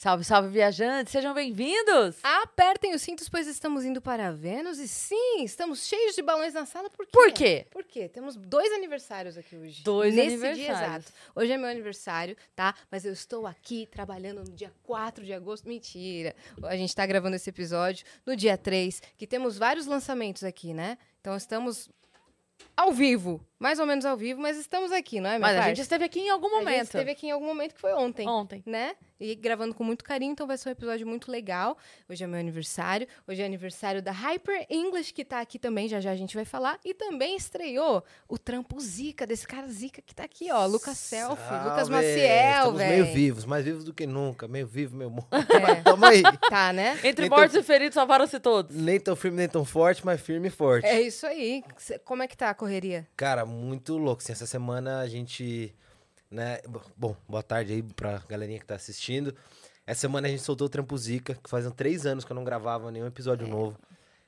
Salve, salve, viajantes, sejam bem-vindos! Apertem os cintos, pois estamos indo para Vênus. E sim, estamos cheios de balões na sala. Por quê? Por quê? Por quê? Temos dois aniversários aqui hoje. Dois Nesse aniversários. dia exato. Hoje é meu aniversário, tá? Mas eu estou aqui trabalhando no dia 4 de agosto. Mentira. A gente tá gravando esse episódio no dia 3, que temos vários lançamentos aqui, né? Então estamos ao vivo. Mais ou menos ao vivo, mas estamos aqui, não é, minha Mas a parça? gente esteve aqui em algum A gente momento. esteve aqui em algum momento que foi ontem Ontem. né? E gravando com muito carinho, então vai ser um episódio muito legal. Hoje é meu aniversário. Hoje é aniversário da Hyper English, que tá aqui também, já já a gente vai falar. E também estreou o trampo Zica, desse cara Zica que tá aqui, ó. Lucas Selfie, Lucas Salve! Maciel, Estamos velho. meio vivos, mais vivos do que nunca. Meio vivo, meio morto. É. Tamo aí. Tá, né? Entre Então- mortos e feridos, salvaram-se todos. Nem tão firme, nem tão forte, mas firme e forte. É isso aí. Como é que tá a correria? Cara, muito louco. Assim, essa semana a gente, né? Bom, boa tarde aí pra galerinha que tá assistindo. Essa semana a gente soltou o Trampo Zica, que fazem três anos que eu não gravava nenhum episódio novo.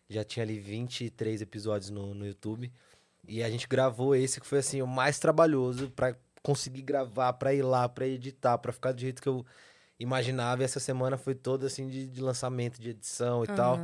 Já tinha ali 23 episódios no, no YouTube. E a gente gravou esse que foi assim o mais trabalhoso pra conseguir gravar, pra ir lá, pra editar, pra ficar do jeito que eu imaginava. E essa semana foi toda assim de, de lançamento, de edição e tal.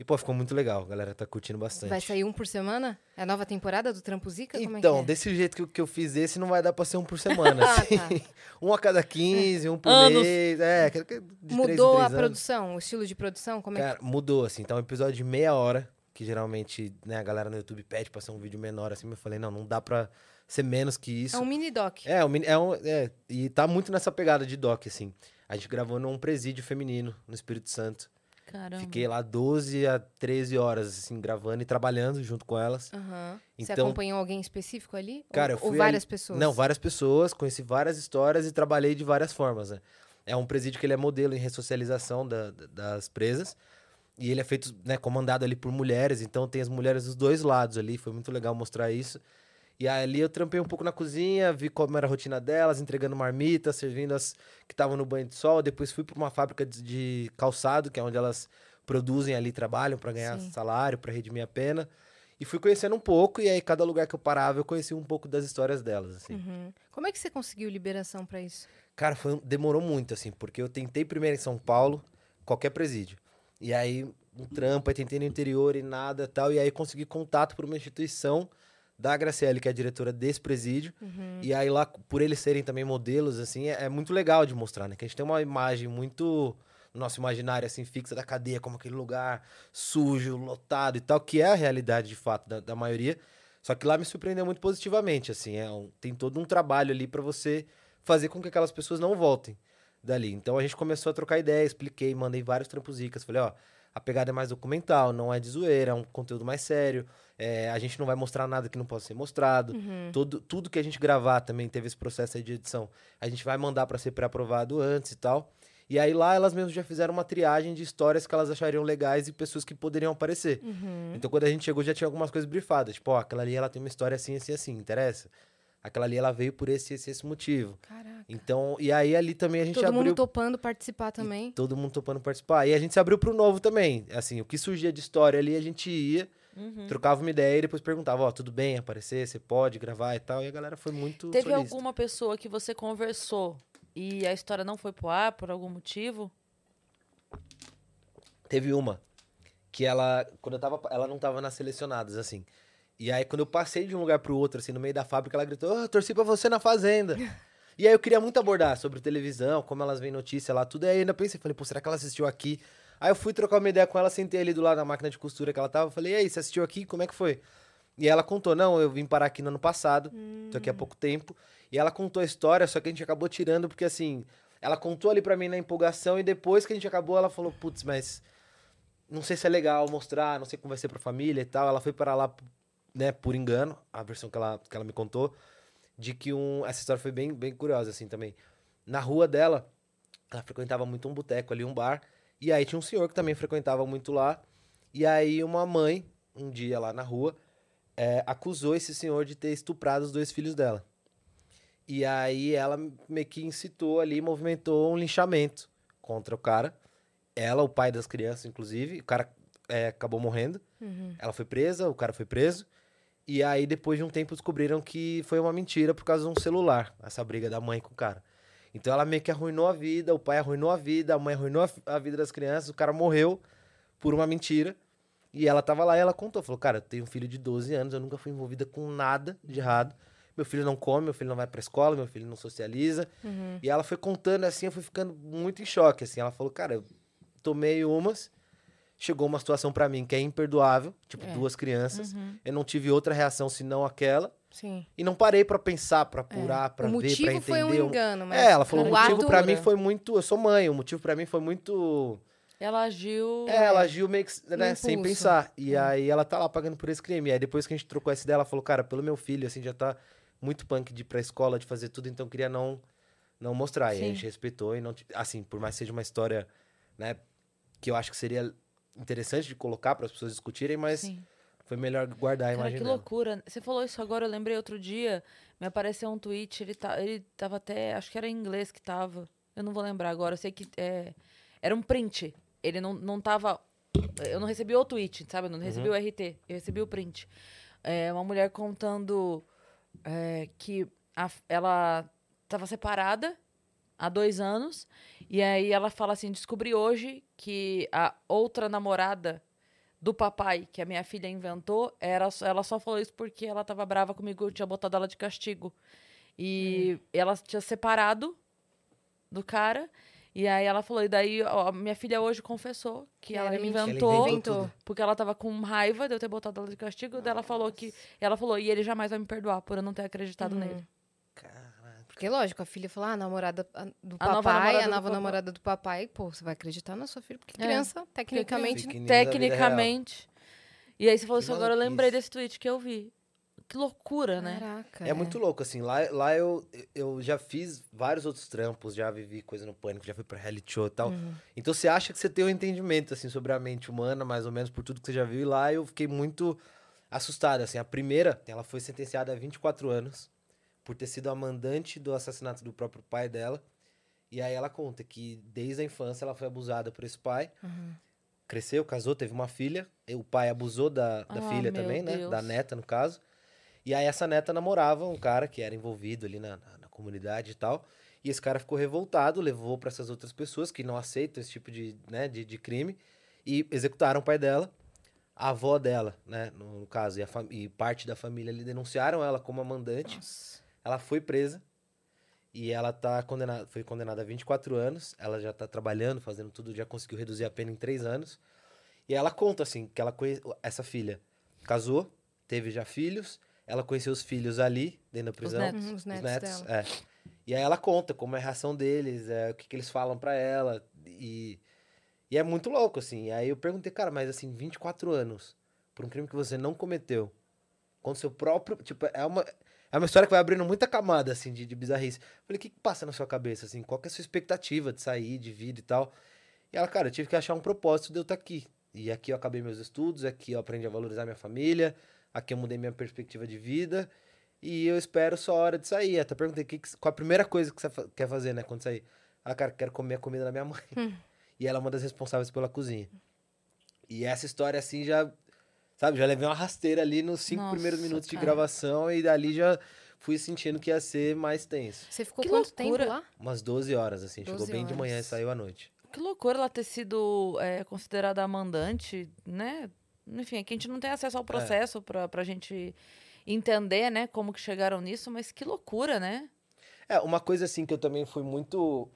E pô, ficou muito legal. A galera tá curtindo bastante. Vai sair um por semana? É a nova temporada do Trampo Zica? Como Então, é que é? desse jeito que, eu- que eu fiz esse, não vai dar pra ser um por semana. Ah, assim. tá. um a cada 15, um por Anos. mês. É, que- que- de três Mudou três a anos. produção, o estilo de produção? Como é Cara, mudou, assim. Então, um episódio de meia hora, que geralmente né, a galera no YouTube pede pra ser um vídeo menor, assim. Eu falei, não, não dá pra ser menos que que isso. é? É um mini doc. É, um mini- é um, é, e tá muito nessa pegada de doc, assim. A gente gravou num presídio feminino, no Espírito Santo. Caramba. Fiquei lá 12 a 13 horas, assim, gravando e trabalhando junto com elas. Você Então- acompanhou alguém específico ali? Cara, ou, eu fui ou várias ali- pessoas? Não, várias pessoas, conheci várias histórias e trabalhei de várias formas, né? É um presídio que ele é modelo em ressocialização da- da- das presas. E ele é feito, né, comandado ali por mulheres, então tem as mulheres dos dois lados ali, foi muito legal mostrar isso. E ali eu trampei um pouco na cozinha, vi como era a rotina delas, entregando marmita, servindo as que estavam no banho de sol. Depois fui para uma fábrica de, calçado, que é onde elas produzem ali, trabalham para ganhar Sim. salário, para redimir a pena. E fui conhecendo um pouco, e aí cada lugar que eu parava eu conhecia um pouco das histórias delas, assim. Uhum. Como é que você conseguiu liberação pra isso? Cara, foi, demorou muito, assim, porque eu tentei primeiro em São Paulo, qualquer presídio. E aí, um trampo, aí tentei no interior e nada tal. E aí consegui contato por uma instituição da Graciele, que é a diretora desse presídio. Uhum. E aí lá, por eles serem também modelos, assim, é, é muito legal de mostrar, né? Que a gente tem uma imagem muito no nosso imaginário, assim, fixa da cadeia, como aquele lugar sujo, lotado e tal, que é a realidade, de fato, da, da maioria. Só que lá me surpreendeu muito positivamente, assim, é um- tem todo um trabalho ali pra você fazer com que aquelas pessoas não voltem dali. Então a gente começou a trocar ideia, expliquei, mandei vários trampos ricas, falei, ó, a pegada é mais documental, não é de zoeira, é um conteúdo mais sério, é, a gente não vai mostrar nada que não possa ser mostrado, Uhum. Todo, tudo que a gente gravar também teve esse processo aí de edição. A gente vai mandar pra ser pré-aprovado antes e tal. E aí lá elas mesmas já fizeram uma triagem de histórias que elas achariam legais e pessoas que poderiam aparecer. Uhum. Então quando a gente chegou já tinha algumas coisas brifadas. Tipo, ó, aquela ali ela tem uma história assim, assim, assim, interessa? Aquela ali ela veio por esse, esse, esse motivo. Caraca. Então, e aí ali também a gente Todo abriu... mundo topando participar também. Todo mundo topando participar. E a gente se abriu pro novo também. Assim, o que surgia de história ali, a gente ia, Uhum. trocava uma ideia e depois perguntava, ó, tudo bem aparecer, você pode gravar e tal. E a galera foi muito Teve solícita. alguma pessoa que você conversou e a história não foi pro ar por algum motivo? Teve uma que ela, quando eu tava, ela não tava nas selecionadas, assim. E aí, quando eu passei de um lugar pro outro, assim, no meio da fábrica, ela gritou, oh, torci pra você na fazenda. e aí eu queria muito abordar sobre televisão, como elas veem notícia lá, tudo. E aí eu ainda pensei, falei, pô, será que ela assistiu aqui? Aí eu fui trocar uma ideia com ela, sentei ali do lado da máquina de costura que ela tava, falei, e aí, você assistiu aqui? Como é que foi? E ela contou, não, eu vim parar aqui no ano passado, tô aqui há pouco tempo. E ela contou a história, só que a gente acabou tirando, porque assim, ela contou ali pra mim na empolgação, e depois que a gente acabou, ela falou, putz, mas não sei se é legal mostrar, não sei como vai ser pra família e tal. Ela foi para lá, né, por engano, a versão que ela, que ela me contou, de que um. Essa história foi bem, bem curiosa, assim, também. Na rua dela, ela frequentava muito um boteco ali, um bar. E aí tinha um senhor que também frequentava muito lá. E aí uma mãe, um dia lá na rua, é, acusou esse senhor de ter estuprado os dois filhos dela. E aí ela meio que incitou ali, movimentou um linchamento contra o cara. Ela, o pai das crianças, inclusive. O cara é, acabou morrendo. Uhum. Ela foi presa, o cara foi preso. E aí, depois de um tempo, descobriram que foi uma mentira por causa de um celular, essa briga da mãe com o cara. Então ela meio que arruinou a vida, o pai arruinou a vida, a mãe arruinou a, vida das crianças, o cara morreu por uma mentira. E ela tava lá e ela contou, falou, cara, eu tenho um filho de 12 anos, eu nunca fui envolvida com nada de errado. Meu filho não come, meu filho não vai pra escola, meu filho não socializa. Uhum. E ela foi contando assim, eu fui ficando muito em choque, assim. Ela falou, cara, eu tomei umas, chegou uma situação pra mim que é imperdoável, tipo É. duas crianças. Uhum. Eu não tive outra reação senão aquela. Sim. E não parei pra pensar, pra apurar, pra É. o ver, pra motivo entender. foi um engano, mas É, ela falou, o motivo pra mim foi muito. Eu sou mãe, o motivo pra mim foi muito. Ela agiu. É, ela agiu meio que, né, sem pensar. E aí ela tá lá pagando por esse crime. E aí depois que a gente trocou essa ideia, ela falou, cara, pelo meu filho, assim, já tá muito punk de ir pra escola, de fazer tudo, então eu queria não, não mostrar. E aí a Sim. gente respeitou e não. Assim, por mais que seja uma história, né, que eu acho que seria interessante de colocar para as pessoas discutirem, mas Sim. foi melhor guardar a imagem que loucura. Você falou isso agora, eu lembrei outro dia. Me apareceu um tweet, ele, tá, ele tava até. Acho que era em inglês que tava. Eu não vou lembrar agora. Eu sei que é, era um print. Ele não, não tava. Eu não recebi o tweet, sabe? Eu não recebi Uhum. o RT. Eu recebi o print. É uma mulher contando é, que a- ela tava separada há dois anos. E aí ela fala assim: descobri hoje que a outra namorada do papai que a minha filha inventou, era, ela só falou isso porque ela tava brava comigo, eu tinha botado ela de castigo. E ela tinha separado do cara. E aí ela falou, e daí ó, minha filha hoje confessou que Que ela mentira. inventou, Ela Inventou. porque ela tava com raiva de eu ter botado ela de castigo. Daí ela falou que. Ela falou, e ele jamais vai me perdoar por eu não ter acreditado Uhum. nele. Porque, lógico, a filha falou, ah, a namorada a- do A nova papai, namorada a do nova papai. namorada do papai, pô, você vai acreditar na sua filha, porque É. criança, tecnicamente, Pequenininho da vida Tecnicamente. E aí você falou isso agora, eu lembrei desse tweet que eu vi. Que loucura, né? Caraca. É muito louco, assim. Lá, lá eu, eu já fiz vários outros trampos, já vivi coisa no pânico, já fui pra reality show e tal. Uhum. Então você acha que você tem um entendimento, assim, sobre a mente humana, mais ou menos, por tudo que você já viu. E lá eu fiquei muito assustado, assim. A primeira, ela foi sentenciada a 24 anos por ter sido a mandante do assassinato do próprio pai dela. E aí ela conta que desde a infância ela foi abusada por esse pai. Uhum. Cresceu, casou, teve uma filha. e O pai abusou da, da Ah, filha também, né? Deus. Da neta, no caso. E aí essa neta namorava um cara que era envolvido ali na, na, na comunidade e tal. E esse cara ficou revoltado, levou pra essas outras pessoas que não aceitam esse tipo de, né, de, de crime e executaram o pai dela. A avó dela, né, no caso, e, e parte da família ali denunciaram ela como a mandante. Nossa. Ela foi presa e ela tá condenada, foi condenada a 24 anos. Ela já tá trabalhando, fazendo tudo, já conseguiu reduzir a pena em 3 anos. E ela conta assim que ela conhe... essa filha casou, teve já filhos, ela conheceu os filhos ali dentro da prisão, netos. Uhum, os netos, dela. é. E aí ela conta como é a reação deles, é, o que, que eles falam pra ela e e é muito louco assim. E aí eu perguntei, cara, mas assim, 24 anos por um crime que você não cometeu, com seu próprio, tipo, é uma é uma história que vai abrindo muita camada, assim, de, de bizarrice. Falei, o que, que passa na sua cabeça, assim? Qual que é a sua expectativa de sair, de vida e tal? E ela, cara, eu tive que achar um propósito de eu estar aqui. E aqui eu acabei meus estudos, aqui eu aprendi a valorizar minha família, aqui eu mudei minha perspectiva de vida. E eu espero só a hora de sair. Até perguntei, que que- qual a primeira coisa que você quer fazer, né, quando sair? Ah, cara, quero comer a comida da minha mãe. E ela é uma das responsáveis pela cozinha. E essa história, assim, já... Sabe, já levei uma rasteira ali nos cinco Nossa, primeiros minutos de cara. gravação e dali já fui sentindo que ia ser mais tenso. Você ficou Que quanto loucura. tempo lá? Umas 12 horas, assim. Chegou 12 bem de manhã e horas. saiu à noite. Que loucura ela ter sido é, considerada a mandante, né? Enfim, é que a gente não tem acesso ao processo pra, pra gente entender, né, como que chegaram nisso, mas que loucura, né? É, uma coisa assim que eu também fui muito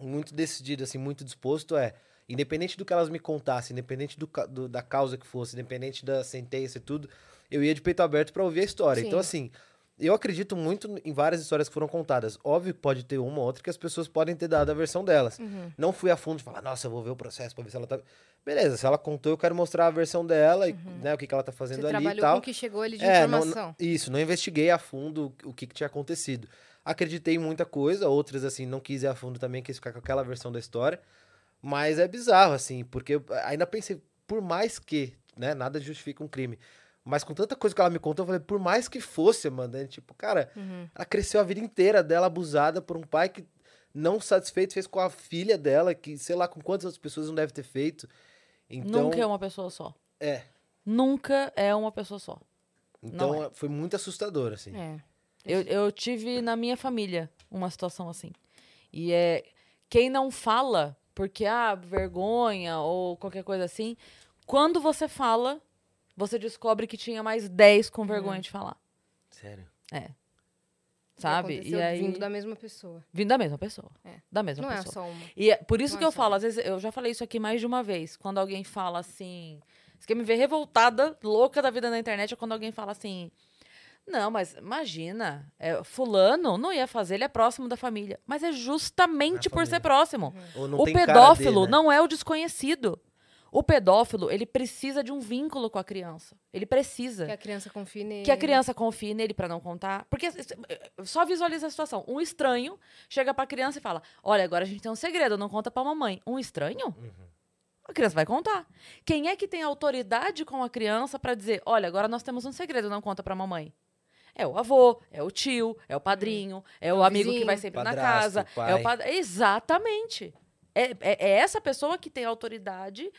muito decidido, assim, muito disposto é, independente do que elas me contassem, independente do, do- da causa que fosse, independente da sentença e tudo, eu ia de peito aberto pra ouvir a história. Sim. Então, assim, eu acredito muito em várias histórias que foram contadas. Óbvio que pode ter uma ou outra que as pessoas podem ter dado a versão delas. Uhum. Não fui a fundo de falar, nossa, eu vou ver o processo pra ver se ela tá. Beleza, se ela contou, eu quero mostrar a versão dela e né, o que, que ela tá Você fazendo ali e trabalhou tal. com o que chegou ali de É, informação. não- isso, não investiguei a fundo o que, que tinha acontecido. Acreditei em muita coisa, outras, assim, não quis ir a fundo também, quis ficar com aquela versão da história. Mas é bizarro, assim, porque eu ainda pensei, por mais que, né, nada justifica um crime. Mas com tanta coisa que ela me contou, eu falei, por mais que fosse, mano, tipo, cara, Uhum. ela cresceu a vida inteira dela abusada por um pai que, não satisfeito, fez com a filha dela, que sei lá com quantas outras pessoas não deve ter feito. Então, Nunca é uma pessoa só. é. Nunca é uma pessoa só. Então Não foi muito assustador, assim. É. Eu, eu tive na minha família uma situação assim. E é quem não fala, porque ah, vergonha ou qualquer coisa assim, quando você fala, você descobre que tinha mais 10 com vergonha de falar. Sério. É. Sabe? E aí vindo da mesma pessoa. vindo da mesma pessoa. É. Da mesma Não é pessoa. só uma. E é por isso Não que é eu falo, às vezes, eu já falei isso aqui mais de uma vez. Quando alguém fala assim. Você quer me ver revoltada, louca da vida na internet, é quando alguém fala assim. Não, mas imagina, é, fulano não ia fazer, ele é próximo da família. Mas é justamente por ser próximo. Não o pedófilo dele, né? não é o desconhecido. O pedófilo, ele precisa de um vínculo com a criança. Ele precisa Que a criança confie nele. que a criança confie nele pra não contar. Porque eh, só visualiza a situação. Um estranho chega pra criança e fala: Olha, agora a gente tem um segredo, não conta pra mamãe. Um estranho? Uhum. A criança vai contar. Quem é que tem autoridade com a criança pra dizer: Olha, agora nós temos um segredo, não conta pra mamãe? É o avô, é o tio, é o padrinho, é o o amigo que vizinho. vai sempre na Padrasto, casa. pai. É o pad... Exatamente. É, é- é essa pessoa que tem autoridade,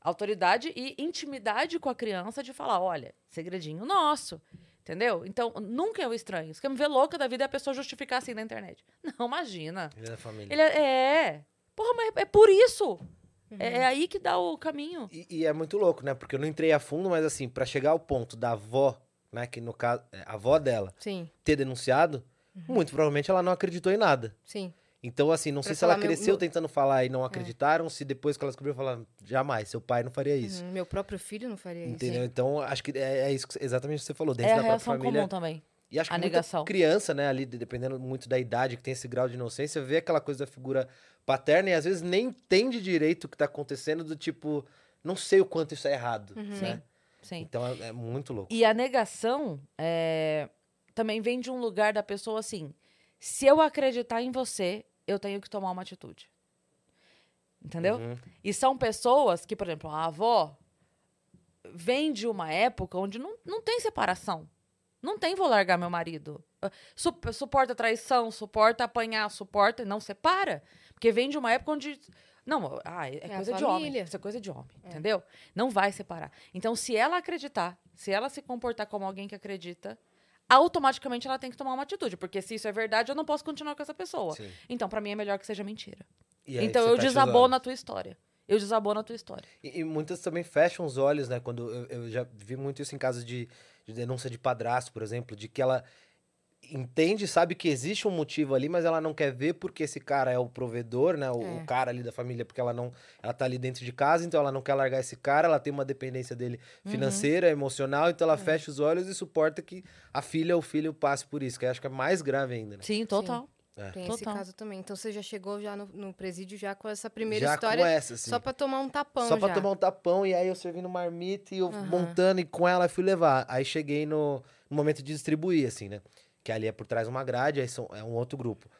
autoridade e intimidade com a criança de falar: olha, segredinho nosso. Entendeu? Então, nunca é o estranho. Você quer me ver louca da vida é a pessoa justificar assim na internet. Não, imagina. Ele é da família. Ele é. é. Porra, mas é por isso. Uhum. É, é aí que dá o caminho. E, e é muito louco, né? Porque eu não entrei a fundo, mas assim, pra chegar ao ponto da avó, né? Que no caso, é, a avó dela Sim, ter denunciado, Uhum. muito provavelmente ela não acreditou em nada. sim. Então, assim, não Pra sei se ela cresceu meu- tentando falar e não acreditaram, se depois que ela descobriu, falaram, jamais, seu pai não faria isso. Uhum, Meu próprio filho não faria Entendeu? isso. Então, acho que é, é isso que, exatamente o que você falou, dentro É a da própria família. comum também. E acho que a muita negação. criança, né, ali, de- dependendo muito da idade, que tem esse grau de inocência, vê aquela coisa da figura paterna e às vezes nem entende direito o que tá acontecendo, do tipo, não sei o quanto isso é errado, Uhum. né? Sim. Então é, é muito louco. E a negação é, também vem de um lugar da pessoa assim: se eu acreditar em você, eu tenho que tomar uma atitude. Entendeu? Uhum. E são pessoas que, por exemplo, a avó vem de uma época onde não, não tem separação. Não tem vou largar meu marido. Ah, Su- suporta traição, suporta apanhar, suporta e não separa. Porque vem de uma época onde. Não, ah, é, É coisa de homem. Isso é coisa de homem, entendeu? Não vai separar. Então, se ela acreditar, se ela se comportar como alguém que acredita, automaticamente ela tem que tomar uma atitude. Porque se isso é verdade, eu não posso continuar com essa pessoa. Sim. Então, pra mim, é melhor que seja mentira. E aí então, eu fecha os desabono olhos. a tua história. Eu desabono a tua história. E, e muitas também fecham os olhos, né? Quando eu, eu já vi muito isso em casos de, de denúncia de padrasto, por exemplo, de que ela entende, sabe que existe um motivo ali, mas ela não quer ver porque esse cara é o provedor, né? O, É. o cara ali da família, porque ela não, ela tá ali dentro de casa, então ela não quer largar esse cara, ela tem uma dependência dele Uhum. financeira, emocional, então ela É. fecha os olhos e suporta que a filha ou o filho passe por isso, que eu acho que é mais grave ainda, né? Sim, total. Tem esse Total. caso também. Então você já chegou já no, no presídio já com essa primeira já história. com essa, assim. Só pra tomar um tapão Só pra já. tomar um tapão, e aí eu servindo marmita e eu Aham. montando e com ela fui levar. Aí cheguei no, no momento de distribuir, assim, né? Que ali é por trás uma grade, aí são, é um outro grupo.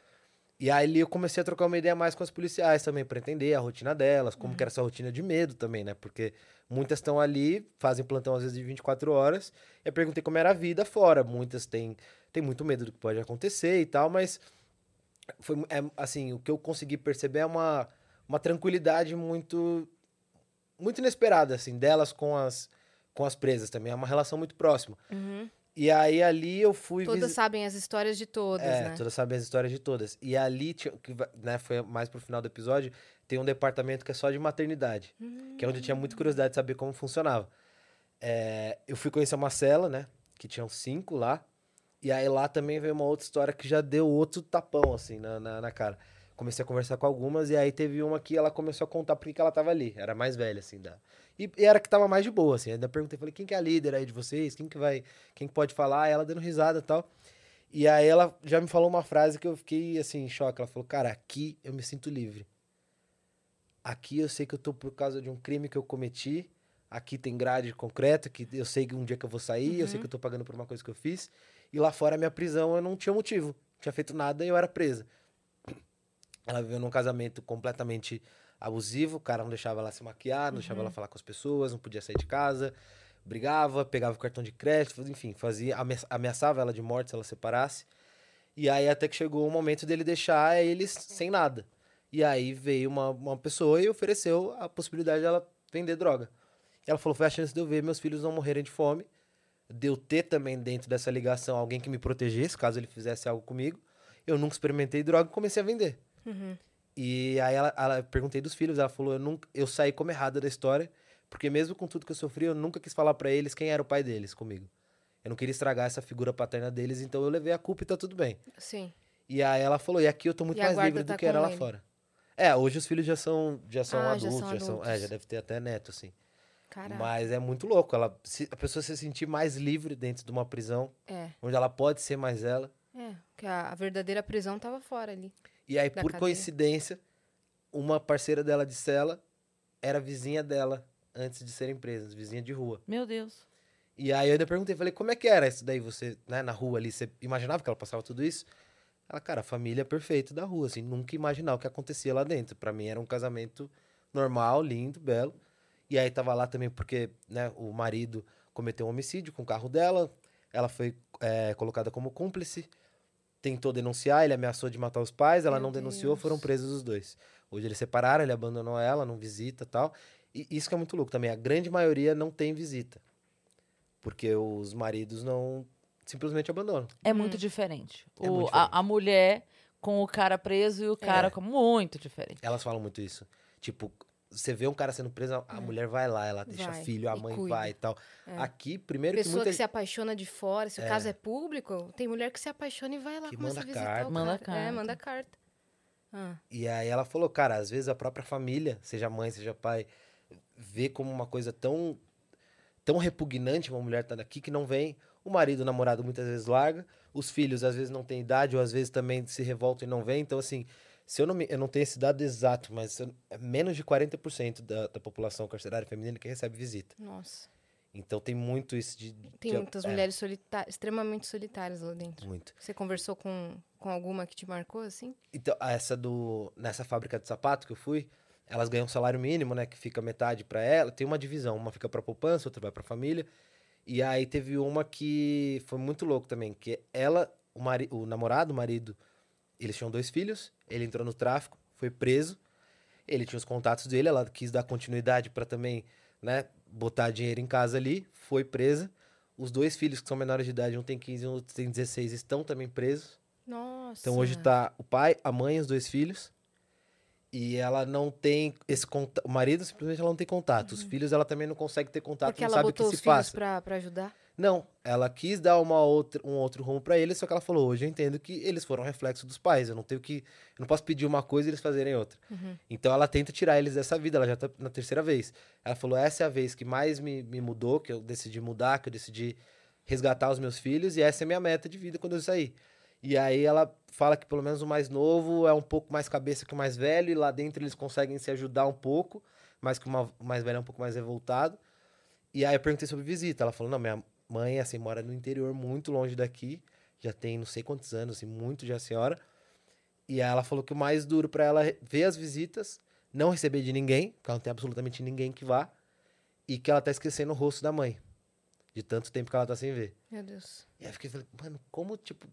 E aí eu comecei a trocar uma ideia mais com as policiais também, pra entender a rotina delas, como que era essa rotina de medo também, né? Porque muitas estão ali, fazem plantão às vezes de 24 horas, eu perguntei como era a vida fora. Muitas têm, têm muito medo do que pode acontecer e tal, mas foi, é, assim, o que eu consegui perceber é uma, uma tranquilidade muito muito inesperada, assim, delas com as, com as presas também. É uma relação muito próxima. Uhum. E aí ali eu fui Todas visi- sabem as histórias de todas, é, né? todas sabem as histórias de todas. E ali, que né, foi mais pro final do episódio, tem um departamento que é só de maternidade. Que é onde eu tinha muita curiosidade de saber como funcionava. É, eu fui conhecer uma cela, né? Que tinham cinco lá. E aí lá também veio uma outra história que já deu outro tapão, assim, na, na, na cara. Comecei a conversar com algumas, e aí teve uma que ela começou a contar porque que ela tava ali. Era mais velha, assim, da... E, e era que tava mais de boa, assim. Ainda perguntei, falei, quem que é a líder aí de vocês? Quem que vai... Quem que pode falar? Ela dando risada e tal. E aí ela já me falou uma frase que eu fiquei, assim, em choque. Ela falou, cara, aqui eu me sinto livre. Aqui eu sei que eu tô por causa de um crime que eu cometi. Aqui tem grade de concreto, que eu sei que um dia que eu vou sair, eu sei que eu tô pagando por uma coisa que eu fiz. E lá fora, a minha prisão, eu não tinha motivo. Não tinha feito nada e eu era presa. Ela viveu num casamento completamente abusivo, o cara não deixava ela se maquiar, não deixava ela falar com as pessoas, não podia sair de casa, brigava, pegava o cartão de crédito, enfim, fazia, amea- ameaçava ela de morte se ela separasse. E aí até que chegou o momento dele deixar eles sem nada. E aí veio uma, uma pessoa e ofereceu a possibilidade dela vender droga. E ela falou: foi a chance de eu ver meus filhos não morrerem de fome, de eu ter também dentro dessa ligação alguém que me protegesse caso ele fizesse algo comigo. Eu nunca experimentei droga e comecei a vender. Uhum. E aí ela, ela perguntei dos filhos, ela falou, eu nunca, eu saí como errada da história, porque mesmo com tudo que eu sofri, eu nunca quis falar pra eles quem era o pai deles comigo. Eu não queria estragar essa figura paterna deles, então eu levei a culpa e tá tudo bem. Sim. E aí ela falou, e aqui eu tô muito E mais livre do tá que era com lá ele. fora. É, hoje os filhos já são, já são Ah, já adultos, são já são, é, adultos. já deve ter até neto, assim. Caraca. Mas é muito louco, ela, se- a pessoa se sentir mais livre dentro de uma prisão, É, onde ela pode ser mais ela. é. Que a, a verdadeira prisão tava fora ali. E aí, Da por coincidência, uma parceira dela de cela era vizinha dela antes de serem presas, vizinha de rua. Meu Deus. E aí eu ainda perguntei, falei, como é que era isso daí, você, né, na rua ali, você imaginava que ela passava tudo isso? Ela, cara, a família perfeita da rua, assim, nunca imaginava o que acontecia lá dentro. Pra mim era um casamento normal, lindo, belo. E aí tava lá também porque, né, o marido cometeu um homicídio com o carro dela, ela foi é, colocada como cúmplice, tentou denunciar, ele ameaçou de matar os pais, ela Meu não denunciou, foram presos os dois. Hoje eles separaram, ele abandonou ela, não visita e tal. E isso que é muito louco também, a grande maioria não tem visita. Porque os maridos não simplesmente abandonam. É Hum. muito diferente. É O- muito a- diferente. A, mulher com o cara preso e o cara É. com muito diferente. Elas falam muito isso. Tipo, você vê um cara sendo preso, a- a mulher vai lá, ela deixa É. Vai, filho, a mãe cuida. vai e tal. É. Aqui, primeiro que Pessoa muita que se apaixona de fora, se o É. caso é público, tem mulher que se apaixona e vai lá Que começa manda a visitar carta. o Manda. É, carta. manda carta. Ah, E aí ela falou, cara, às vezes a própria família, seja mãe, seja pai, vê como uma coisa tão tão repugnante uma mulher estar aqui que não vem. O marido, o namorado muitas vezes larga, os filhos às vezes não têm idade ou às vezes também se revoltam e não vêm. Então assim, se eu não me, eu não tenho esse dado exato, mas eu- é menos de 40% da, da população carcerária feminina que recebe visita. nossa. Então tem muito isso de Tem de- muitas é, mulheres solita- extremamente solitárias lá dentro. muito. Você conversou com, com alguma que te marcou, assim? Então, essa do. Nessa fábrica de sapato que eu fui, elas ganham um salário mínimo, né? Que fica metade pra ela. Tem uma divisão, uma fica pra poupança, outra vai pra família. E aí teve uma que foi muito louco também, que ela, o, mari, o namorado, o marido, eles tinham dois filhos, ele entrou no tráfico, foi preso. Ele tinha os contatos dele, ela quis dar continuidade pra também, né, botar dinheiro em casa ali, foi presa. Os dois filhos que são menores de idade, um tem 15 e um outro tem 16, estão também presos. Nossa. Então hoje tá o pai, a mãe e os dois filhos. E ela não tem esse contato. O marido simplesmente ela não tem contato. Os filhos ela também não consegue ter contato, Uhum. Porque não ela sabe o que botou se os filhos passa. pra, pra ajudar? Não, ela quis dar uma outra, um outro rumo pra eles, só que ela falou: hoje eu entendo que eles foram reflexo dos pais. Eu não tenho que. Eu não posso pedir uma coisa e eles fazerem outra. Uhum. Então ela tenta tirar eles dessa vida, ela já tá na terceira vez. Ela falou: essa é a vez que mais me, me mudou, que eu decidi mudar, que eu decidi resgatar os meus filhos, e essa é a minha meta de vida quando eu sair. E aí ela fala que pelo menos o mais novo é um pouco mais cabeça que o mais velho, e lá dentro eles conseguem se ajudar um pouco, mas que o mais velho é um pouco mais revoltado. E aí eu perguntei sobre visita. Ela falou: não, minha mãe, assim, mora no interior, muito longe daqui. Já tem não sei quantos anos, assim, muito já a senhora. E aí ela falou que o mais duro pra ela é ver as visitas, não receber de ninguém, porque ela não tem absolutamente ninguém que vá, e que ela tá esquecendo o rosto da mãe. De tanto tempo que ela tá sem ver. Meu Deus. E aí eu fiquei, falei, mano, como, tipo.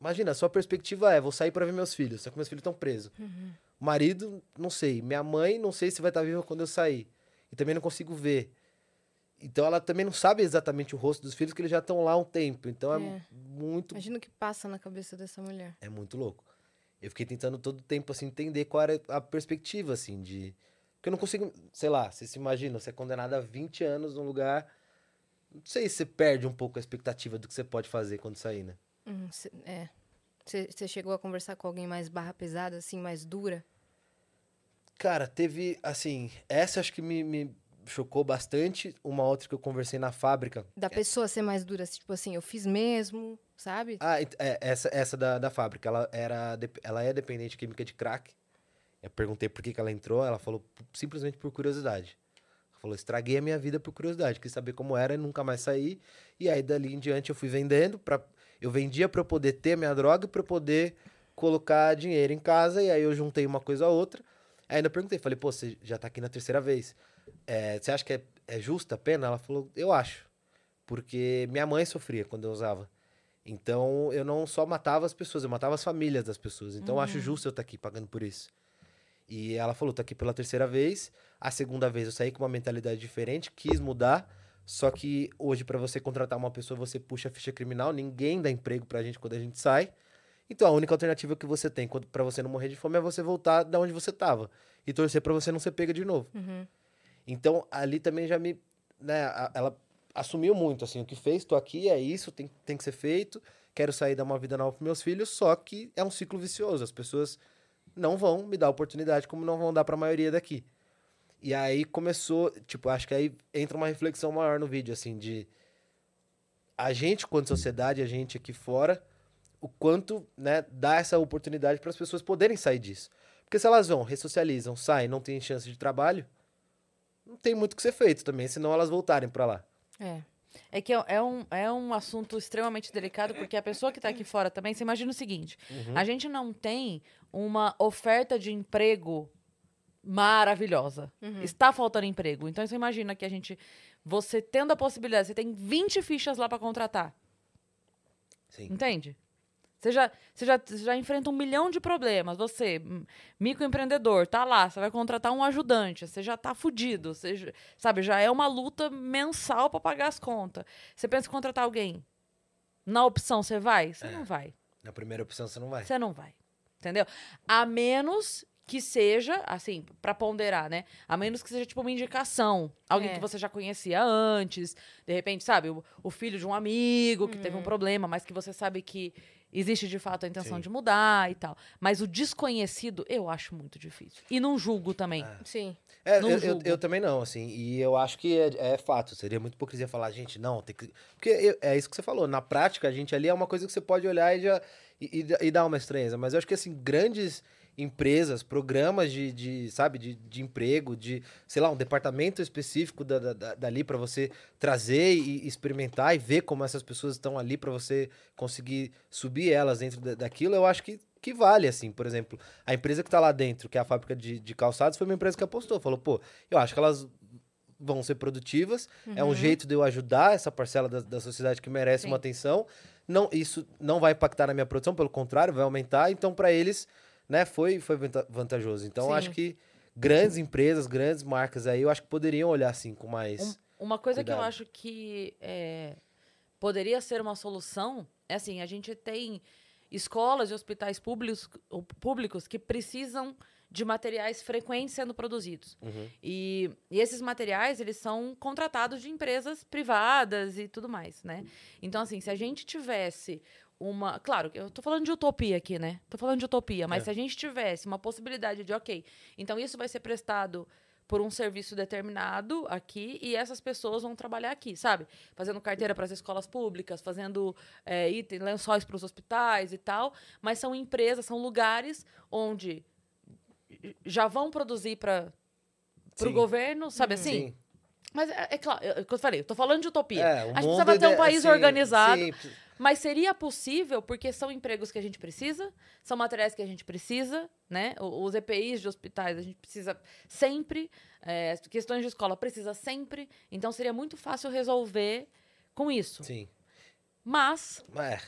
Imagina, a sua perspectiva é: vou sair pra ver meus filhos, só que meus filhos estão presos. Uhum. Marido, não sei. Minha mãe, não sei se vai estar viva quando eu sair. E também não consigo ver. Então ela também não sabe exatamente o rosto dos filhos, que eles já estão lá há um tempo. Então é, É. muito. Imagina o que passa na cabeça dessa mulher. É muito louco. Eu fiquei tentando todo o tempo, assim, entender qual era a perspectiva, assim, de. Porque eu não consigo. Sei lá, você se imagina, você é condenado a 20 anos num lugar. Não sei se você perde um pouco a expectativa do que você pode fazer quando sair, né? Hum, cê- é. Você chegou a conversar com alguém mais barra pesada, assim, mais dura? Cara, teve, assim, essa acho que me, me chocou bastante. Uma outra que eu conversei na fábrica. Da pessoa ser mais dura, assim, tipo assim, eu fiz mesmo, sabe? Ah, é, essa, essa da, da fábrica, ela, era, ela é dependente química de crack. Eu perguntei por que, que ela entrou, ela falou simplesmente por curiosidade. Ela falou, estraguei a minha vida por curiosidade, quis saber como era e nunca mais saí. E aí, dali em diante, eu fui vendendo, pra, eu vendia pra eu poder ter minha droga e pra eu poder colocar dinheiro em casa, e aí eu juntei uma coisa a outra. Aí ainda perguntei, falei, pô, você já tá aqui na terceira vez. É, você acha que é, é justa a pena? Ela falou, eu acho. Porque minha mãe sofria quando eu usava. Então, eu não só matava as pessoas, eu matava as famílias das pessoas. Então, eu acho justo eu estar aqui pagando por isso. E ela falou, tô aqui pela terceira vez. A segunda vez eu saí com uma mentalidade diferente, quis mudar. Só que hoje, para você contratar uma pessoa, você puxa a ficha criminal. Ninguém dá emprego pra gente quando a gente sai. Então a única alternativa que você tem pra você não morrer de fome é você voltar da onde você tava e torcer pra você não ser pega de novo. Uhum. Então, ali também já me. Né, a- ela assumiu muito, assim, o que fez, tô aqui, é isso, tem, tem que ser feito, quero sair dar uma vida nova pros meus filhos, só que é um ciclo vicioso. As pessoas não vão me dar oportunidade como não vão dar pra maioria daqui. E aí começou, tipo, acho que aí entra uma reflexão maior no vídeo, assim, de a gente, quanto sociedade, a gente aqui fora, o quanto, né, dá essa oportunidade para as pessoas poderem sair disso. Porque se elas vão, ressocializam, saem, não tem chance de trabalho, não tem muito o que ser feito também, senão elas voltarem para lá. É. É que é, é um, é um assunto extremamente delicado, porque a pessoa que está aqui fora também, você imagina o seguinte: a gente não tem uma oferta de emprego maravilhosa. Está faltando emprego. Então você imagina que a gente. Você tendo a possibilidade, você tem 20 fichas lá para contratar. Sim. Entende? Você já, você, já, você já enfrenta um milhão de problemas. Você, hum, microempreendedor, tá lá, você vai contratar um ajudante, você já tá fudido. Você, já- sabe, já é uma luta mensal para pagar as contas. Você pensa em contratar alguém. Na opção, você vai? Você não vai. Na primeira opção você não vai. Você não vai. Entendeu? A menos que seja, assim, pra ponderar, né? A menos que seja tipo uma indicação. Alguém É. que você já conhecia antes, de repente, sabe, o, o filho de um amigo que teve um problema, mas que você sabe que existe de fato a intenção Sim. de mudar e tal. Mas o desconhecido, eu acho muito difícil. E não julgo também. Sim. É, Não eu, eu, julgo. eu também não, assim, e eu acho que é, é fato, seria muito hipocrisia falar, gente, não, tem que... Porque eu- é isso que você falou, na prática, a gente ali é uma coisa que você pode olhar e já... E, e, e dar uma estranheza, mas eu acho que, assim, grandes empresas, programas de, de sabe, de, de emprego, de, sei lá, um departamento específico da, da- da- dali para você trazer e experimentar e ver como essas pessoas estão ali para você conseguir subir elas dentro da- daquilo, eu acho que, que vale, assim, por exemplo, a empresa que tá lá dentro, que é a fábrica de, de calçados, foi uma empresa que apostou, falou, pô, eu acho que elas vão ser produtivas, é um jeito de eu ajudar essa parcela da, da sociedade que merece Sim. uma atenção, não, isso não vai impactar na minha produção, pelo contrário, vai aumentar, então para eles, né, foi, foi vanta- vantajoso. Então acho que grandes empresas, grandes marcas aí, eu acho que poderiam olhar assim com mais... Um- uma coisa que eu Cuidado. acho que é, poderia ser uma solução é assim, a gente tem escolas e hospitais públicos, públicos que precisam de materiais frequentes sendo produzidos. Uhum. E, e esses materiais, eles são contratados de empresas privadas e tudo mais, né? Então, assim, se a gente tivesse uma... Claro, eu tô falando de utopia aqui, né? Tô falando de utopia, mas É. se a gente tivesse uma possibilidade de, ok, então isso vai ser prestado por um serviço determinado aqui e essas pessoas vão trabalhar aqui, sabe? Fazendo carteira para as escolas públicas, fazendo é, item, lençóis para os hospitais e tal, mas são empresas, são lugares onde já vão produzir para o governo, sabe assim? Sim. Mas é, é claro, eu, eu falei, eu tô falando de utopia. É, a gente precisava ter um país sim, organizado, sim, mas seria possível porque são empregos que a gente precisa, são materiais que a gente precisa, né? Os EPIs de hospitais a gente precisa sempre, é, questões de escola precisa sempre, então seria muito fácil resolver com isso. sim. Mas É.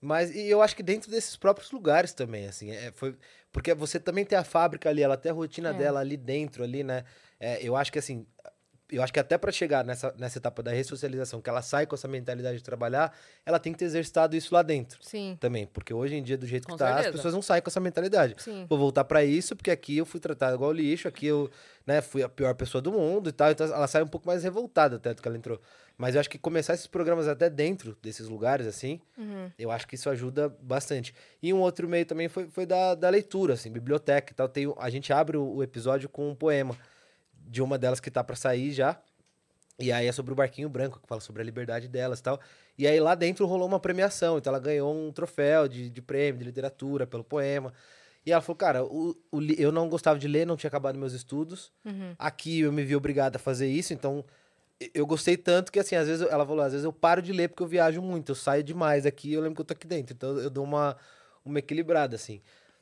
Mas e eu acho que dentro desses próprios lugares também, assim, é, foi porque você também tem a fábrica ali, ela tem a rotina É. dela ali dentro, ali, né? É, eu acho que assim, eu acho que até para chegar nessa, nessa etapa da ressocialização, que ela sai com essa mentalidade de trabalhar, ela tem que ter exercitado isso lá dentro Sim. também, porque hoje em dia do jeito Com que tá, as certeza. pessoas não saem com essa mentalidade. Sim. Vou voltar para isso, porque aqui eu fui tratado igual lixo, aqui eu, né, fui a pior pessoa do mundo e tal, então ela sai um pouco mais revoltada até do que ela entrou. Mas eu acho que começar esses programas até dentro desses lugares, assim, Uhum. eu acho que isso ajuda bastante. E um outro meio também foi, foi da, da leitura, assim, biblioteca e tal. Tem, a gente abre o, o episódio com um poema de uma delas que tá para sair já. E aí é sobre o barquinho branco, que fala sobre a liberdade delas e tal. E aí lá dentro rolou uma premiação, então ela ganhou um troféu de, de prêmio de literatura pelo poema. E ela falou, cara, o, o eu não gostava de ler, não tinha acabado meus estudos. Uhum. Aqui eu me vi obrigada a fazer isso, então eu gostei tanto que, assim, às vezes, ela falou, às vezes eu paro de ler porque eu viajo muito, eu saio demais aqui eu lembro que eu tô aqui dentro. Então eu dou uma, uma equilibrada, assim.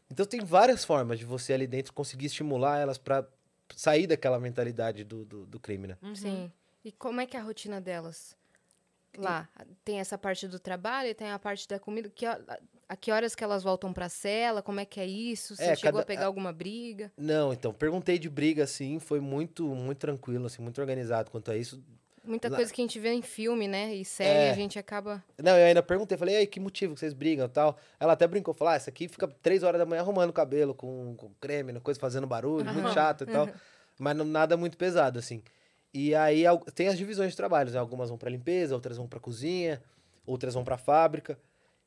Então tem várias formas de você ali dentro conseguir estimular elas pra sair daquela mentalidade do, do, do crime, né? uhum. Sim. E como é que é a rotina delas? Lá, tem essa parte do trabalho e tem a parte da comida. Que, ho- a que horas que elas voltam pra cela? Como é que é isso? Você É, chegou cada- a pegar alguma briga? Não, então, perguntei de briga, assim, foi muito, muito tranquilo, assim, muito organizado quanto a isso. Muita Lá- coisa que a gente vê em filme, né? E série, É. a gente acaba. Não, eu ainda perguntei, falei, aí, que motivo que vocês brigam e tal? Ela até brincou, falou, ah, essa aqui fica três horas da manhã arrumando o cabelo com, com creme, coisa, fazendo barulho, muito Aham. chato e tal. Mas não, nada muito pesado, assim. E aí tem as divisões de trabalhos, né? Algumas vão pra limpeza, outras vão pra cozinha, outras vão pra fábrica.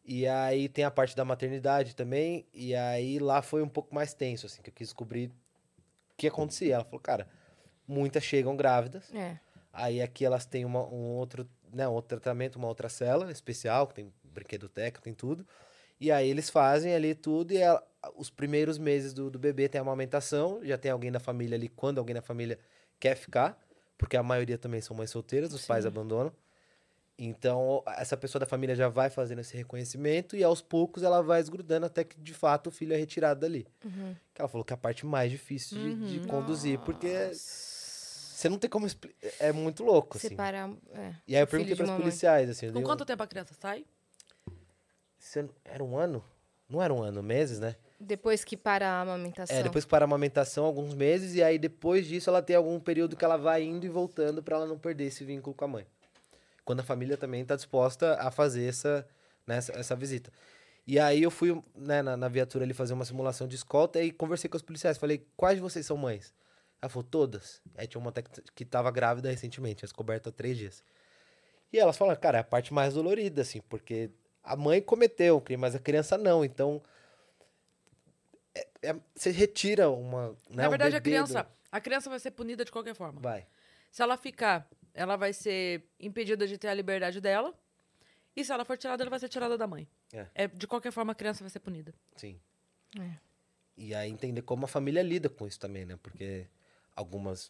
E aí tem a parte da maternidade também. E aí lá foi um pouco mais tenso, assim, que eu quis descobrir o que acontecia. Ela falou, cara, muitas chegam grávidas. É. Aí aqui elas têm uma- um outro, né, um outro tratamento, uma outra cela especial, que tem brinquedoteca, tem tudo. E aí eles fazem ali tudo e ela- os primeiros meses do, do bebê tem a amamentação, já tem alguém da família ali, quando alguém da família quer ficar, porque a maioria também são mães solteiras, os pais Sim. abandonam. Então, essa pessoa da família já vai fazendo esse reconhecimento e aos poucos ela vai desgrudando até que de fato o filho é retirado dali. Uhum. Que ela falou que é a parte mais difícil de, de conduzir, porque você não tem como explicar. É muito louco, assim. Separar. É. E aí eu perguntei para os policiais, assim. eu Com dei um- quanto tempo a criança sai? se Era um ano? Não era um ano, meses, né? Depois que para a amamentação. É, depois que para a amamentação, alguns meses, e aí depois disso ela tem algum período que ela vai indo e voltando para ela não perder esse vínculo com a mãe. Quando a família também está disposta a fazer essa, né, essa, essa visita. E aí eu fui né, na, na viatura ali fazer uma simulação de escolta e conversei com os policiais. Falei, quais de vocês são mães? Ela falou, todas. Aí tinha uma até que- estava grávida recentemente, tinha descoberto há três dias. E elas falaram, cara, é a parte mais dolorida, assim, porque a mãe cometeu o crime, mas a criança não. Então, é- é- você retira uma. Né, Na um verdade, a bebê do- criança, a criança vai ser punida de qualquer forma. Vai. Se ela ficar, ela vai ser impedida de ter a liberdade dela. E se ela for tirada, ela vai ser tirada da mãe. É. É, de qualquer forma, a criança vai ser punida. Sim. É. E aí entender como a família lida com isso também, né? Porque algumas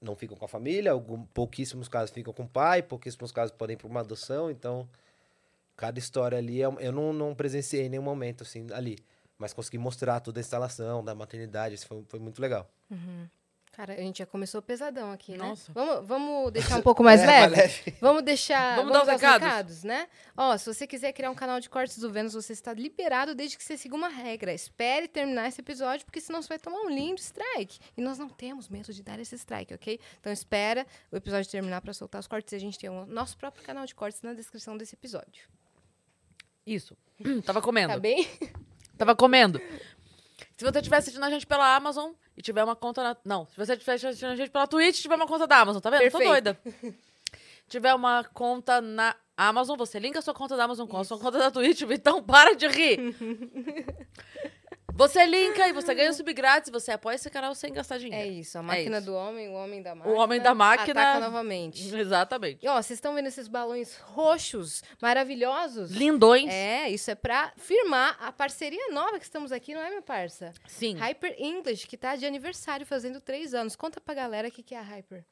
não ficam com a família, algum, pouquíssimos casos ficam com o pai, pouquíssimos casos podem ir para uma adoção, então cada história ali, é um- eu não, não presenciei nenhum momento assim ali, mas consegui mostrar toda a instalação da maternidade, isso foi, foi muito legal. Cara, a gente já começou pesadão aqui, né? Nossa. Vamos, vamos deixar um pouco mais É, leve? leve. Vamos deixar. Vamos dar os recados? né? Ó, se você quiser criar um canal de cortes do Vênus, você está liberado desde que você siga uma regra. Espere terminar esse episódio, porque senão você vai tomar um lindo strike. E nós não temos medo de dar esse strike, ok? Então espera o episódio terminar para soltar os cortes. E a gente tem o nosso próprio canal de cortes na descrição desse episódio. Isso. Tava comendo. Tá bem? Tava comendo. Se você estiver assistindo a gente pela Amazon e tiver uma conta na. Não, se você estiver assistindo a gente pela Twitch e tiver uma conta da Amazon, tá vendo? Tô Perfeito. doida. tiver uma conta na Amazon, você linka a sua conta da Amazon com a sua conta da Twitch, então para de rir. você linka e você ganha o sub grátis, você apoia esse canal sem gastar É dinheiro. isso. A máquina isso. do homem, o homem da máquina. homem da máquina- Ataca novamente. Exatamente. E ó, vocês estão vendo esses balões roxos, maravilhosos? Lindões. É, isso é pra firmar a parceria nova que estamos aqui, não é, minha parça? Sim. Hyper English, que tá de aniversário, fazendo três anos. Conta pra galera o que, que é a Hyper.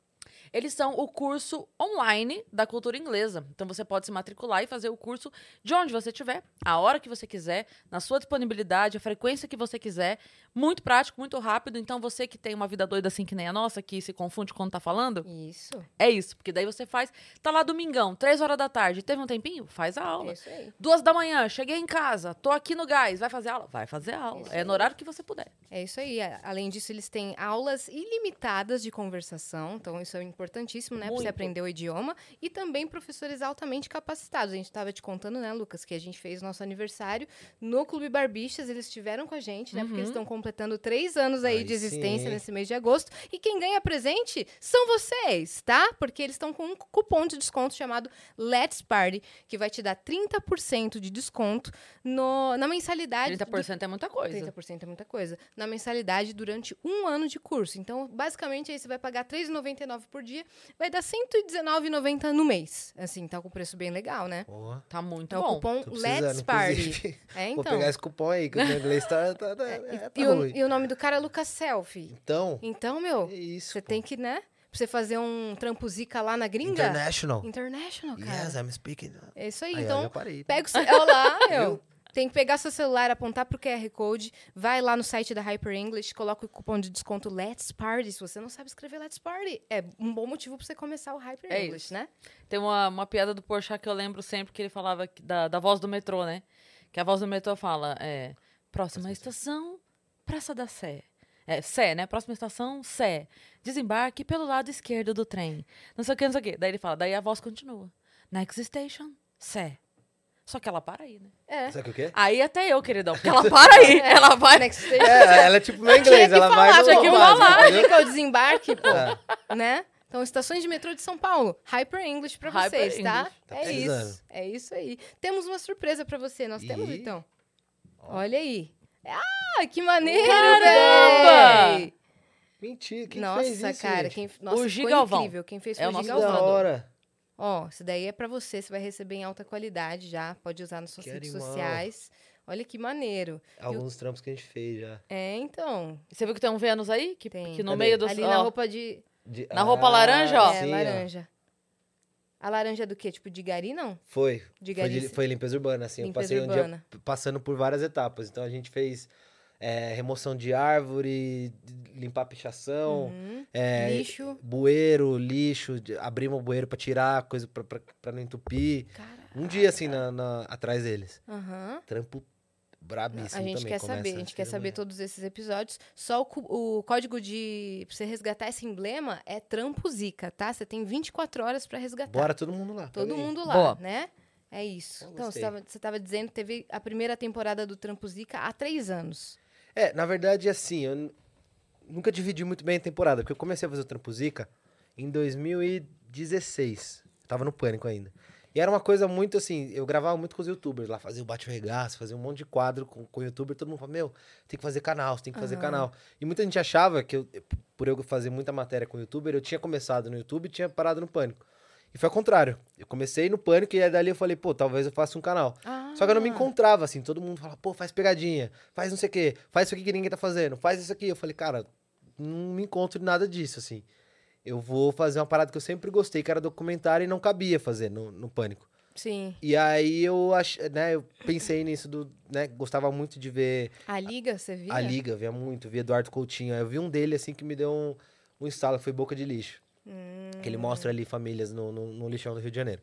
Eles são o curso online da cultura inglesa. Então você pode se matricular e fazer o curso de onde você estiver, a hora que você quiser, na sua disponibilidade, a frequência que você quiser. Muito prático, muito rápido. Então você que tem uma vida doida assim que nem a nossa, que se confunde quando tá falando, Isso, é isso. Porque daí você faz. Tá lá domingão, três horas da tarde, teve um tempinho? Faz a aula. isso aí. Duas da manhã, cheguei em casa, tô aqui no gás, vai fazer aula? Vai fazer aula. Isso É aí. no horário que você puder. É isso aí. Além disso, eles têm aulas ilimitadas de conversação. Então, isso é importantíssimo, né? Pra você aprender o idioma. E também professores altamente capacitados. A gente estava te contando, né, Lucas, que a gente fez nosso aniversário no Clube Barbixas. Eles estiveram com a gente, né? Porque eles estão completando três anos aí, Aí de existência sim. nesse mês de agosto. E quem ganha presente são vocês, tá? Porque eles estão com um cupom de desconto chamado Let's Party, que vai te dar 30% de desconto no, na mensalidade. do 30% é muita coisa. 30% é muita coisa. Na mensalidade durante um ano de curso. Então, basicamente, aí você vai pagar R$ 3,99 por dia, vai dar R$ 119,90 no mês. Assim, tá com preço bem legal, né? Porra, Tá muito É o bom. cupom tô Let's Party. É, Vou então. pegar esse cupom aí, que o meu inglês tá, tá, tá, é, tá E o, ruim. e o nome do cara é Lucas Selfie. Então, Então, meu, é isso. você pô. tem que, né? Pra você fazer um trampo zica lá na gringa. International. International, cara. Yes, I'm speaking. É isso aí. Aí, então, já parei. Pega o seu. Olha lá, meu. Tem que pegar seu celular, apontar pro QR Code, vai lá no site da Hyper English, coloca o cupom de desconto Let's Party. Se você não sabe escrever Let's Party, é um bom motivo pra você começar o Hyper É English, isso. né? Tem uma, uma piada do Porchat que eu lembro sempre que ele falava que- da, da voz do metrô, né? Que a voz do metrô fala, é, próxima estação, Praça da Sé. É, Sé, né? Próxima estação, Sé. Desembarque pelo lado esquerdo do trem. Não sei o que, não sei o que. Daí ele fala, daí a voz continua. Next station, Sé. Só que ela para aí, né? É. Sabe o que é? Aí até eu, queridão, porque ela para aí. Ela vai. Next station. É, ela é tipo meu inglês, que ela falar, vai no tinha que falar. entendeu? Fica o desembarque, pô. É. Né? Então, estações de metrô de São Paulo. Hyper English pra Hyper vocês, tá? English. Tá é isso. É isso aí. Temos uma surpresa pra você. Nós temos, Ih. então? Olha aí. Ah, que maneiro, Caramba! véi! Mentira, quem Nossa, fez isso, cara, quem, nossa, O ficou Gigalvão. incrível. Quem fez É foi o o Que Gigalvão. da hora. Ó, isso daí é pra você, você vai receber em alta qualidade já, pode usar nas suas Que redes animal. sociais. Olha que maneiro. Alguns trampos que a gente fez já. É, então, Você viu que tem um Vênus aí? Que, Tem. que no Cadê? meio do. ali ó, na roupa de... De- Na roupa laranja, ó. é, sim, laranja. A laranja é do quê? Tipo de gari, não? Foi. De Foi, gari. de- foi limpeza urbana, assim. Limpeza eu passei um urbana. dia passando por várias etapas. Então a gente fez é, remoção de árvore, limpar pichação, Uhum. é, Lixo. bueiro, lixo, abrimos o bueiro pra tirar coisa pra não entupir. Cara. Um dia, assim, na, na- atrás deles. Aham. Trampo brabíssimo A gente também. quer saber, a gente quer saber todos esses episódios. Só o, o código de pra você resgatar esse emblema é Trampo Zica, tá? Você tem 24 horas pra resgatar. Bora todo mundo lá. Todo aí. mundo lá, Boa. né? É isso. Eu então, você gostei. tava, você tava dizendo que teve a primeira temporada do Trampo Zica há três anos. É, na verdade, assim, eu nunca dividi muito bem a temporada, porque eu comecei a fazer o Trampo Zica em 2016. Eu tava no pânico ainda. E era uma coisa muito assim, eu gravava muito com os youtubers lá, fazia o bate regaço, fazia um monte de quadro com, com o youtuber, todo mundo falava, meu, tem que fazer canal, você tem que fazer Aham. canal. E muita gente achava que eu, por eu fazer muita matéria com youtuber, eu tinha começado no YouTube e tinha parado no pânico. E foi ao contrário. Eu comecei no pânico e aí dali eu falei, pô, talvez eu faça um canal. Ah, Só que eu não me encontrava, assim. Todo mundo fala, pô, faz pegadinha, faz não sei o quê, faz isso aqui que ninguém tá fazendo, faz isso aqui. Eu falei, cara, não me encontro em nada disso, assim. Eu vou fazer uma parada que eu sempre gostei, que era documentário, e não cabia fazer no, no Pânico. Sim. E aí eu, ach, né, eu pensei nisso, do, né, gostava muito de ver A Liga, você via? a Liga, via muito, via Eduardo Coutinho. Aí eu vi um dele, assim, que me deu um, um instalo, foi Boca de Lixo. Hum, Que ele mostra ali famílias no, no, no lixão do Rio de Janeiro.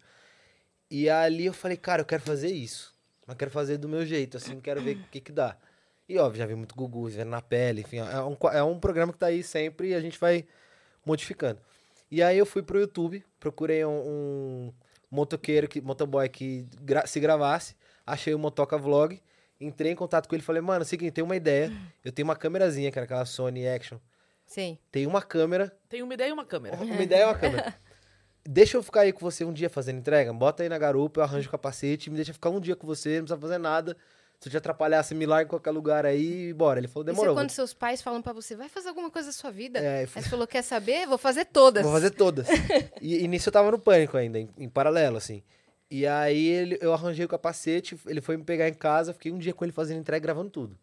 E ali eu falei, cara, eu quero fazer isso. Mas quero fazer do meu jeito, assim, quero ver o que que dá. E óbvio, já vi muito Gugu, vendo na pele, enfim, é um, é um programa que tá aí sempre e a gente vai modificando. E aí eu fui pro YouTube, procurei um, um motoqueiro, que, motoboy que gra- se gravasse, achei o Motoca Vlog, entrei em contato com ele e falei, mano, é o seguinte, tem uma ideia, eu tenho uma câmerazinha, que era aquela Sony Action, Sim. tem uma câmera, Tem uma ideia e uma câmera. uma ideia é uma câmera. Deixa eu ficar aí com você um dia fazendo entrega. Bota aí na garupa, eu arranjo o capacete, me deixa ficar um dia com você, não precisa fazer nada. Se eu te atrapalhar, você me larga em qualquer lugar aí e bora. Ele falou, Isso é demorou. quando seus pais falam pra você, vai fazer alguma coisa da sua vida. É, eu Aí fui- você falou, quer saber? Vou fazer todas. Vou fazer todas. e, e nisso eu tava no pânico ainda, em, em paralelo, assim. E aí ele- eu arranjei o capacete, ele foi me pegar em casa, fiquei um dia com ele fazendo entrega, gravando tudo.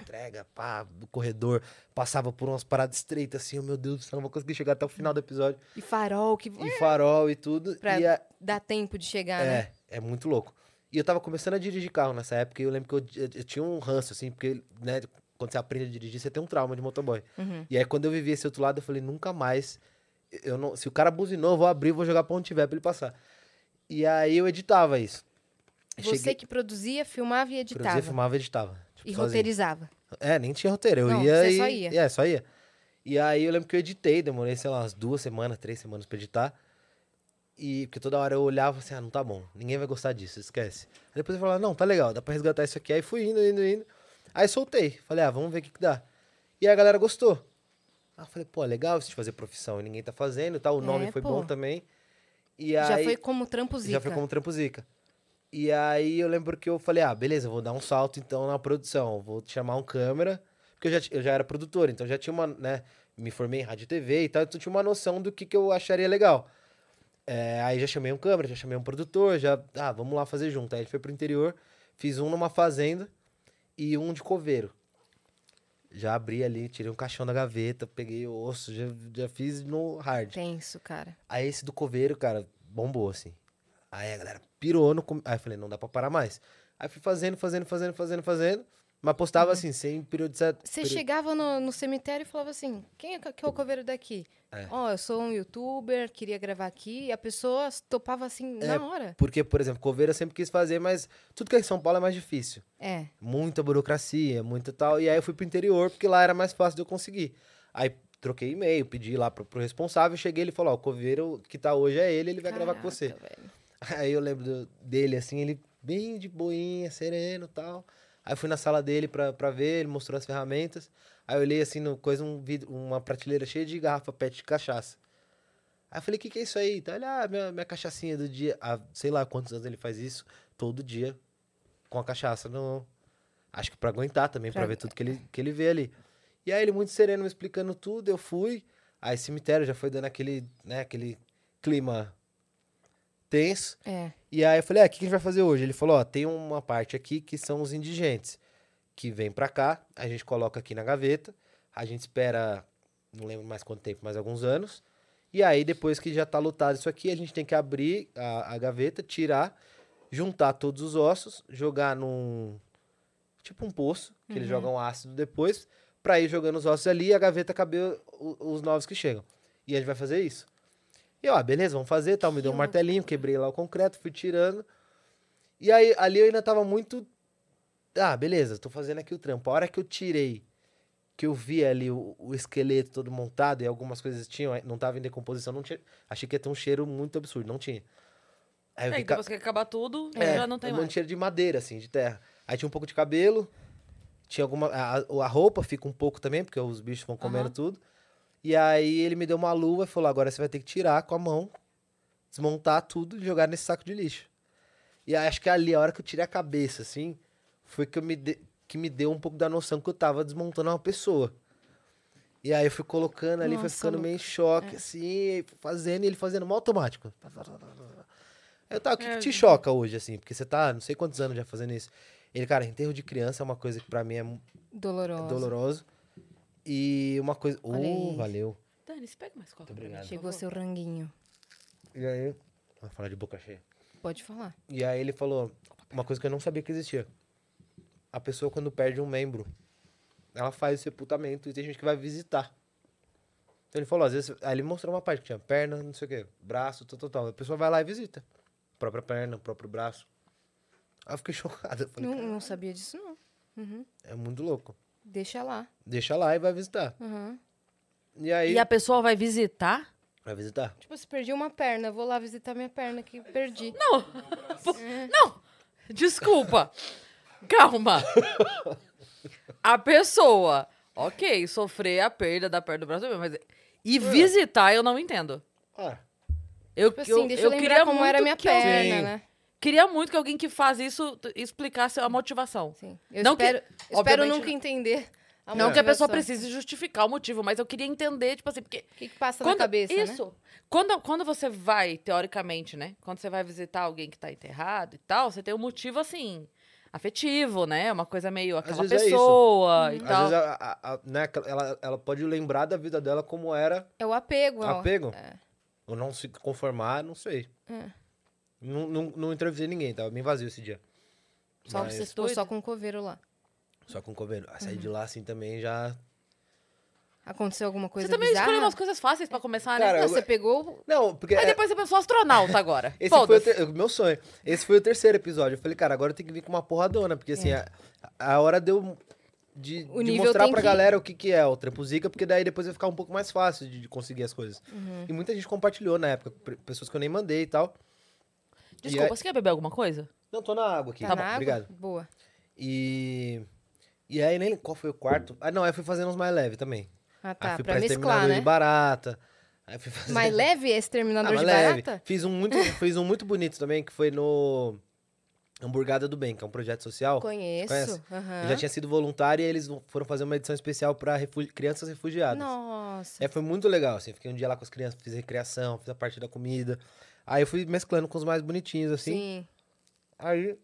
Entrega, pá, do corredor, passava por umas paradas estreitas assim, oh, meu Deus do céu, não vou conseguir chegar até o final do episódio. E farol, que E farol e tudo. Pra E a- dá tempo de chegar, né? É, é muito louco. E eu tava começando a dirigir carro nessa época e eu lembro que eu, eu- eu tinha um ranço, assim, porque, né, quando você aprende a dirigir, você tem um trauma de motoboy. Uhum. E aí, quando eu vivi esse outro lado, eu falei, nunca mais. Eu não, se o cara buzinou, eu vou abrir, vou jogar pra onde tiver pra ele passar. E aí eu editava isso. Você que produzia, filmava e editava. produzia, filmava e editava. E sozinho. roteirizava. É, nem tinha roteiro. Eu Não, ia você e. só ia. É, só ia. E aí eu lembro que eu editei, demorei, sei lá, umas duas semanas, três semanas pra editar. E porque toda hora eu olhava assim, ah, não tá bom, ninguém vai gostar disso, esquece. Aí depois eu falava, não, tá legal, dá pra resgatar isso aqui. Aí fui indo, indo, indo. Aí soltei. Falei, ah, vamos ver o que, que dá. E aí a galera gostou. Aí eu falei, pô, legal isso de fazer profissão e ninguém tá fazendo tal. O nome É, foi pô. bom também. E Já aí, foi como trampo zica. já foi como trampo zica. E aí eu lembro que eu falei, ah, beleza, vou dar um salto então na produção. Vou chamar um câmera, porque eu já, eu já era produtor, então já tinha uma, né, me formei em rádio e TV e tal, então tinha uma noção do que, que eu acharia legal. É, aí já chamei um câmera, já chamei um produtor, já, ah, vamos lá fazer junto. Aí ele foi pro interior, fiz um numa fazenda e um de coveiro. Já abri ali, tirei um caixão da gaveta, peguei o osso, já, já fiz no hard. Tenso, cara. Aí esse do coveiro, cara, bombou, assim. Aí a galera pirou no... Aí eu falei, não dá pra parar mais. Aí fui fazendo, fazendo, fazendo, fazendo, fazendo. Mas postava assim, sem periodizar. Você chegava no, no cemitério e falava assim: quem é, que é o coveiro daqui? É. Ó, eu sou um youtuber, queria gravar aqui. E a pessoa topava assim É. na hora. Porque, por exemplo, coveiro eu sempre quis fazer, mas tudo que é em São Paulo é mais difícil. É. Muita burocracia, muita tal. E aí eu fui pro interior, porque lá era mais fácil de eu conseguir. Aí troquei e-mail, pedi lá pro, pro responsável, cheguei ele falou: Ó, o coveiro que tá hoje é ele, ele vai gravar com você. Caraca, velho. Aí eu lembro do- dele, assim, ele bem de boinha, sereno e tal. Aí eu fui na sala dele pra, pra ver, ele mostrou as ferramentas. Aí eu olhei assim no coisa, um vidro, uma prateleira cheia de garrafa pet de cachaça. Aí eu falei, o que, que é isso aí? Então ele, ah, minha, minha cachaçinha do dia. Há sei lá quantos anos ele faz isso, todo dia, com a cachaça no. Acho que pra aguentar também, pra Pra- ver tudo que ele, que ele vê ali. E aí ele muito sereno me explicando tudo, eu fui. Aí cemitério já foi dando aquele, né, aquele clima tenso. É. E aí eu falei, ah, o que a gente vai fazer hoje? Ele falou, ó, tem uma parte aqui que são os indigentes, que vem pra cá, a gente coloca aqui na gaveta, a gente espera, não lembro mais quanto tempo, mais alguns anos, e aí depois que já tá lotado isso aqui, a gente tem que abrir a, a gaveta, tirar, juntar todos os ossos, jogar num, tipo um poço, que eles jogam ácido depois, pra ir jogando os ossos ali e a gaveta caber o- os novos que chegam. E a gente vai fazer isso. E eu, ah, beleza, vamos fazer, tal. Me deu um martelinho, quebrei lá o concreto, fui tirando. E aí, ali eu ainda tava muito. Ah, beleza, tô fazendo aqui o trampo. A hora que eu tirei, que eu vi ali o, o esqueleto todo montado e algumas coisas tinham, não tava em decomposição, não tinha. Achei que ia ter um cheiro muito absurdo, não tinha. Aí eu Aí vi depois que acabar tudo, é, já não tem um mais. cheiro de madeira, assim, de terra. Aí tinha um pouco de cabelo, tinha alguma. A, a roupa fica um pouco também, porque os bichos vão comendo Aham. tudo. E aí ele me deu uma luva e falou: agora você vai ter que tirar com a mão, desmontar tudo e jogar nesse saco de lixo. E aí acho que ali, a hora que eu tirei a cabeça, assim, foi que, eu me de- que me deu um pouco da noção que eu tava desmontando uma pessoa. E aí eu fui colocando ali, foi Nossa, ficando meio em choque, É. assim, fazendo e ele fazendo no automático. Eu tava, o que, É, que te choca hoje, assim? Porque você tá, não sei quantos anos já fazendo isso. Ele, cara, enterro de criança é uma coisa que pra mim é, mu- é Doloroso. E uma coisa. Oh, valeu. Dani, você pega mais coca. Muito obrigado. Chegou seu ranguinho. E aí. Vou falar de boca cheia. Pode falar. E aí ele falou uma coisa que eu não sabia que existia. A pessoa, quando perde um membro, ela faz o sepultamento e tem gente que vai visitar. Então ele falou, às vezes. Aí ele mostrou uma parte que tinha perna, não sei o quê, braço, tal, tal, tal. A pessoa vai lá e visita. Própria perna, próprio braço. Aí eu fiquei falei, Não, "Cara, não sabia disso, não. Uhum. é muito louco. Deixa lá. Deixa lá e vai visitar. Uhum. E aí. E a pessoa vai visitar? Vai visitar? Tipo, se perdi uma perna, vou lá visitar minha perna que perdi. Não! Não! Desculpa! Calma! A pessoa, ok, sofrer a perda da perna do braço, mas. E visitar eu não entendo. Ah, Eu, Tipo assim, eu, deixa eu eu lembrar queria como muito era minha eu- perna, Sim. né? Queria muito que alguém que faz isso explicasse a motivação. Sim. Eu Não que- espero, espero obviamente nunca não. entender a Não que a pessoa precise justificar o motivo, mas eu queria entender, tipo assim, porque O que, que passa quando, na cabeça, né? Isso. Quando, quando você vai, teoricamente, né? Quando você vai visitar alguém que tá enterrado e tal, você tem um motivo, assim, afetivo, né? Uma coisa meio aquela vezes é isso. pessoa e Às tal. vezes a- a- a- né, ela, ela pode lembrar da vida dela como era É o apego. ó. apego. É. Ou não se conformar, não sei. É. Não, não, não entrevistei ninguém, tava bem vazio esse dia. Só Mas- você ficou só com o coveiro lá. Só com coveiro. A sair Uhum. de lá assim também já. Aconteceu alguma coisa Você também bizarra? escolheu umas coisas fáceis pra começar, Cara, né? Não, eu- você pegou... Não, porque. Aí é- depois você pensou astronauta agora. Esse foi o, ter- o meu sonho. Esse foi o terceiro episódio. Eu falei, cara, agora eu tenho que vir com uma porradona, porque assim, a, a hora deu de, É. O de mostrar pra que- galera o que, que é o Trampo porque daí depois vai ficar um pouco mais fácil de, de conseguir as coisas. Uhum. E muita gente compartilhou na época, pessoas que eu nem mandei e tal. Desculpa, aí- você quer beber alguma coisa? Não, tô na água aqui. Tá na água? Obrigado. Boa. E. E aí, nem qual foi o quarto? Ah, não, aí eu fui fazendo uns mais leve também. Ah, aí tá. fui Pra pra mesclar, né? de barata. Aí fui fazer... Mais leve esse Ah, terminador mas de leve. barata? Fiz um, muito, fiz um muito bonito também, que foi no Hamburgada do Bem, que é um projeto social. Conheço. Conhece? aham. Eu já tinha sido voluntário e eles foram fazer uma edição especial pra refu- crianças refugiadas. Nossa. É, foi muito legal, assim. Fiquei um dia lá com as crianças, fiz recreação, fiz a parte da comida. Aí eu fui mesclando com os mais bonitinhos, assim. Sim. Aí.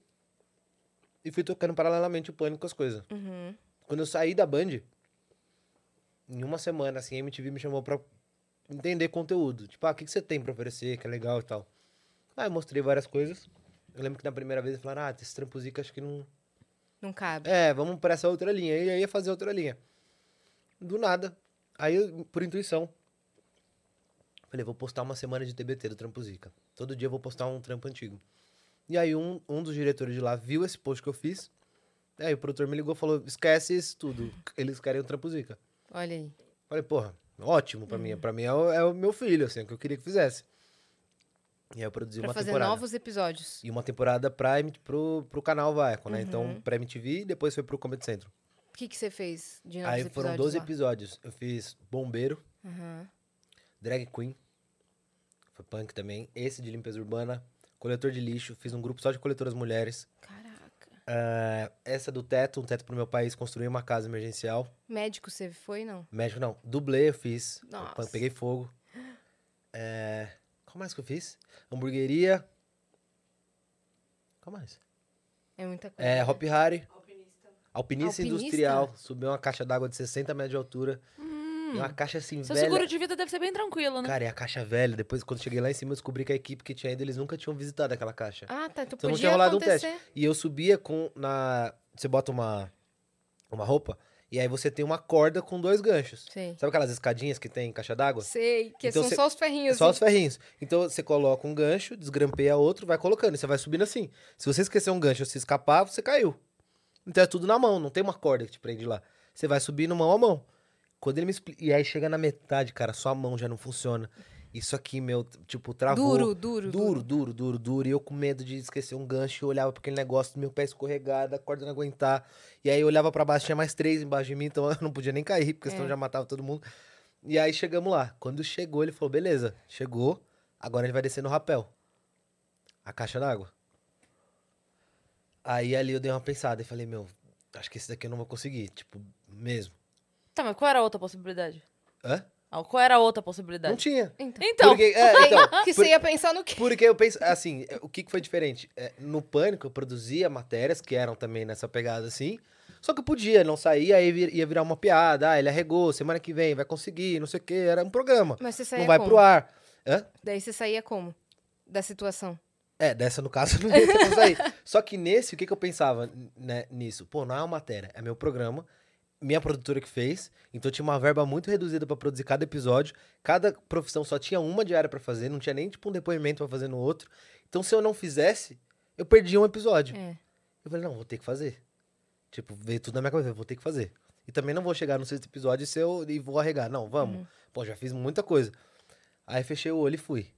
E fui tocando paralelamente o pânico com as coisas. Uhum. Quando eu saí da Band, em uma semana, assim, a MTV me chamou pra entender conteúdo. Tipo, ah, o que, que você tem pra oferecer, que é legal e tal. Aí eu mostrei várias coisas. Eu lembro que na primeira vez falaram, ah, esse trampo zica acho que não, Não cabe. É, vamos pra essa outra linha. E aí ia fazer outra linha. Do nada. Aí, eu, por intuição, falei, vou postar uma semana de TBT do Trampo Zica. Todo dia eu vou postar um trampo antigo. E aí um, um dos diretores de lá viu esse post que eu fiz. Aí o produtor me ligou e falou, esquece isso tudo. Eles querem o Trampo Zica. Olha aí. Falei, porra, ótimo pra mim. Pra mim é o, é o meu filho, assim, é o que eu queria que fizesse. E aí eu produzi Pra uma fazer temporada. novos episódios. E uma temporada pra, pro, pro canal Vaeco, né? Uhum. Então, pra MTV e depois foi pro Comedy Central. O que, que você fez de novos Aí foram 12 lá? episódios. Eu fiz Bombeiro, Aham. Drag Queen, foi punk também. Esse de limpeza urbana, Coletor de lixo, fiz um grupo só de coletoras mulheres. Caraca. Ah, essa do teto, um teto pro meu país, construí uma casa emergencial. Médico você foi, não? Médico não, dublê eu fiz. Nossa. Eu Peguei fogo. É, Qual mais que eu fiz? Hamburgueria. Qual mais? É muita coisa. É, Hop Harry. Alpinista. Alpinista, Alpinista? Industrial. Subiu uma caixa d'água de 60 metros de altura. E uma caixa assim, Hum. Seu velha. seguro de vida deve ser bem tranquilo, né? Cara, e a caixa velha, depois quando cheguei lá em cima, eu descobri que a equipe que tinha ido, eles nunca tinham visitado aquela caixa. Ah, tá. Então Então não tinha rolado um acontecer. teste. E eu subia com na. Você bota uma, uma roupa, e aí você tem uma corda com dois ganchos. Sei. Sabe aquelas escadinhas que tem em caixa d'água? Sei, que Então são só os ferrinhos. Só né? os ferrinhos. Então você coloca um gancho, desgrampeia outro, vai colocando. E você vai subindo assim. Se você esquecer um gancho ou se escapar, você caiu. Então é tudo na mão, não tem uma corda que te prende lá. Você vai subindo mão a mão. Quando ele me explica. E aí chega na metade, cara, sua mão já não funciona. Isso aqui, meu, tipo, travou. Duro, duro, Duro, duro, duro, duro. E eu com medo de esquecer um gancho, eu olhava pra aquele negócio, meu pé escorregado, a corda não aguentar. E aí eu olhava pra baixo, tinha mais três embaixo de mim, então eu não podia nem cair, porque senão É. já matava todo mundo. E aí chegamos lá. Quando chegou, ele falou: beleza, chegou, agora ele vai descer no rapel. A caixa d'água. Aí ali eu dei uma pensada e falei, meu, acho que esse daqui eu não vou conseguir, tipo, mesmo. Tá, mas qual era a outra possibilidade? Hã? Ah, Qual era a outra Não possibilidade? tinha. Então, Então, Porque, é, então, que por- você ia pensar no quê? Porque eu penso, assim, é, o que, que foi diferente? É, no Pânico, eu produzia matérias que eram também nessa pegada assim. Só que eu podia, não saía, aí vir- ia virar uma piada. Ah, ele arregou, semana que vem vai conseguir, não sei o quê. Era um programa. Mas você saía não vai como? pro ar. Hã? Daí você saía como? Da situação. É, dessa no caso não ia sair. Só que nesse, o que, que eu pensava né, nisso? Pô, não é uma matéria, é meu programa. Minha produtora que fez, então tinha uma verba muito reduzida pra produzir cada episódio. Cada profissão só tinha uma diária pra fazer, não tinha nem tipo um depoimento pra fazer no outro. Então se eu não fizesse, eu perdia um episódio. É. Eu falei, não, vou ter que fazer. Tipo, veio tudo na minha cabeça, vou ter que fazer. E também não vou chegar no sexto episódio e, se eu, e vou arregar. Não, vamos. Uhum. Pô, já fiz muita coisa. Aí fechei o olho e fui.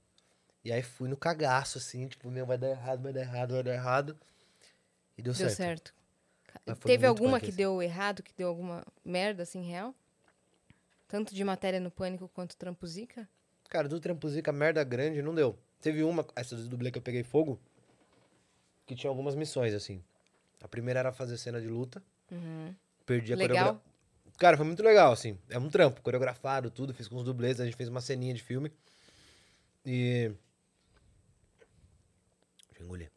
E aí fui no cagaço, assim, tipo, meu, vai dar errado, vai dar errado, vai dar errado. E deu, Deu certo. certo. Foi Teve alguma que deu errado, que deu alguma merda, assim, real? Tanto de matéria no Pânico quanto Trampo Zica? Cara, do Trampuzica, merda grande, não deu. Teve uma, essa do dublê que eu peguei fogo, que tinha algumas missões, assim. A primeira era fazer cena de luta. Uhum. Perdi a Legal? coreografia. Cara, foi muito legal, assim. É um trampo, coreografado, tudo. Fiz com os dublês, a gente fez uma ceninha de filme. E. Deixa eu engolir.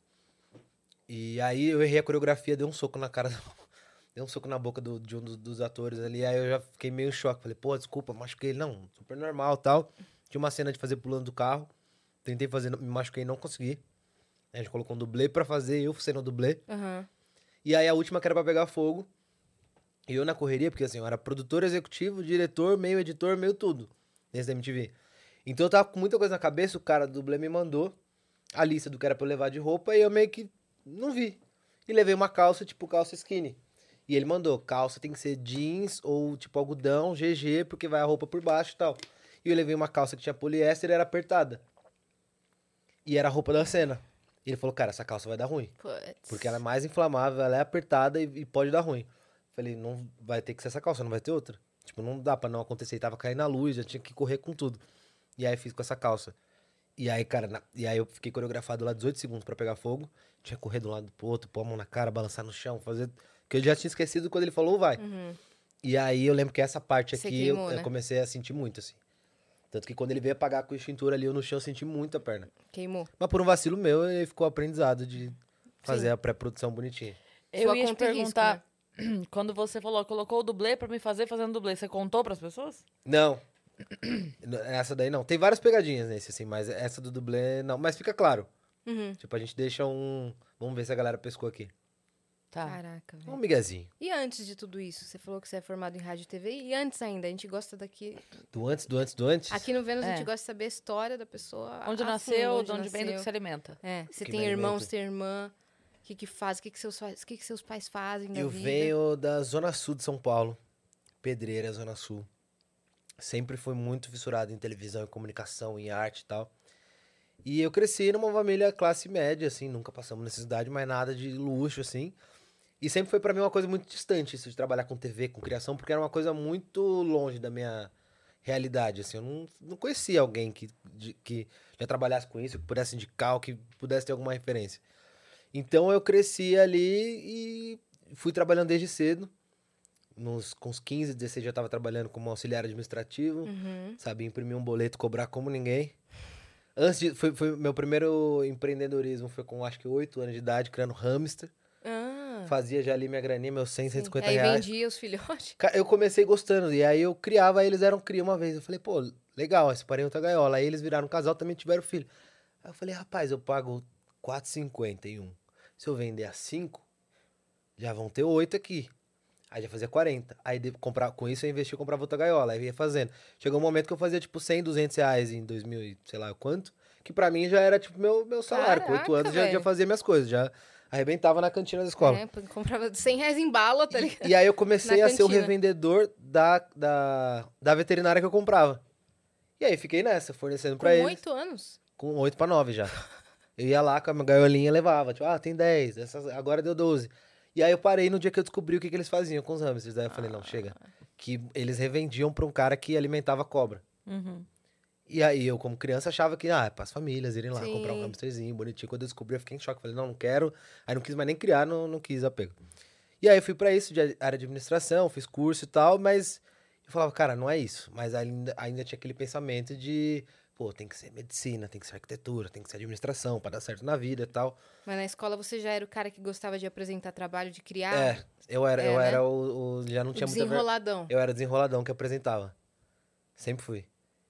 E aí eu errei a coreografia, dei um soco na cara. Dei um soco na boca do- de um dos, dos atores ali. Aí eu já fiquei meio em choque. Falei, pô, desculpa, machuquei. Não, super normal tal. Tinha uma cena de fazer pulando do carro. Tentei fazer, me machuquei e não consegui. A gente colocou um dublê pra fazer, eu sendo o dublê. Aham. E aí a última que era pra pegar fogo. E eu na correria, porque assim, eu era produtor executivo, diretor, meio editor, meio tudo. Nesse da MTV. Então eu tava com muita coisa na cabeça, o cara do dublê me mandou a lista do que era pra eu levar de roupa e eu meio que não vi. E levei uma calça, tipo calça skinny. E ele mandou, calça tem que ser jeans ou tipo algodão, GG, porque vai a roupa por baixo e tal. E eu levei uma calça que tinha poliéster e era apertada. E era a roupa da cena. E ele falou, cara, essa calça vai dar ruim. Puts. Porque ela é mais inflamável, ela é apertada e, e pode dar ruim. Falei, não vai ter que ser essa calça, não vai ter outra. Tipo, não dá pra não acontecer. E tava caindo a luz, já tinha que correr com tudo. E aí fiz com essa calça. E aí, cara, na- e aí eu fiquei coreografado lá 18 segundos pra pegar fogo. Tinha que correr de um lado pro outro, pôr a mão na cara, balançar no chão, fazer. Que eu já tinha esquecido quando ele falou, vai. Uhum. E aí eu lembro que essa parte Você aqui eu, queimou, eu né? comecei a sentir muito, assim. Tanto que quando ele veio apagar com a extintura ali, eu no chão eu senti muito a perna. Queimou. Mas por um vacilo meu, ele ficou aprendizado de fazer Sim. a pré-produção bonitinha. eu Sua ia te e risco, perguntar, quando você falou, colocou o dublê pra me fazer fazendo dublê, você contou pras pessoas? Não. Essa daí não. Tem várias pegadinhas nesse, assim, mas essa do dublê não. Mas fica claro. Uhum. Tipo, a gente deixa um. Vamos ver se a galera pescou aqui. Tá. Caraca, Um velho. miguezinho. E antes de tudo isso? Você falou que você é formado em rádio e TV. E antes ainda, a gente gosta daqui. Do antes, do antes, do antes. Aqui no Vênus a É. gente gosta de saber a história da pessoa. Onde a nasceu, fundo, de onde vem, do que se alimenta. É, você Que tem irmãos, tem irmã. O que que faz? O que que seus, que que seus pais fazem da Eu vida? venho da Zona Sul de São Paulo. Pedreira, Zona Sul. Sempre fui muito fissurado em televisão, em comunicação, em arte e tal. E eu cresci numa família classe média, assim, nunca passamos necessidade, mas nada de luxo, assim. E sempre foi pra mim uma coisa muito distante isso de trabalhar com TV, com criação, porque era uma coisa muito longe da minha realidade, assim. Eu não, não conhecia alguém que, de- que já trabalhasse com isso, que pudesse indicar, que pudesse ter alguma referência. Então eu cresci ali e fui trabalhando desde cedo. Nos, com uns 15, 16 já estava trabalhando como auxiliar administrativo. Uhum. Sabia imprimir um boleto, cobrar como ninguém. Antes de, foi, foi meu primeiro empreendedorismo foi com acho que 8 anos de idade, criando hamster. Ah, Fazia já ali minha graninha, meus 100, sim. 150 Aí reais. vendia os filhotes. Eu comecei gostando, e aí eu criava, aí eles eram cria uma vez. Eu falei, pô, legal, separei outra gaiola. Aí eles viraram um casal, também tiveram filho. Aí eu falei, rapaz, eu pago 4,50 em um. Se eu vender a 5, já vão ter 8 aqui. Aí já fazia 40. Aí comprar, com isso eu investi e comprava outra gaiola. Aí ia fazendo. Chegou um momento que eu fazia tipo 100, 200 reais em 2000, e sei lá quanto. Que pra mim já era tipo meu, meu salário. com 8 Caraca, anos já, já fazia minhas coisas. Já arrebentava na cantina da escola. É, comprava 100 reais em bala, tá ligado? E aí eu comecei a ser o cantina. revendedor da, da, da veterinária que eu comprava. E aí fiquei nessa, fornecendo Com pra eles. 8 anos. Com 8 pra 9 já. Eu ia lá com a minha gaiolinha e levava. Tipo, ah, tem 10, essas, agora deu 12. E aí eu parei no dia que eu descobri o que, que eles faziam com os hamsters. Daí eu falei, não, chega. Que eles revendiam pra um cara que alimentava cobra. Uhum. E aí eu, como criança, achava que, ah, é para as famílias irem lá Sim. comprar um hamsterzinho bonitinho. Quando eu descobri, eu fiquei em choque. Falei, não, não quero. Aí não quis mais nem criar, não, não quis apego. E aí eu fui pra isso, de área de administração, fiz curso e tal, mas eu falava, cara, não é isso. Mas ainda, ainda tinha aquele pensamento de, pô, tem que ser medicina, tem que ser arquitetura, tem que ser administração pra dar certo na vida e tal. Mas na escola você já era o cara que gostava de apresentar trabalho, de criar. é, eu era, é, eu né? era o, o- Já não o tinha muita desenroladão. Eu era desenroladão que apresentava. Sempre fui.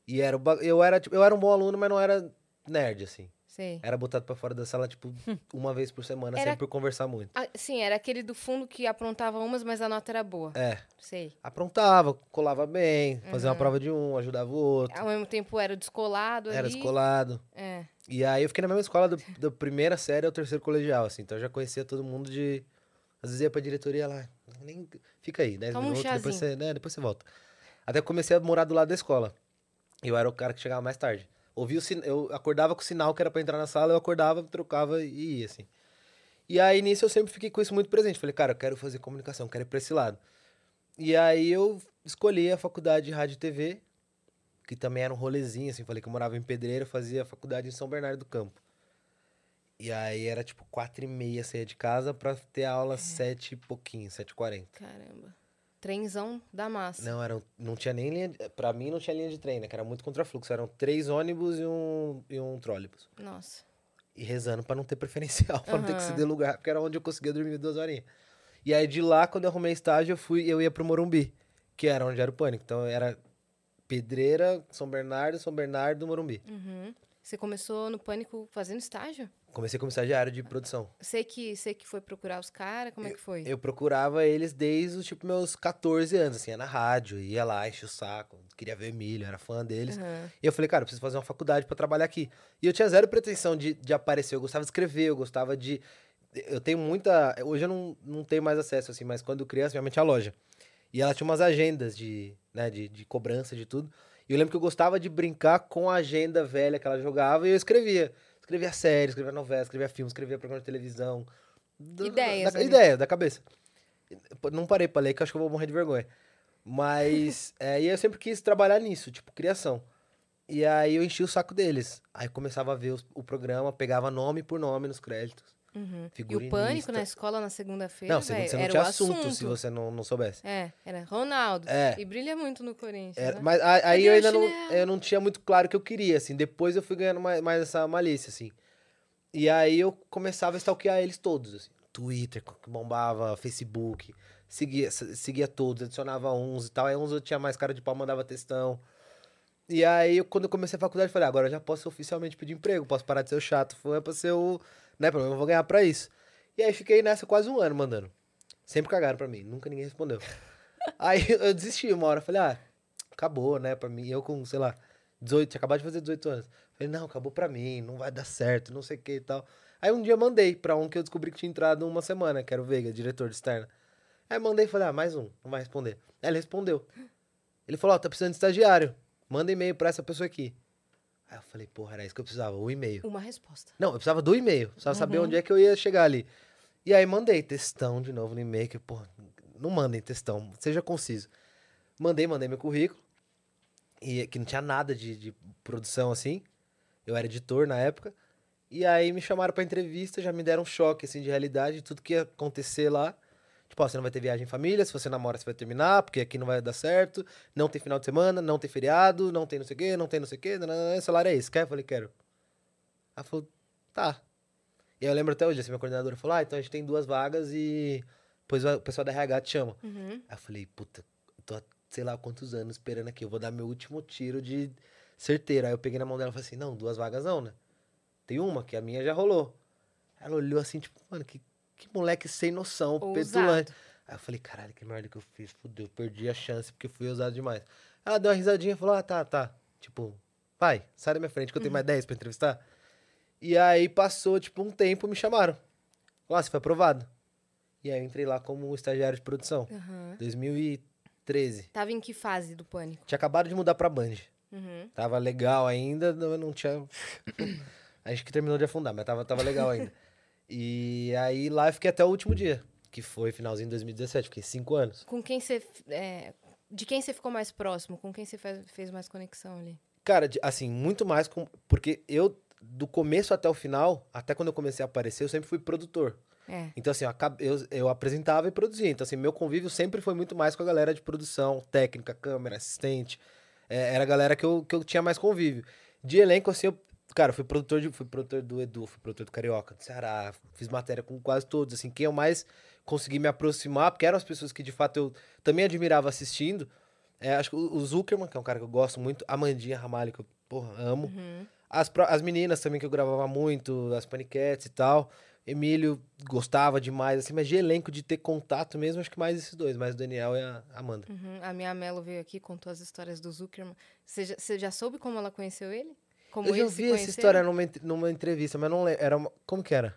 E era, eu, era, tipo, eu era um bom aluno, mas não era nerd, assim. Sei. Era botado pra fora da sala, tipo, uma vez por semana, Era- sempre por conversar muito. Ah, sim, era aquele do fundo que aprontava umas, mas a nota era boa. É, Sei. aprontava, colava bem, fazia uma Uhum. prova de um, ajudava o outro, Ao mesmo tempo era descolado era ali. descolado. É. E aí eu fiquei na mesma escola do, da primeira série ao terceiro colegial, assim, então eu já conhecia todo mundo de... Às vezes ia pra diretoria lá, nem... fica aí, 10 Toma um minutos, depois chazinho. você, né, depois você volta. Até que comecei a morar do lado da escola. Eu era o cara que chegava mais tarde. Ouvia o sin... Eu acordava com o sinal que era pra entrar na sala, eu acordava, trocava e ia, assim. E aí, nisso, eu sempre fiquei com isso muito presente. Falei, cara, eu quero fazer comunicação, quero ir pra esse lado. E aí, eu escolhi a faculdade de rádio e TV, que também era um rolezinho, assim. Falei que eu morava em Pedreira, fazia faculdade em São Bernardo do Campo. E aí, era tipo quatro e meia, saía de casa pra ter aula sete e pouquinho, sete e quarenta. Caramba. Trenzão da massa. Não, era, não tinha nem linha. Pra mim, não tinha linha de trem, né? Que era muito contrafluxo. Eram três ônibus e um, e um trólebus. Nossa. E rezando pra não ter preferencial, pra não ter que ceder lugar, porque era onde eu conseguia dormir duas horinhas. E aí de lá, quando eu arrumei estágio, eu fui, eu ia pro Morumbi, que era onde era o pânico. Então era Pedreira, São Bernardo, São Bernardo, Morumbi. Uhum. Você começou no Pânico fazendo estágio? Comecei como estagiário de produção. Sei que, sei que foi procurar os caras, como é que foi? Eu procurava eles desde os tipo meus 14 anos, assim, ia na rádio, ia lá, enchia o saco, queria ver Emílio, era fã deles. Aham. E eu falei, cara, eu preciso fazer uma faculdade pra trabalhar aqui. E eu tinha zero pretensão de, de aparecer. Eu gostava de escrever, eu gostava de. Eu tenho muita. Hoje eu não, não tenho mais acesso, assim, mas quando criança, minha mãe tinha loja. E ela tinha umas agendas de, né, de, de cobrança, de tudo. E eu lembro que eu gostava de brincar com a agenda velha que ela jogava e eu escrevia. Escrevia série, escrevia novela, escrevia filme, escrevia programa de televisão. Do- Ideias Da, ali. ideia, da cabeça. Não parei pra ler, que eu acho que eu vou morrer de vergonha. Mas, é, e eu sempre quis trabalhar nisso, tipo, criação. E aí eu enchi o saco deles. Aí começava a ver os- o programa, pegava nome por nome nos créditos. Uhum. E o. Pânico na escola na segunda-feira, Não, você, não- velho, você não era tinha o assunto, se você não, não soubesse. É, era Ronaldo. É. E brilha muito no Corinthians, É, né? mas aí Cadê eu ainda não, eu não tinha muito claro o que eu queria, assim. Depois eu fui ganhando mais, mais essa malícia, assim. E aí eu começava a stalkear eles todos, assim. Twitter, que bombava, Facebook. Seguia, seguia todos, adicionava uns e tal. Aí uns eu tinha mais cara de pau, mandava textão. E aí, quando eu comecei a faculdade, eu falei, "Ah, agora eu já posso oficialmente pedir emprego, posso parar de ser o chato, foi pra ser o... Né, pelo menos eu vou ganhar pra isso. E aí fiquei nessa quase um ano mandando. Sempre cagaram pra mim, nunca ninguém respondeu. aí eu desisti uma hora, falei, ah, acabou, né, pra mim. Eu com, sei lá, 18, tinha acabado de fazer 18 anos. Falei, não, acabou pra mim, não vai dar certo, não sei o que e tal. Aí um dia mandei pra um que eu descobri que tinha entrado uma semana, que era o Veiga, diretor de externa. Aí mandei e falei, ah, mais um, não vai responder. Aí ele respondeu. Ele falou, ó, tá precisando de estagiário. Manda e-mail pra essa pessoa aqui. Aí eu falei, porra, era isso que eu precisava, o e-mail. Uma resposta. Não, eu precisava do e-mail, precisava saber Uhum. onde é que eu ia chegar ali. E aí mandei textão de novo no e-mail, que, porra, não mandem textão, seja conciso. Mandei, mandei meu currículo, e que não tinha nada de, de produção assim. Eu era editor na época. E aí me chamaram pra entrevista, já me deram um choque assim de realidade, de tudo que ia acontecer lá. Tipo, ó, você não vai ter viagem em família, se você namora, você vai terminar, porque aqui não vai dar certo. Não tem final de semana, não tem feriado, não tem não sei o quê, não tem não sei o quê. salário é esse, quer? Eu falei, quero. Ela falou, tá. E aí eu lembro até hoje, assim, minha coordenadora falou, ah, então a gente tem duas vagas e depois o pessoal da RH te chama. Uhum. Aí eu falei, puta, tô há sei lá quantos anos esperando aqui, eu vou dar meu último tiro de certeiro. Aí eu peguei na mão dela e falei assim, não, duas vagas não, né? Tem uma, que a minha já rolou. Ela olhou assim, tipo, mano, que, que moleque sem noção, Ousado. petulante. Aí eu falei, caralho, que merda que eu fiz, fudeu, perdi a chance porque fui ousado demais. Ela deu uma risadinha e falou, ah, tá, tá. Tipo, vai, sai da minha frente que eu tenho mais 10 pra entrevistar. E aí passou, tipo, um tempo, me chamaram. Falaram, ah, você foi aprovado. E aí eu entrei lá como estagiário de produção. Aham. 2013. Tava em que fase do pânico? Tinha acabado de mudar pra Band. Uhum. Tava legal ainda, não, não tinha. Acho que terminou de afundar, mas tava, tava legal ainda. E aí lá eu fiquei até o último dia, que foi finalzinho de 2017, fiquei cinco anos. Com quem você. é, de quem você ficou mais próximo? Com quem você fez, fez mais conexão ali? Cara, assim, muito mais com. Porque eu, do começo até o final, até quando eu comecei a aparecer, eu sempre fui produtor. É. Então, assim, eu, eu apresentava e produzia. Então, assim, meu convívio sempre foi muito mais com a galera de produção, técnica, câmera, assistente. É, era a galera que eu, que eu tinha mais convívio. De elenco, assim, eu, cara, fui produtor, de, fui produtor do Edu, fui produtor do Carioca, do Ceará, fiz matéria com quase todos. Assim, quem eu mais consegui me aproximar, porque eram as pessoas que de fato eu também admirava assistindo. É, acho que o Zuckerman, que é um cara que eu gosto muito, a Mandinha Ramalho, que eu, porra, amo. Uhum. As, as meninas também que eu gravava muito, as paniquetes e tal. Emílio gostava demais, assim, mas de elenco, de ter contato mesmo, acho que mais esses dois, mais o Daniel e a Amanda. Uhum. A minha Melo veio aqui, contou as histórias do Zuckerman. Você já, você já soube como ela conheceu ele? Como eu já vi essa história numa, numa entrevista, mas não lembro. Era uma- como que era?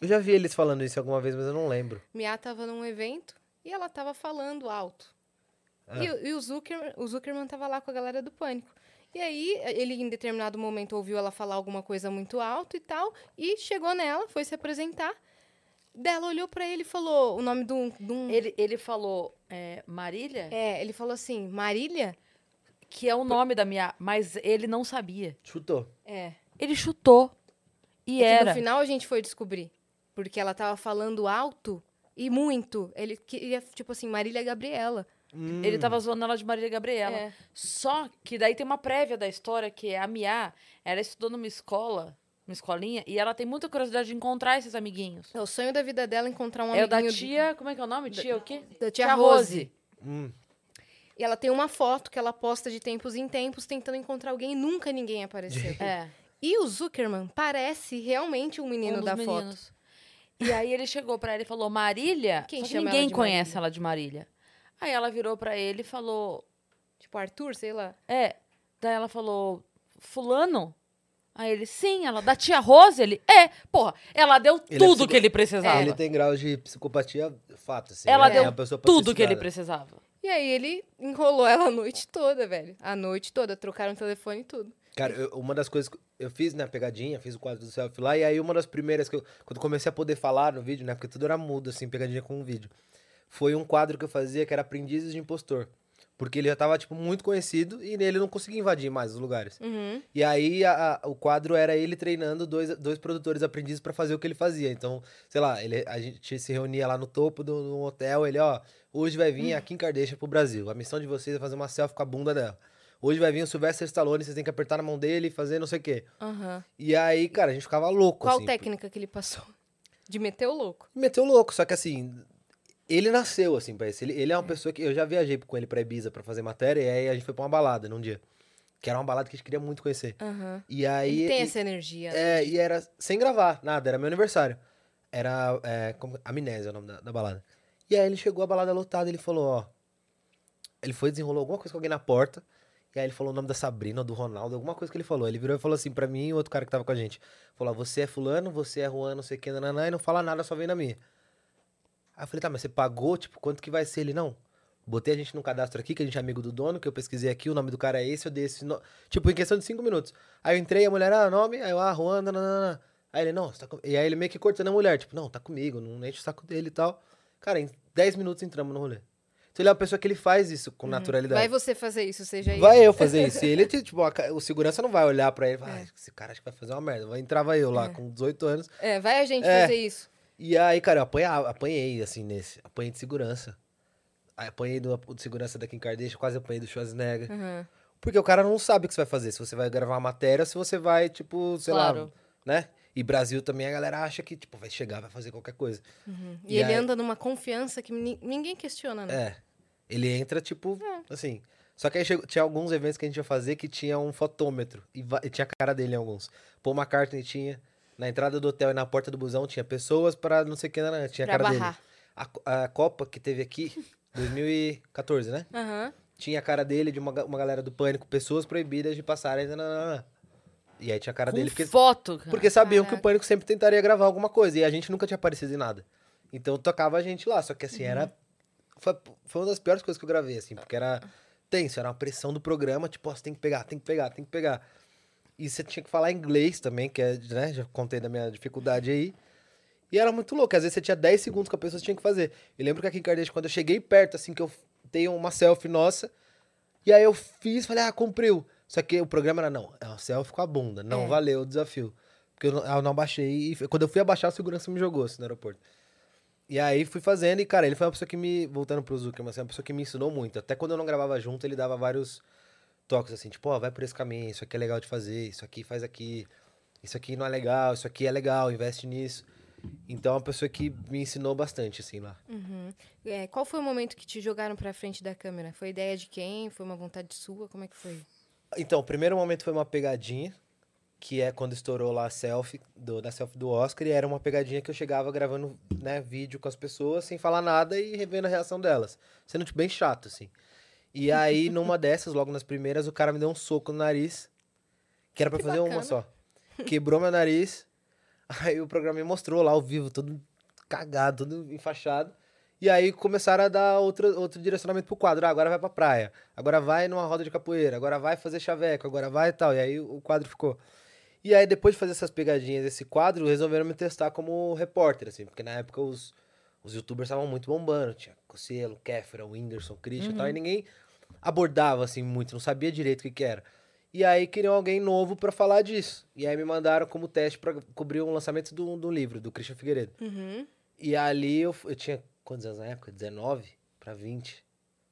eu já vi eles falando isso alguma vez, mas eu não lembro. Mia tava num evento e ela tava falando alto. Ah. E, o- e o, Zucker, o Zuckerman tava lá com a galera do Pânico. E aí, ele em determinado momento ouviu ela falar alguma coisa muito alto e tal, e chegou nela, foi se apresentar. Dela olhou pra ele e falou o nome de um. de um- Ele, ele falou é, Marília, É, ele falou assim: Marília? Que é o nome da minha. Mas ele não sabia. Chutou. É. Ele chutou. E Que era. no final a gente foi descobrir. Porque ela tava falando alto e muito. Ele queria, tipo assim, Marília Gabriela. Hum. Ele tava zoando ela de Marília Gabriela. É. Só que daí tem uma prévia da história que é a Mia, ela estudou numa escola, uma escolinha, e ela tem muita curiosidade de encontrar esses amiguinhos. É o sonho da vida dela encontrar um é o da amiguinho tia, como é que é o nome? Tia o quê? da tia Rose. Hum. E ela tem uma foto que ela posta de tempos em tempos tentando encontrar alguém e nunca ninguém apareceu. É. e o Zuckerman parece realmente um menino um dos da foto. meninos. E aí ele chegou pra ela e falou, Marília? Quem chama ela ninguém de conhece Marília? ela de Marília. Aí ela virou pra ele e falou, Tipo, Arthur, sei lá. é. Daí ela falou, fulano? Aí ele, sim, ela, da tia Rose? Ele, é, porra, ela deu Ele é tudo psico- que ele precisava. Ele tem grau de psicopatia, fato, assim. Ela né? deu É tudo que ele precisava. E aí ele enrolou ela a noite toda, velho. A noite toda. Trocaram o telefone e tudo. Cara, eu- uma das coisas que eu fiz, né, pegadinha, fiz o quadro do selfie lá, e aí uma das primeiras que eu, quando comecei a poder falar no vídeo, né, porque tudo era mudo, assim, pegadinha com o vídeo, foi um quadro que eu fazia que era Aprendizes de Impostor. Porque ele já tava, tipo, muito conhecido e ele não conseguia invadir mais os lugares. Uhum. E aí a- a- o quadro era ele treinando dois, dois produtores aprendizes pra fazer o que ele fazia. Então, sei lá, ele, a gente se reunia lá no topo do, do hotel, ele, ó, hoje vai vir a Kim Kardashian pro Brasil. A missão de vocês é fazer uma selfie com a bunda dela. Hoje vai vir o Sylvester Stallone, vocês têm que apertar na mão dele e fazer não sei o quê. Aham. E aí, cara, a gente ficava louco, Qual assim. técnica que ele passou? De meter o louco. Meteu louco, só que assim, ele nasceu, assim, pra isso. Ele, ele é uma pessoa que eu já viajei com ele pra Ibiza pra fazer matéria, e aí a gente foi pra uma balada num dia. Que era uma balada que a gente queria muito conhecer. Aham. E aí. Ele tem e- essa energia. né? É, e era sem gravar, nada, era meu aniversário. Era é, como- Amnésia o nome da, da balada. E aí ele chegou, a balada lotada, ele falou, ó. Ele foi, desenrolou alguma coisa com alguém na porta. E aí ele falou o nome da Sabrina, do Ronaldo, alguma coisa que ele falou. Ele virou e falou assim pra mim e o outro cara que tava com a gente. Falou, ó, você é fulano, você é Juan, não sei o que, nananã, e não fala nada, só vem na minha. Aí eu falei, tá, mas você pagou, tipo, quanto que vai ser? Ele, não. Botei a gente num cadastro aqui, que a gente é amigo do dono, que eu pesquisei aqui, o nome do cara é esse, eu dei esse. no- Tipo, em questão de cinco minutos. Aí eu entrei, a mulher, ah, nome, aí eu, ah, Juan, nananana. Aí ele, não, você tá com... E aí ele meio que cortando a mulher, tipo, não, tá comigo, não enche o saco dele e tal. Cara, em 10 minutos entramos no rolê. Então ele é uma pessoa que ele faz isso com naturalidade. Vai você fazer isso, seja. Vai eu fazer isso. E ele, tipo, a ca- o segurança não vai olhar pra ele e falar, ah, esse cara acho que vai fazer uma merda. Vai entrava eu lá com 18 anos. É, vai a gente É. fazer isso. E aí, cara, eu apanhava, apanhei, assim, nesse. Apanhei de segurança. Aí Apanhei do, do segurança da Kim Kardashian, quase apanhei do Schwarzenegger. Uhum. Porque o cara não sabe o que você vai fazer. Se você vai gravar uma matéria, ou se você vai, tipo, sei lá, Claro. né? E Brasil também a galera acha que, tipo, vai chegar, vai fazer qualquer coisa. E, E ele aí- anda numa confiança que ni- ninguém questiona, né? É. Ele entra, tipo, É. assim. Só que aí chegou- tinha alguns eventos que a gente ia fazer que tinha um fotômetro. E, e tinha a cara dele em alguns. Paul McCartney tinha. Na entrada do hotel e na porta do busão tinha pessoas para não sei o que, não, tinha a pra cara barrar. dele. A, a Copa que teve aqui, 2014, né? Aham. Tinha a cara dele, de uma, uma galera do pânico, pessoas proibidas de passarem. nananana. E aí tinha a cara Com dele, porque, foto, cara. porque sabiam que Caraca. o pânico sempre tentaria gravar alguma coisa. E a gente nunca tinha aparecido em nada. Então tocava a gente lá. Só que assim, era. Foi, foi uma das piores coisas que eu gravei, assim, porque era tenso, era uma pressão do programa, tipo, ó, você tem que pegar, tem que pegar, tem que pegar. E você tinha que falar inglês também, que é, né, já contei da minha dificuldade aí. E era muito louco, às vezes você tinha 10 segundos que a pessoa tinha que fazer. Eu lembro que aqui em Kardashian, quando eu cheguei perto, assim, que eu tenho uma selfie nossa, e aí eu fiz, falei, ah, cumpriu. Só que o programa era, não, é uma selfie com a bunda, não É. valeu o desafio. Porque eu não, eu não baixei, e quando eu fui abaixar, a segurança me jogou, assim, no aeroporto. E aí fui fazendo, e cara, ele foi uma pessoa que me, voltando pro Zuckerman, assim, uma pessoa que me ensinou muito. Até quando eu não gravava junto, ele dava vários toques, assim, tipo, ó, vai por esse caminho, isso aqui é legal de fazer, isso aqui faz aqui, isso aqui não é legal, isso aqui é legal, investe nisso. Então é uma pessoa que me ensinou bastante, assim, lá. Uhum. É, qual foi o momento que te jogaram pra frente da câmera? Foi ideia de quem? Foi uma vontade sua? Como é que foi? Então, o primeiro momento foi uma pegadinha, que é quando estourou lá a selfie, do, da selfie do Oscar, e era uma pegadinha que eu chegava gravando, né, vídeo com as pessoas, sem falar nada e revendo a reação delas. Sendo, tipo, bem chato, assim. E aí, numa dessas, logo nas primeiras, o cara me deu um soco no nariz, que era pra Que fazer uma bacana. só. Quebrou meu nariz, aí o programa me mostrou lá ao vivo, todo cagado, todo enfaixado. E aí começaram a dar outro, outro direcionamento pro quadro. Ah, agora vai pra praia. Agora vai numa roda de capoeira. Agora vai fazer chaveco. Agora vai e tal. E aí o quadro ficou. E aí depois de fazer essas pegadinhas desse quadro, resolveram me testar como repórter, assim. Porque na época os, os youtubers estavam muito bombando. Tinha Cossielo, Kéfera, Whindersson, Christian e tal. E ninguém abordava, assim, muito. Não sabia direito o que que era. E aí queriam alguém novo pra falar disso. E aí me mandaram como teste pra cobrir um lançamento do, do livro, do Christian Figueiredo. Uhum. E ali eu, eu tinha quantos anos na época? 19 pra 20,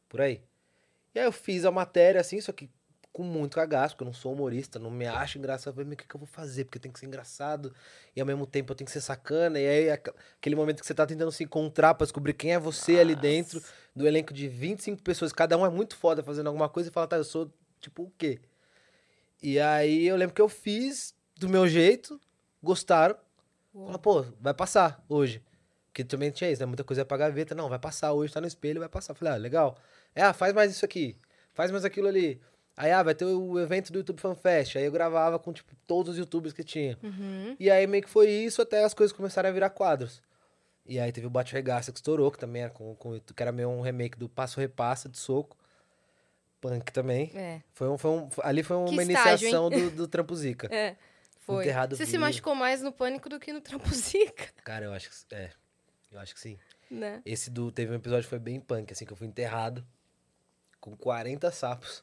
por aí. E aí eu fiz a matéria assim, só que com muito cagaço, porque eu não sou humorista, não me acho engraçado. Eu falei, "Mas o que, que eu vou fazer? Porque tem que ser engraçado e ao mesmo tempo eu tenho que ser sacana. E aí aqu- aquele momento que você tá tentando se encontrar pra descobrir quem é você ali dentro do elenco de 25 pessoas, cada um é muito foda fazendo alguma coisa e fala, tá, eu sou tipo o quê? E aí eu lembro que eu fiz do meu jeito, gostaram. Fala, pô, vai passar hoje. Porque também tinha isso, né? Muita coisa ia pra gaveta. Não, vai passar hoje, tá no espelho, vai passar. Falei, ah, legal. É, faz mais isso aqui. Faz mais aquilo ali. Aí, ah, vai ter o evento do YouTube Fan Fest. Aí eu gravava com, tipo, todos os youtubers que tinha. Uhum. E aí meio que foi isso até as coisas começaram a virar quadros. E aí teve o Bate Regaça que estourou, que também era com, com que era meio um remake do Passo Repassa de soco. Punk também. É. Foi um, foi um, ali foi uma Que estágio, iniciação do, do Trampo Zica. É. Foi. Enterrado Você se vivo. machucou mais no pânico do que no trampo zica, Cara, eu acho que. É. Eu acho que sim. né? Esse do. Teve um episódio que foi bem punk, assim, que eu fui enterrado com 40 sapos.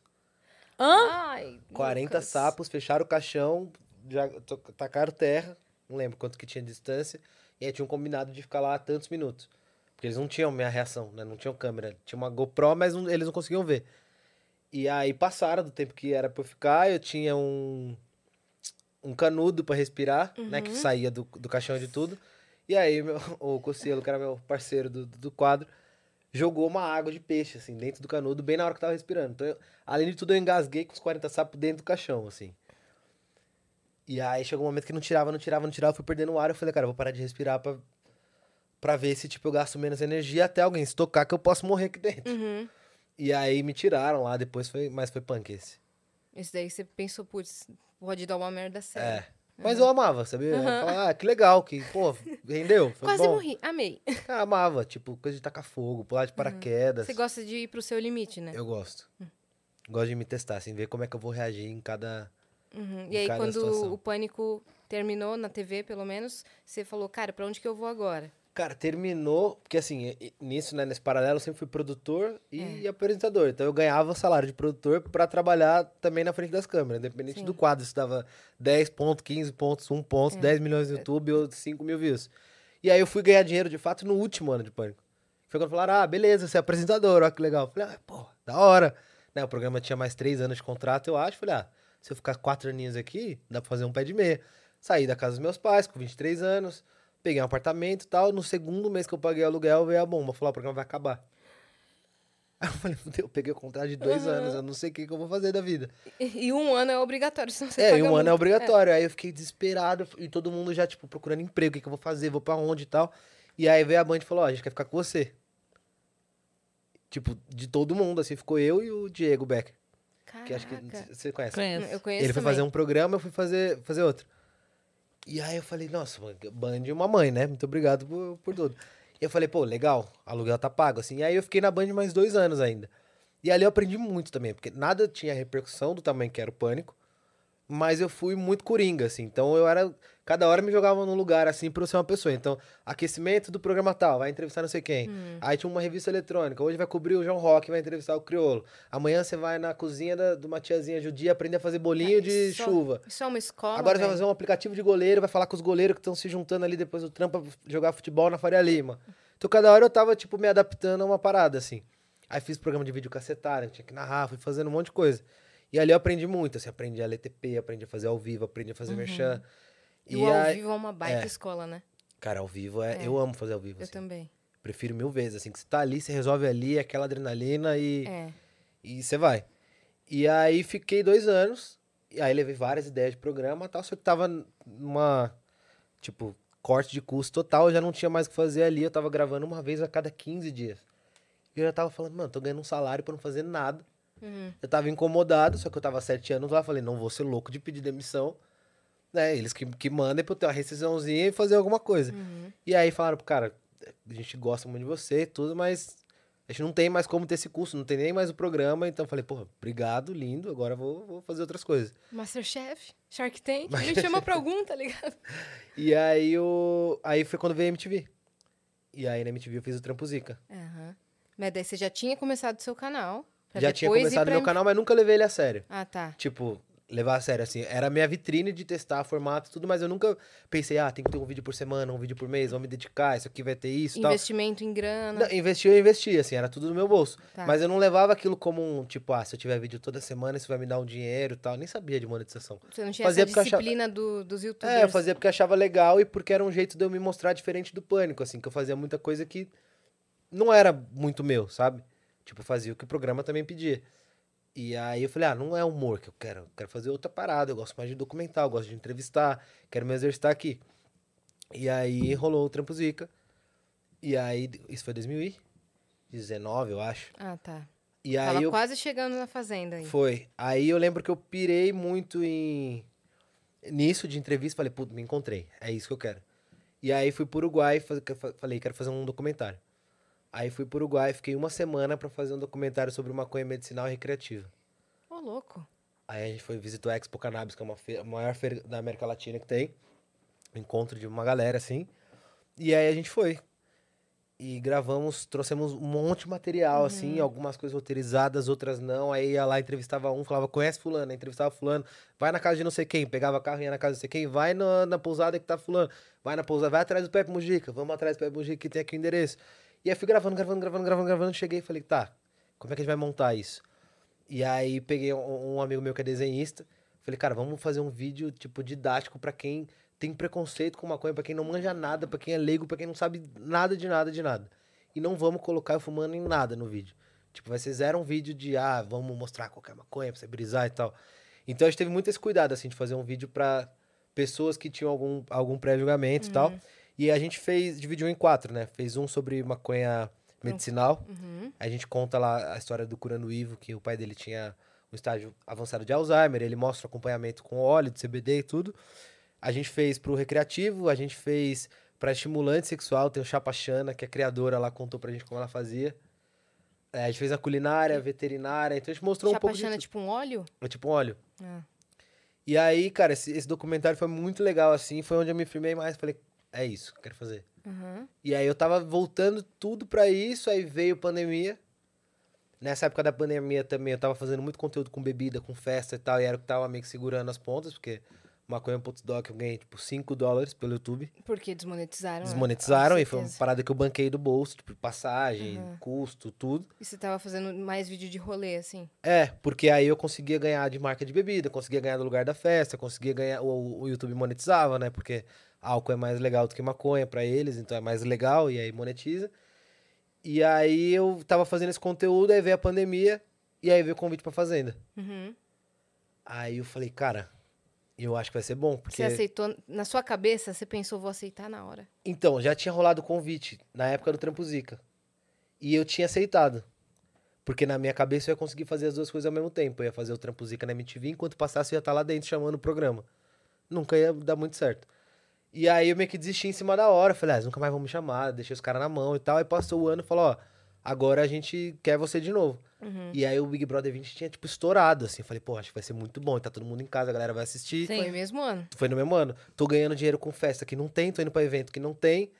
Hã? Ai, 40 Lucas. sapos, fecharam o caixão, já tacaram terra, não lembro quanto que tinha de distância, e aí tinham combinado de ficar lá tantos minutos. Porque eles não tinham minha reação, né? Não tinham câmera. Tinha uma GoPro, mas não- eles não conseguiam ver. E aí passaram do tempo que era pra eu ficar, eu tinha um, um canudo pra respirar, né? Que saía do, do caixão de tudo. E aí meu, o Cossielo, que era meu parceiro do, do quadro, jogou uma água de peixe, assim, dentro do canudo, bem na hora que eu tava respirando. Então, eu- além de tudo, eu engasguei com os 40 sapos dentro do caixão, assim. E aí chegou um momento que não tirava, não tirava, não tirava, eu fui perdendo o ar. Eu falei, cara, eu vou parar de respirar pra pra ver se, tipo, eu gasto menos energia até alguém se tocar que eu posso morrer aqui dentro. Uhum. E aí me tiraram lá, depois foi, mas foi punk esse. Esse daí você pensou, putz, pode dar uma merda séria. É. Mas eu amava, sabia? Eu falava, ah, que legal, que, pô, rendeu. Foi Quase bom. morri. Amei. Eu amava, tipo, coisa de tacar fogo, pular de paraquedas. Você gosta de ir pro seu limite, né? Eu gosto. Gosto de me testar, assim, ver como é que eu vou reagir em cada. Uhum. em E aí, cada quando situação. o pânico terminou na TV, pelo menos, você falou, cara, pra onde que eu vou agora? Cara, terminou, porque assim, nisso, né, nesse paralelo, eu sempre fui produtor e É. apresentador. Então eu ganhava o salário de produtor pra trabalhar também na frente das câmeras, independente Sim. do quadro. Se dava 10 pontos, 15 pontos, 1 ponto, É. 10 milhões no YouTube ou 5 mil views. E aí eu fui ganhar dinheiro de fato no último ano de Pânico. Foi quando falaram, ah, beleza, você é apresentador, ó que legal. Eu falei, ah, pô, da hora. Né, o programa tinha mais 3 anos de contrato, eu acho. Falei, ah, se eu ficar 4 aninhos aqui, dá pra fazer um pé de meia. Saí da casa dos meus pais com 23 anos, peguei um apartamento e tal. No segundo mês que eu paguei o aluguel, veio a bomba. Falou, ah, o programa vai acabar. Aí eu falei, fudeu, eu peguei o contrato de dois Uhum. anos, eu não sei o que, que eu vou fazer da vida. E, e um ano é obrigatório, senão você é, paga e um ano é obrigatório. Aí eu fiquei desesperado e todo mundo já, tipo, procurando emprego, o que, que eu vou fazer, vou pra onde e tal. E aí veio a Band e falou, ó, a gente quer ficar com você. Tipo, de todo mundo, assim, ficou eu e o Diego Becker, que acho que Caraca. você conhece. Conheço. Eu conheço Ele foi também. fazer um programa, eu fui fazer, fazer outro. E aí eu falei, nossa, Band é uma mãe, né? Muito obrigado por, por tudo. E eu falei, pô, legal, aluguel tá pago, assim. E aí eu fiquei na Band mais dois anos ainda. E ali eu aprendi muito também, porque nada tinha repercussão do tamanho que era o Pânico, mas eu fui muito coringa, assim. Então eu era. Cada hora me jogava num lugar, assim, pra eu ser uma pessoa. Então, aquecimento do programa tal, vai entrevistar não sei quem. Hum. Aí tinha uma revista eletrônica, hoje vai cobrir o João Rock, vai entrevistar o Criolo. Amanhã você vai na cozinha da, de uma tiazinha judia aprender a fazer bolinho de Isso- chuva. Isso é uma escola, Agora você vai fazer um aplicativo de goleiro, vai falar com os goleiros que estão se juntando ali depois do trampo pra jogar futebol na Faria Lima. Então cada hora eu tava, tipo, me adaptando a uma parada, assim. Aí fiz programa de vídeo cacetário, tinha que narrar, fui fazendo um monte de coisa. E ali eu aprendi muito, assim, aprendi a LTP, aprendi a fazer ao vivo, aprendi a fazer merchan. E o ao aí- vivo é uma baita é. escola, né? Cara, ao vivo é, É. Eu amo fazer ao vivo, Eu assim. também. Prefiro mil vezes, assim, que você tá ali, você resolve ali, aquela adrenalina e... É. E você vai. E aí fiquei dois anos. E aí levei várias ideias de programa e tal. Só que tava numa. Tipo, corte de custo total. Eu já não tinha mais o que fazer ali. Eu tava gravando uma vez a cada 15 dias. E eu já tava falando, mano, tô ganhando um salário pra não fazer nada. Uhum. Eu tava incomodado, só que eu tava sete anos lá. Falei, não vou ser louco de pedir demissão. Né? Eles que, que mandem pra eu ter uma rescisãozinha e fazer alguma coisa. Uhum. E aí falaram, pro cara, a gente gosta muito de você e tudo, mas a gente não tem mais como ter esse curso, não tem nem mais o programa. Então eu falei, porra, obrigado, lindo, agora vou, vou fazer outras coisas. Masterchef, Shark Tank, me chama pra algum, tá ligado? E aí, o... aí foi quando veio a MTV. E aí na MTV eu fiz o Trampo Zica. Aham. Mas daí você já tinha começado o seu canal. Já tinha começado meu canal, mas nunca levei ele a sério. Ah, tá. Tipo, levar a sério, assim. Era a minha vitrine de testar formato e tudo, mas eu nunca pensei, ah, tem que ter um vídeo por semana, um vídeo por mês, vamos me dedicar, isso aqui vai ter isso e tal. Investimento em grana. Não, investir, eu investi, assim, era tudo no meu bolso. Tá. Mas eu não levava aquilo como um, tipo, ah, se eu tiver vídeo toda semana, isso vai me dar um dinheiro e tal. Nem sabia de monetização. Você não tinha fazia essa eu achava- disciplina do, dos youtubers. É, eu fazia porque achava legal e porque era um jeito de eu me mostrar diferente do pânico, assim, que eu fazia muita coisa que não era muito meu, sabe? Tipo, fazia o que o programa também pedia. E aí eu falei, ah, não é humor que eu quero, eu quero fazer outra parada, eu gosto mais de documentar, eu gosto de entrevistar, quero me exercitar aqui. E aí rolou o Trampo Zica. E aí, isso foi 2019, eu acho. Ah, tá. E aí Tava eu quase chegando na fazenda aí. foi. Aí eu lembro que eu pirei muito em nisso de entrevista, falei, puto, me encontrei. É isso que eu quero. E aí fui pro Uruguai, falei, quero fazer um documentário. Aí fui pro Uruguai, fiquei uma semana pra fazer um documentário sobre maconha medicinal e recreativa. Ô, louco. Aí a gente foi visitar a Expo Cannabis, que é uma feira, a maior feira da América Latina que tem. Encontro de uma galera, assim. E aí a gente foi. E gravamos, trouxemos um monte de material, assim, algumas coisas roteirizadas, outras não. Aí ia lá, entrevistava um, falava, conhece fulano, aí entrevistava fulano, vai na casa de não sei quem, pegava carro e ia na casa de não sei quem, vai na, na pousada que tá fulano, vai na pousada, vai atrás do Pepe Mujica, vamos atrás do Pepe Mujica que tem aqui o endereço. E aí fui gravando, gravando, gravando, gravando, gravando, cheguei e falei, tá, como é que a gente vai montar isso? E aí peguei um, um amigo meu que é desenhista, falei, cara, vamos fazer um vídeo, tipo, didático pra quem tem preconceito com maconha, pra quem não manja nada, pra quem é leigo, pra quem não sabe nada de nada de nada. E não vamos colocar eu fumando em nada no vídeo. Tipo, vai ser zero um vídeo de, ah, vamos mostrar qualquer maconha pra você brisar e tal. Então a gente teve muito esse cuidado, assim, de fazer um vídeo pra pessoas que tinham algum, algum pré-julgamento e tal. E a gente fez, dividiu em quatro, né? Fez um sobre maconha medicinal. Uhum. A gente conta lá a história do Curando Ivo, que o pai dele tinha um estágio avançado de Alzheimer. Ele mostra o acompanhamento com óleo de CBD e tudo. A gente fez pro recreativo, a gente fez pra estimulante sexual. Tem o Chapa Chana, que a criadora lá contou pra gente como ela fazia. É, a gente fez a culinária, a veterinária. Então a gente mostrou um pouco Chapachana é tipo um óleo? É tipo um óleo. Ah. E aí, cara, esse, esse documentário foi muito legal, assim. Foi onde eu me firmei mais. Falei, é isso que eu quero fazer. Uhum. E aí eu tava voltando tudo pra isso, aí veio pandemia. Nessa época da pandemia também eu tava fazendo muito conteúdo com bebida, com festa e tal, e era o que tava meio que segurando as pontas, porque maconha Pots Doc eu ganhei tipo 5 dólares pelo YouTube. Porque desmonetizaram. né? Desmonetizaram e foi uma parada que eu banquei do bolso, tipo, passagem, Uhum. custo, tudo. E você tava fazendo mais vídeo de rolê, assim? É, porque aí eu conseguia ganhar de marca de bebida, conseguia ganhar do lugar da festa, conseguia ganhar. O, o YouTube monetizava, né? Porque álcool é mais legal do que maconha pra eles, então é mais legal e aí monetiza. E aí eu tava fazendo esse conteúdo, aí veio a pandemia e aí veio o convite pra fazenda. Uhum. Aí eu falei, cara, eu acho que vai ser bom, porque. Você aceitou, na sua cabeça, você pensou, vou aceitar na hora. Então, já tinha rolado o convite na época do Trampo Zica. E eu tinha aceitado. Porque na minha cabeça eu ia conseguir fazer as duas coisas ao mesmo tempo. Eu ia fazer o Trampo Zica na MTV, enquanto passasse eu ia estar lá dentro chamando o programa. Nunca ia dar muito certo. E aí eu meio que desisti em cima da hora. Falei, ah, nunca mais vão me chamar, deixei os caras na mão e tal. Aí passou o ano e falou, ó, agora a gente quer você de novo. Uhum. E aí o Big Brother 20 tinha, tipo, estourado, assim. Falei, pô, acho que vai ser muito bom. Tá todo mundo em casa, a galera vai assistir. Sim. Foi mesmo ano. Foi no mesmo ano. Tô ganhando dinheiro com festa que não tem, tô indo pra evento que não tem.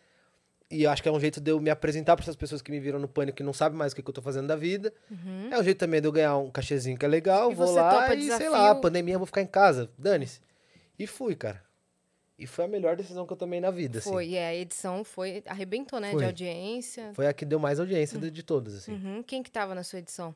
E acho que é um jeito de eu me apresentar pra essas pessoas que me viram no pânico que não sabem mais o que, que eu tô fazendo da vida. Uhum. É um jeito também de eu ganhar um cachezinho que é legal, E vou lá e sei desafio? lá, pandemia, eu vou ficar em casa, dane-se. E fui, cara. E foi a melhor decisão que eu tomei na vida, assim. Foi, e a edição foi, arrebentou, né? Foi. De audiência. Foi a que deu mais audiência de, de todas, assim. Uhum. Quem que tava na sua edição?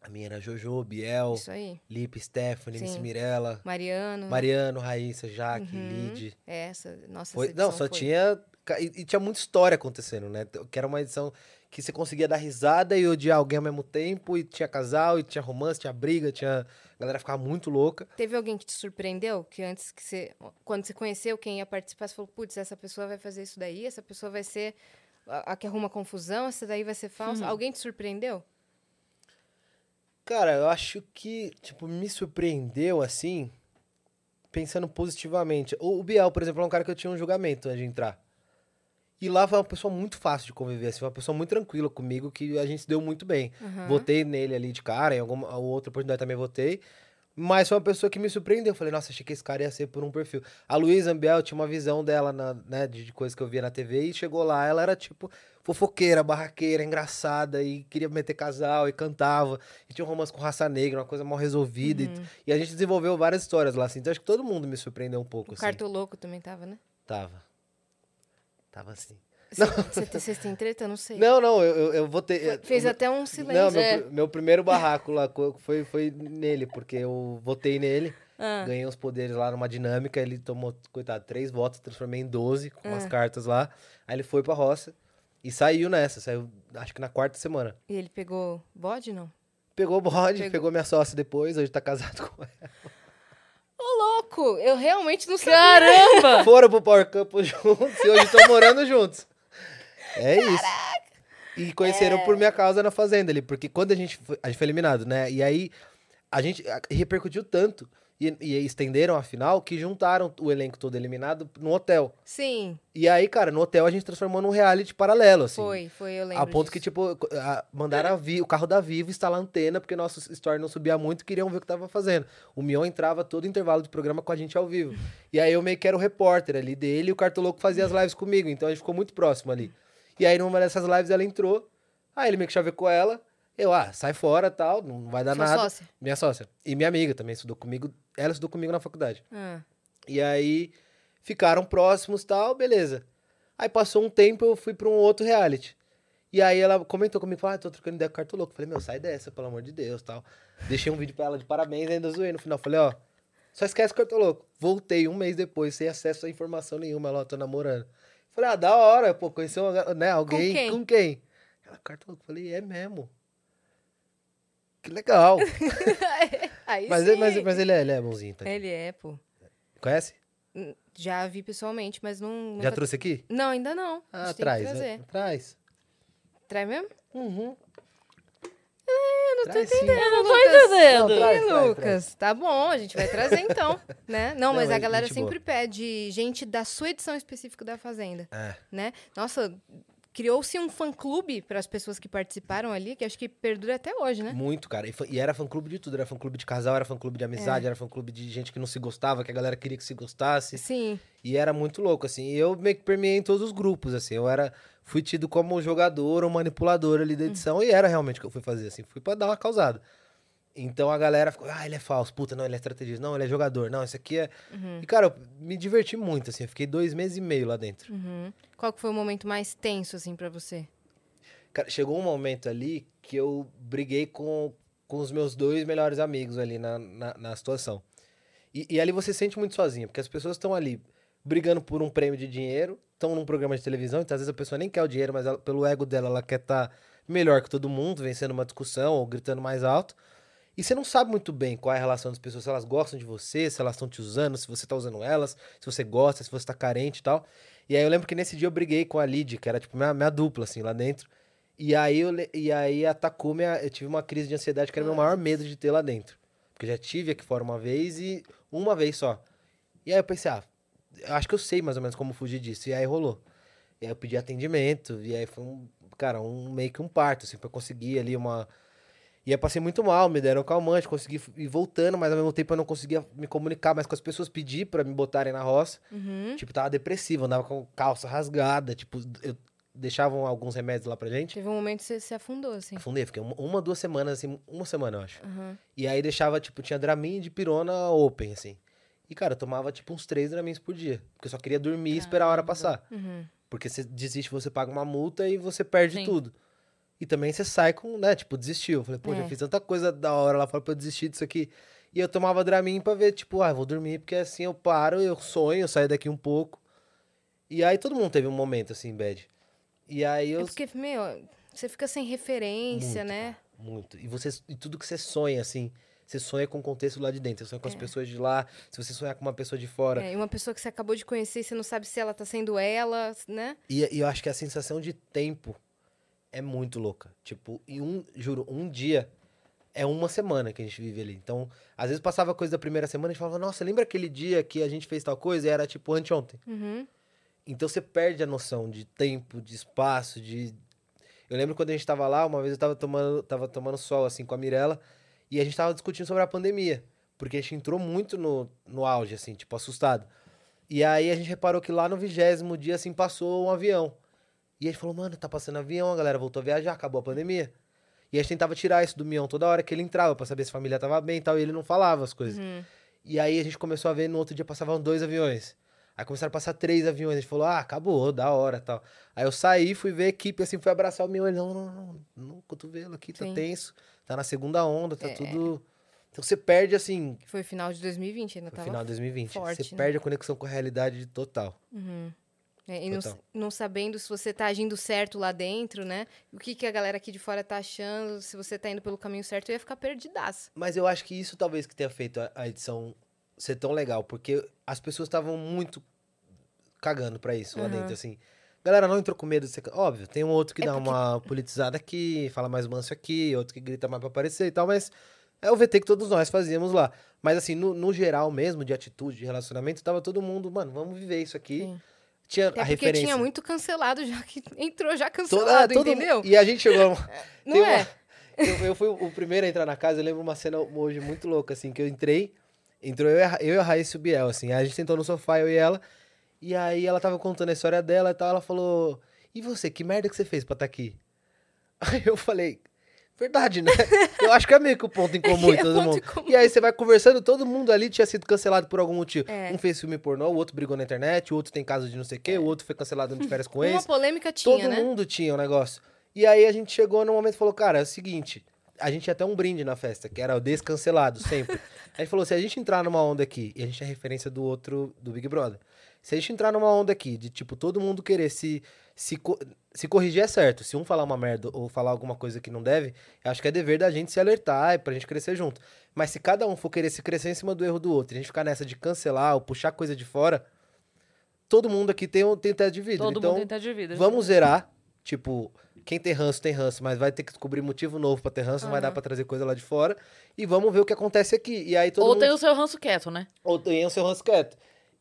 A minha era Jojo, Biel, Isso aí. Lipe, Stephanie, Miss. Mirella, Mariano. Mariano, Raíssa, Jaque, Uhum. Lid. Essa, nossa, Foi, essa não, só foi. tinha. E, e tinha muita história acontecendo, né? Que era uma edição que você conseguia dar risada e odiar alguém ao mesmo tempo, e tinha casal, e tinha romance, tinha briga, tinha. A galera ficava muito louca. Teve alguém que te surpreendeu? Que antes que você. Quando você conheceu quem ia participar, você falou, putz, essa pessoa vai fazer isso daí, essa pessoa vai ser a, a que arruma confusão, essa daí vai ser falsa. Uhum. Alguém te surpreendeu? Cara, eu acho que, tipo, me surpreendeu assim, pensando positivamente. O, o Biel, por exemplo, é um cara que eu tinha um julgamento antes de entrar. E lá foi uma pessoa muito fácil de conviver, assim, uma pessoa muito tranquila comigo, que a gente se deu muito bem. Aham. Votei nele ali de cara, em alguma outra oportunidade também votei. Mas foi uma pessoa que me surpreendeu. Eu falei, nossa, achei que esse cara ia ser por um perfil. A Luísa Ambiel tinha uma visão dela, na, né, de, de coisas que eu via na TV, e chegou lá, ela era tipo fofoqueira, barraqueira, engraçada, e queria meter casal, e cantava. E tinha um romance com raça negra, uma coisa mal resolvida. Uhum. E, e a gente desenvolveu várias histórias lá, assim. Então acho que todo mundo me surpreendeu um pouco, O assim. Cartoloco também tava, né? Tava. Tava assim. Você- Vocês têm treta? Não sei. Não, não, eu, eu, eu votei. Foi- Fez eu- até um Não, silêncio. meu, É. meu primeiro barraco lá foi, foi nele, porque eu votei nele, Ah, ganhei os poderes lá numa dinâmica, ele tomou, coitado, três votos, transformei em 12 com umas Ah. cartas lá. Aí ele foi pra roça e saiu nessa, saiu acho que na quarta semana. e ele pegou bode, não? Pegou o bode, Pegou. pegou minha sócia depois, hoje tá casado com ela. Ô, louco! Eu realmente não sabia. Caramba! Foram pro Power Couple juntos e hoje estão morando juntos. É isso. E conheceram por minha causa na fazenda ali, porque quando a gente foi, a gente foi eliminado, né? E aí a gente repercutiu tanto e, e estenderam a final que juntaram o elenco todo eliminado no hotel. Sim, E aí, cara, no hotel a gente transformou num reality paralelo, assim. foi, foi, eu lembro. A ponto que, disso. tipo, a- mandaram a Vi- o carro da Vivo instalar antena, porque nosso story não subia muito e queriam ver o que tava fazendo. O Mion entrava todo intervalo do programa com a gente ao vivo. E aí eu meio que era o repórter ali dele e o Cartoloco fazia as lives comigo. Então a gente ficou muito próximo ali. E aí numa dessas lives ela entrou, aí ele meio que chavecou ela. Eu, ah, sai fora tal, não vai dar Sua nada. sócia? Minha sócia. E minha amiga também estudou comigo. Ela estudou comigo na faculdade. Ah, E aí ficaram próximos tal, beleza. Aí passou um tempo, eu fui pra um outro reality. E aí ela comentou comigo, falou, ah, tô trocando ideia com o Cartoloco. Falei, meu, sai dessa, pelo amor de Deus, tal. Deixei um vídeo pra ela de parabéns, ainda zoei no final. Falei, ó, só esquece o Cartoloco. Voltei um mês depois, sem acesso a informação nenhuma, ela, ó, tô namorando. Falei, ah, da hora, pô, conheceu né, alguém. quem? Com quem? Ela, Cartoloco. Falei, é mesmo. Que legal. Aí mas, sim. ele- mas, mas ele, é, ele é bonzinho, tá? Ele é, pô. Conhece? Já vi pessoalmente, mas não. Já nunca- trouxe aqui? Não, ainda não. Ah, traz. né? Traz. Traz mesmo? Uhum. Eu não tô Traz sim. entendendo. Eu não tô Lucas. entendendo. Não, traz, Ih, traz, Lucas, tá bom, a gente vai trazer então, né? Não, mas Não, a é galera sempre pede gente da sua edição específica da Fazenda, É. né? Nossa, criou-se um fã-clube para as pessoas que participaram ali, que acho que perdura até hoje, né? Muito, cara. E, e era fã-clube de tudo. Era fã-clube de casal, era fã-clube de amizade, É. era fã-clube de gente que não se gostava, que a galera queria que se gostasse. Sim, E era muito louco, assim. E eu meio que permeei em todos os grupos, assim. Eu era... Fui tido como jogador ou manipulador ali da Hum. edição. E era realmente o que eu fui fazer, assim. Fui pra dar uma causada. Então a galera ficou, ah, ele é falso. Puta, não, ele é estrategista. Não, ele é jogador. Não, esse aqui é... Uhum. E, cara, eu me diverti muito, assim. Eu fiquei dois meses e meio lá dentro. Uhum. Qual que foi o momento mais tenso, assim, para você? Cara, chegou um momento ali que eu briguei com, com os meus dois melhores amigos ali na, na, na situação. E, e ali você se sente muito sozinho, porque as pessoas estão ali brigando por um prêmio de dinheiro, estão num programa de televisão, então às vezes a pessoa nem quer o dinheiro, mas ela- pelo ego dela ela quer estar melhor que todo mundo, vencendo uma discussão ou gritando mais alto. E você não sabe muito bem qual é a relação das pessoas, se elas gostam de você, se elas estão te usando, se você tá usando elas, se você gosta, se você tá carente e tal. E aí eu lembro que nesse dia eu briguei com a Lid, que era tipo minha, minha dupla, assim, lá dentro. E aí, eu, e aí atacou minha. Eu tive uma crise de ansiedade que era meu maior medo de ter lá dentro. Porque eu já tive aqui fora uma vez e uma vez só. E aí eu pensei, ah, eu acho que eu sei mais ou menos como fugir disso. E aí rolou. E aí eu pedi atendimento, e aí foi um, cara, um meio que um parto, assim, pra conseguir ali uma. E aí passei muito mal, me deram calmante, consegui ir voltando, mas ao mesmo tempo eu não conseguia me comunicar mais com as pessoas, pedir pra me botarem na roça. Uhum. Tipo, tava depressivo, andava com calça rasgada, tipo, eu deixavam alguns remédios lá pra gente. Teve um momento que você se afundou, assim. Afundei, fiquei uma, duas semanas, assim, uma semana, eu acho. Uhum. E aí deixava, tipo, tinha Dramin de pirona open, assim. E, cara, eu tomava, tipo, uns três Dramins por dia. Porque eu só queria dormir e esperar a hora passar. Uhum. Porque você desiste, você paga uma multa e você perde Sim. tudo. E também você sai com, né, tipo, desistiu. Eu falei, pô, É. já fiz tanta coisa da hora lá fora pra eu desistir disso aqui. E eu tomava Dramin pra ver, tipo, ah, vou dormir, porque assim eu paro, eu sonho, eu saio daqui um pouco. E aí todo mundo teve um momento assim, bad. E aí eu. É porque, meu, você fica sem referência, Muito, né? Muito. E, você, e tudo que você sonha, assim, você sonha com o contexto lá de dentro. Você sonha com as pessoas de lá. Se você sonhar com uma pessoa de fora. É, e uma pessoa que você acabou de conhecer, você não sabe se ela tá sendo ela, né? E, e eu acho que a sensação de tempo é muito louca. Tipo, em um, juro, um dia é uma semana que a gente vive ali. Então, às vezes passava coisa da primeira semana e a gente falava, nossa, lembra aquele dia que a gente fez tal coisa? E era tipo anteontem. Uhum. Então você perde a noção de tempo, de espaço, de. Eu lembro quando a gente tava lá, uma vez eu tava tomando, tava tomando sol assim com a Mirella e a gente tava discutindo sobre a pandemia. Porque a gente entrou muito no, no auge, assim, tipo, assustado. E aí a gente reparou que lá no vigésimo dia, assim, passou um avião. E a gente falou, mano, tá passando avião, a galera voltou a viajar, acabou a pandemia. E a gente tentava tirar isso do Mion toda hora que ele entrava, pra saber se a família tava bem e tal, e ele não falava as coisas. Uhum. E aí a gente começou a ver, no outro dia passavam dois aviões. Aí começaram a passar três aviões. A gente falou, ah, acabou, da hora tal. Aí eu saí, fui ver a equipe, assim, fui abraçar o meu. Ele, não, não, não, no cotovelo aqui, tá Sim. tenso. Tá na segunda onda, tá É. tudo... Então você perde, assim, foi final de 2020, ainda no tava. final de 2020. forte, você né? perde a conexão com a realidade total. Uhum. É, e não, não sabendo se você tá agindo certo lá dentro, né? O que, que a galera aqui de fora tá achando, se você tá indo pelo caminho certo, eu ia ficar perdidaça. Mas eu acho que isso talvez que tenha feito a, a edição ser tão legal, porque as pessoas estavam muito cagando pra isso lá Aham. dentro, assim. Galera não entrou com medo de ser. Óbvio, tem um outro que É dá porque- uma politizada aqui, fala mais manso aqui, outro que grita mais pra aparecer e tal, mas é o VT que todos nós fazíamos lá. Mas assim, no, no geral mesmo, de atitude, de relacionamento, tava todo mundo, mano, vamos viver isso aqui. Sim. Tinha Até a porque referência. tinha muito cancelado já que entrou já cancelado, todo- entendeu? E a gente chegou. Não tem é? uma- eu, eu fui o primeiro a entrar na casa, eu lembro uma cena hoje muito louca, assim, que eu entrei, entrou eu e a, eu e a Raíssa e o Biel, assim, aí a gente sentou no sofá, eu e ela, e aí ela tava contando a história dela e tal, ela falou, e você, que merda que você fez pra estar aqui? Aí eu falei, verdade, né? Eu acho que é meio que o ponto em comum É em todo ponto mundo. comum. E aí você vai conversando, todo mundo ali tinha sido cancelado por algum motivo. É. Um fez filme pornô, o outro brigou na internet, o outro tem caso de não sei o quê, o outro foi cancelado de férias com Uma ex. polêmica tinha, Todo né? mundo tinha um negócio. E aí a gente chegou no momento e falou, cara, é o seguinte, a gente tinha até um brinde na festa, que era o descancelado, sempre. a gente falou, se a gente entrar numa onda aqui, e a gente é referência do outro, do Big Brother, se a gente entrar numa onda aqui, de tipo, todo mundo querer se, se, se corrigir é certo. Se um falar uma merda ou falar alguma coisa que não deve, eu acho que é dever da gente se alertar e pra gente crescer junto. Mas se cada um for querer se crescer em cima do erro do outro, e a gente ficar nessa de cancelar ou puxar coisa de fora, todo mundo aqui tem, um- tem teto de vidro. Todo então, mundo tem teto de vidro. vamos zerar. Tipo, quem tem ranço, tem ranço, mas vai ter que descobrir motivo novo pra ter ranço, não vai dar pra trazer coisa lá de fora. E vamos ver o que acontece aqui. E aí todo Ou mundo. tem o seu ranço quieto, né? Ou tem o seu ranço quieto.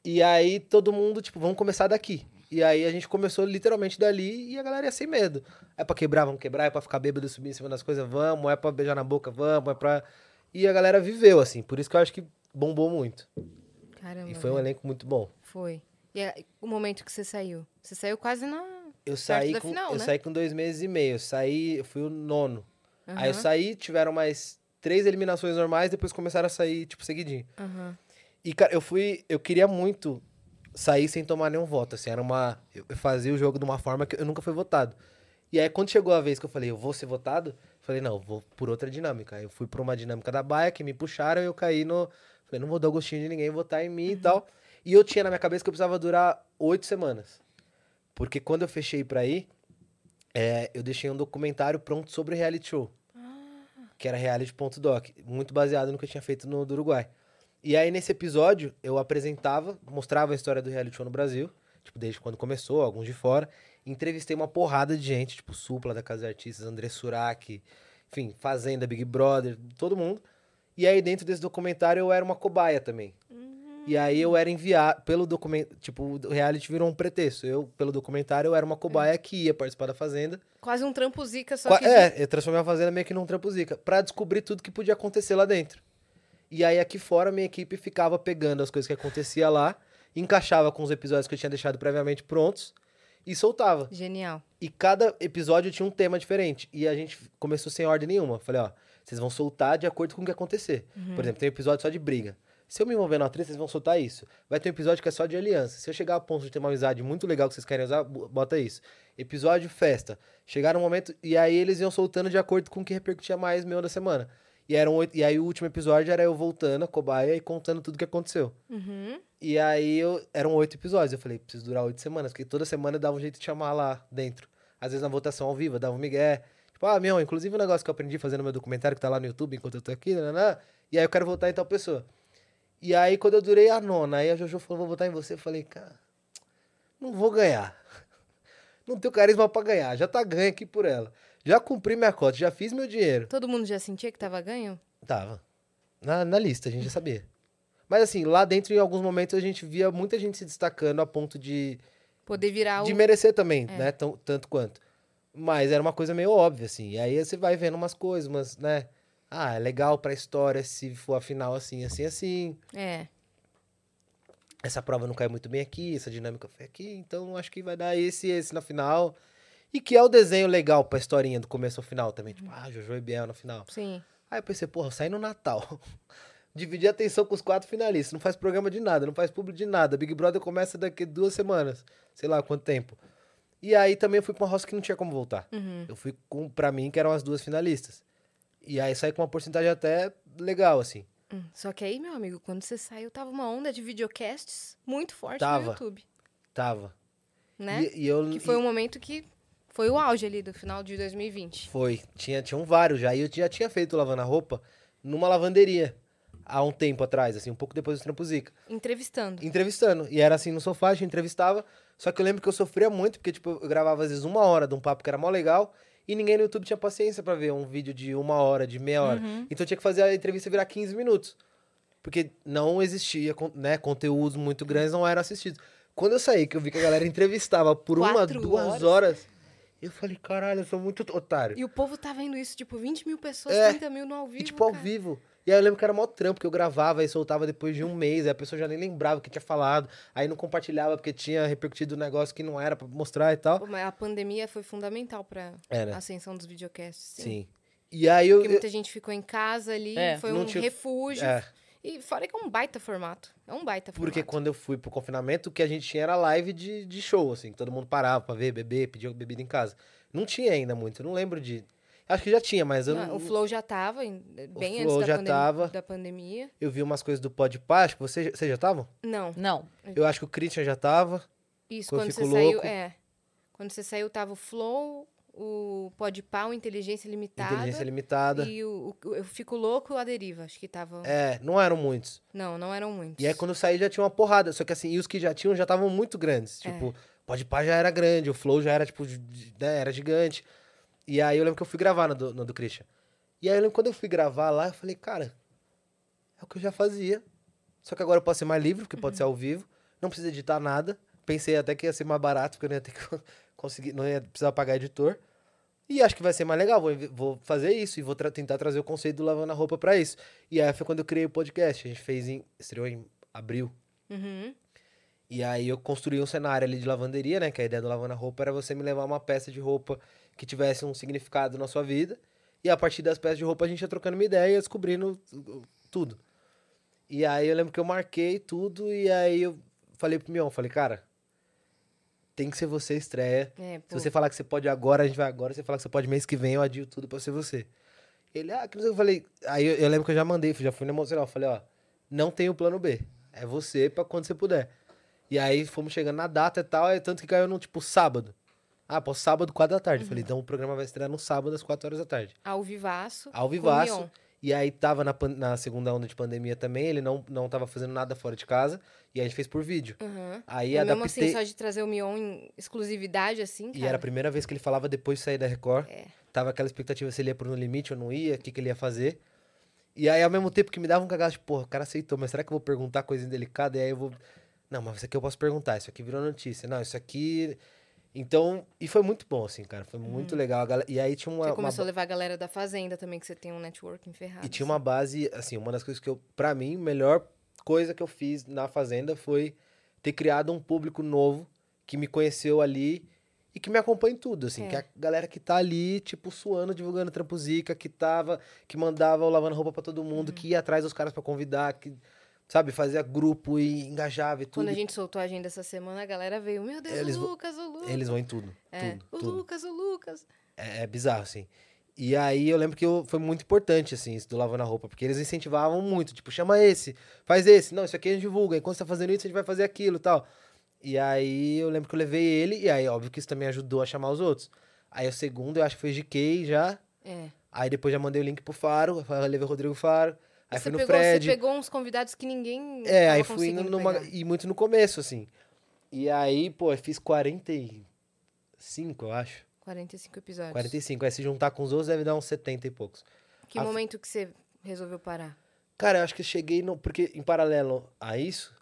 E aí todo mundo, tipo, vamos começar daqui. E aí a gente começou literalmente dali e a galera ia sem medo. É pra quebrar, vamos quebrar, é pra ficar bêbado e subir em cima das coisas, vamos, é pra beijar na boca, vamos, é pra. E a galera viveu, assim. Por isso que eu acho que bombou muito. Caramba. E foi um velho. elenco muito bom. Foi. E a- o momento que você saiu? Você saiu quase na. Eu saí, com, final, eu né? saí com dois meses e meio. Eu saí, eu fui o nono. Aí eu saí, tiveram mais três eliminações normais, depois começaram a sair, tipo, seguidinho. aham. E, cara, eu fui. Eu queria muito sair sem tomar nenhum voto. Assim, era uma. Eu fazia o jogo de uma forma que eu nunca fui votado. E aí, quando chegou a vez que eu falei, eu vou ser votado, eu falei, não, eu vou por outra dinâmica. Aí eu fui por uma dinâmica da baia, que me puxaram e eu caí no. Falei, não vou dar o gostinho de ninguém votar em mim e tal. E eu tinha na minha cabeça que eu precisava durar oito semanas. Porque quando eu fechei pra ir, é, eu deixei um documentário pronto sobre reality show. Que era reality.doc. Muito baseado no que eu tinha feito no do Uruguai. E aí, nesse episódio, eu apresentava, mostrava a história do reality show no Brasil. Tipo, desde quando começou, alguns de fora. Entrevistei uma porrada de gente, tipo, Supla da Casa de Artistas, André Surak, enfim, Fazenda, Big Brother, todo mundo. E aí, dentro desse documentário, eu era uma cobaia também. E aí eu era enviado pelo documento, tipo, o reality virou um pretexto. Eu, pelo documentário, eu era uma cobaia que ia participar da Fazenda. Quase um trampo zica, só Qua- que. É, eu transformei a Fazenda meio que num trampo zica, pra descobrir tudo que podia acontecer lá dentro. E aí aqui fora, minha equipe ficava pegando as coisas que acontecia lá, encaixava com os episódios que eu tinha deixado previamente prontos e soltava. Genial. E cada episódio tinha um tema diferente. E a gente começou sem ordem nenhuma. Falei, ó, vocês vão soltar de acordo com o que acontecer. Por exemplo, tem um episódio só de briga. Se eu me envolver na treta, vocês vão soltar isso. Vai ter um episódio que é só de aliança. Se eu chegar a ponto de ter uma amizade muito legal que vocês querem usar, bo- bota isso. Episódio festa. Chegaram um momento. E aí eles iam soltando de acordo com o que repercutia mais meu da semana. E, eram oito, e aí o último episódio era eu voltando a cobaia e contando tudo que aconteceu. Uhum. E aí eu, eram oito episódios. Eu falei, preciso durar oito semanas, porque toda semana eu dava um jeito de chamar lá dentro. Às vezes na votação ao vivo, eu dava um migué. Tipo, ah, meu, inclusive um negócio que eu aprendi fazendo meu documentário que tá lá no YouTube enquanto eu tô aqui, nananã, e aí eu quero votar em tal pessoa. E aí, quando eu durei a nona, aí a Jojo falou, vou votar em você. Eu falei, cara, não vou ganhar. Não tenho carisma pra ganhar, já tá ganho aqui por ela. Já cumpri minha cota, já fiz meu dinheiro. Todo mundo já sentia que tava ganho? Tava. Na, na lista, a gente já sabia. Mas assim, lá dentro, em alguns momentos, a gente via muita gente se destacando a ponto de, Poder virar o. de merecer também, É. né? Tão- tanto quanto. Mas era uma coisa meio óbvia, assim. E aí você vai vendo umas coisas, mas, né? Ah, é legal pra história se for a final assim, assim, assim. É. Essa prova não cai muito bem aqui, essa dinâmica foi aqui, então acho que vai dar esse e esse na final. E que é o desenho legal pra historinha do começo ao final também. Tipo, ah, Jojo e Biel na final. Sim. Aí eu pensei, porra, sai no Natal. Dividir a atenção com os quatro finalistas. Não faz programa de nada, não faz público de nada. Big Brother começa daqui duas semanas. Sei lá quanto tempo. E aí também eu fui pra uma roça que não tinha como voltar. Uhum. Eu fui com, pra mim, que eram as duas finalistas. E aí saí com uma porcentagem até legal, assim. Hum, Só que aí, meu amigo, quando você saiu, tava uma onda de videocasts muito forte Tava. no YouTube. Tava. Né? E, e eu, Que foi e- um momento que foi o auge ali do final de 2020. Foi. Tinha, tinham vários já. E eu já tinha feito lavando a roupa numa lavanderia. Há um tempo atrás, assim, um pouco depois do Trampo Zica. Entrevistando. entrevistando. E era assim no sofá, a gente entrevistava. Só que eu lembro que eu sofria muito, porque, tipo, eu gravava às vezes uma hora de um papo que era mó legal. E ninguém no YouTube tinha paciência pra ver um vídeo de uma hora, de meia hora. Uhum. Então eu tinha que fazer a entrevista virar 15 minutos. Porque não existia, né? Conteúdos muito grandes não eram assistidos. Quando eu saí, que eu vi que a galera entrevistava por uma, duas horas? Eu falei, caralho, eu sou muito otário. E o povo tá vendo isso, tipo, 20 mil pessoas, É. 30 mil no ao vivo. E, tipo, ao cara. vivo. E aí eu lembro que era mó trampo, que eu gravava e soltava depois de um mês. Aí a pessoa já nem lembrava o que tinha falado. Aí não compartilhava porque tinha repercutido um negócio que não era pra mostrar e tal. Pô, mas a pandemia foi fundamental pra Era. ascensão dos videocasts. Sim. Sim. E aí eu. Porque muita gente ficou em casa ali, É, foi não um tinha- refúgio. é, E fora que é um baita formato. É um baita formato. porque quando eu fui pro confinamento, o que a gente tinha era live de, de show, assim. que Todo mundo parava pra ver, beber, pedir bebida em casa. Não tinha ainda muito, eu não lembro de. Acho que já tinha, mas eu Não, não. o Flow já tava, em- bem Flow antes da, já pandem- tava. da pandemia. Eu vi umas coisas do Podpah, acho que vocês vocês já estavam? Não, Não. Eu acho que o Christian já tava. isso, Quando quando, você saiu, louco. é. Quando você saiu, tava o Flow, o Podpah, o Inteligência Limitada. Inteligência Limitada. E o, o Eu Fico Louco A Deriva, acho que estavam. É, não eram muitos. Não, não eram muitos. E aí quando eu saí já tinha uma porrada. Só que assim, e os que já tinham já estavam muito grandes. É. Tipo, Pode Pá já era grande, o Flow já era, tipo, né, era gigante. E aí eu lembro que eu fui gravar no do, no do Christian. E aí eu lembro quando eu fui gravar lá, eu falei, cara, é o que eu já fazia. Só que agora eu posso ser mais livre, porque pode ser ao vivo. Não precisa editar nada. Pensei até que ia ser mais barato, porque eu não ia ter que conseguir, não ia precisar pagar editor. E acho que vai ser mais legal, vou, vou fazer isso e vou tra- tentar trazer o conceito do lavando a roupa pra isso. E aí foi quando eu criei o podcast. A gente fez em. estreou em abril. Uhum. E aí eu construí um cenário ali de lavanderia, né? Que a ideia do lavando a roupa era você me levar uma peça de roupa que tivesse um significado na sua vida. E a partir das peças de roupa a gente ia trocando uma ideia e ia descobrindo uh, tudo. E aí eu lembro que eu marquei tudo e aí eu falei pro Mion, falei, cara, tem que ser você a estreia. É, Se você falar que você pode agora, a gente vai agora. Se você falar que você pode mês que vem, eu adio tudo pra ser você. Ele, ah, que não sei o que eu falei. Aí eu, eu lembro que eu já mandei, já fui emocional. Eu falei, ó, não tem o plano B. É você pra quando você puder. E aí fomos chegando na data e tal, é tanto que caiu no tipo sábado. Ah, pô, sábado, quatro da tarde. Eu Falei, então o programa vai estrear no sábado, às quatro horas da tarde. Ao vivaço. Ao vivaço. E aí tava na, na segunda onda de pandemia também, ele não, não tava fazendo nada fora de casa. E a gente fez por vídeo. Uhum. Aí E mesmo adaptei. assim, só de trazer o Mion em exclusividade, assim, cara. E era a primeira vez que ele falava depois de sair da Record. É. Tava aquela expectativa se ele ia pro No Limite ou não ia, o que, que ele ia fazer. E aí, ao mesmo tempo que me dava um cagado, tipo, porra, o cara aceitou, mas será que eu vou perguntar coisa indelicada? E aí eu vou. Não, mas isso aqui eu posso perguntar, isso aqui virou notícia. Não, isso aqui. Então, e foi muito bom, assim, cara. Foi muito legal. A galera... E aí tinha uma. Você uma começou a ba- levar a galera da Fazenda também, que você tem um networking ferrado. E tinha uma base, assim, uma das coisas que eu, pra mim, melhor coisa que eu fiz na Fazenda foi ter criado um público novo que me conheceu ali e que me acompanha em tudo, assim, É. que é a galera que tá ali, tipo, suando, divulgando Trampo Zica, que tava, que mandava o lavando roupa pra todo mundo, Uhum. que ia atrás dos caras pra convidar, que, sabe, fazia grupo e engajava e tudo. Quando a gente soltou a agenda essa semana, a galera veio, meu Deus, Eles o Lucas, o Lucas. Eles vão em tudo, É, tudo, o tudo. Lucas, o Lucas. É, é bizarro, assim. E aí eu lembro que eu- foi muito importante, assim, isso do lavando a roupa, porque eles incentivavam muito, tipo, chama esse, faz esse, não, isso aqui a gente divulga, enquanto você tá fazendo isso, a gente vai fazer aquilo e tal. E aí eu lembro que eu levei ele, e aí, óbvio que isso também ajudou a chamar os outros. Aí o segundo, eu acho que foi GK já, É. aí depois já mandei o link pro Faro, eu levei o Rodrigo Faro, aí você, fui no pegou, Fred. você pegou uns convidados que ninguém. É, aí fui numa, pegar. e muito no começo, assim. E aí, pô, eu fiz 45, eu acho. 45 episódios. 45. Aí se juntar com os outros deve dar uns 70 e poucos. Que A- momento que você resolveu parar? Cara, eu acho que eu cheguei no. Porque em paralelo a isso,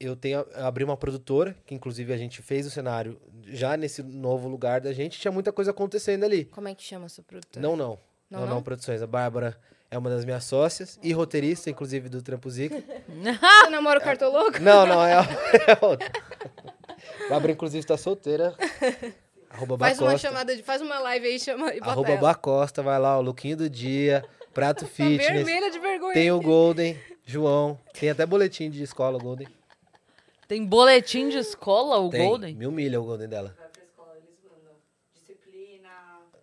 eu tenho. Eu abri uma produtora, que inclusive a gente fez o cenário já nesse novo lugar da gente, tinha muita coisa acontecendo ali. Como é que chama sua produtora? Não, não. Não, Não, não, não? Produções. A Bárbara é uma das minhas sócias e roteirista, inclusive, do Trampo Zica. Você namora o cartoloco? não, não, é, a- é outra. Bárbara, inclusive, tá solteira. Arroba Faz uma Bacosta. chamada de. Faz uma live aí chama, e bota Arroba ela. Bacosta, vai lá, o lookinho do dia, prato Tá fitness. vermelha de vergonha. Tem o Golden, João. Tem até boletim de escola, o Golden. Tem boletim de escola, o Tem, Golden? Me humilha o Golden dela. vai pra escola, eles mandam disciplina,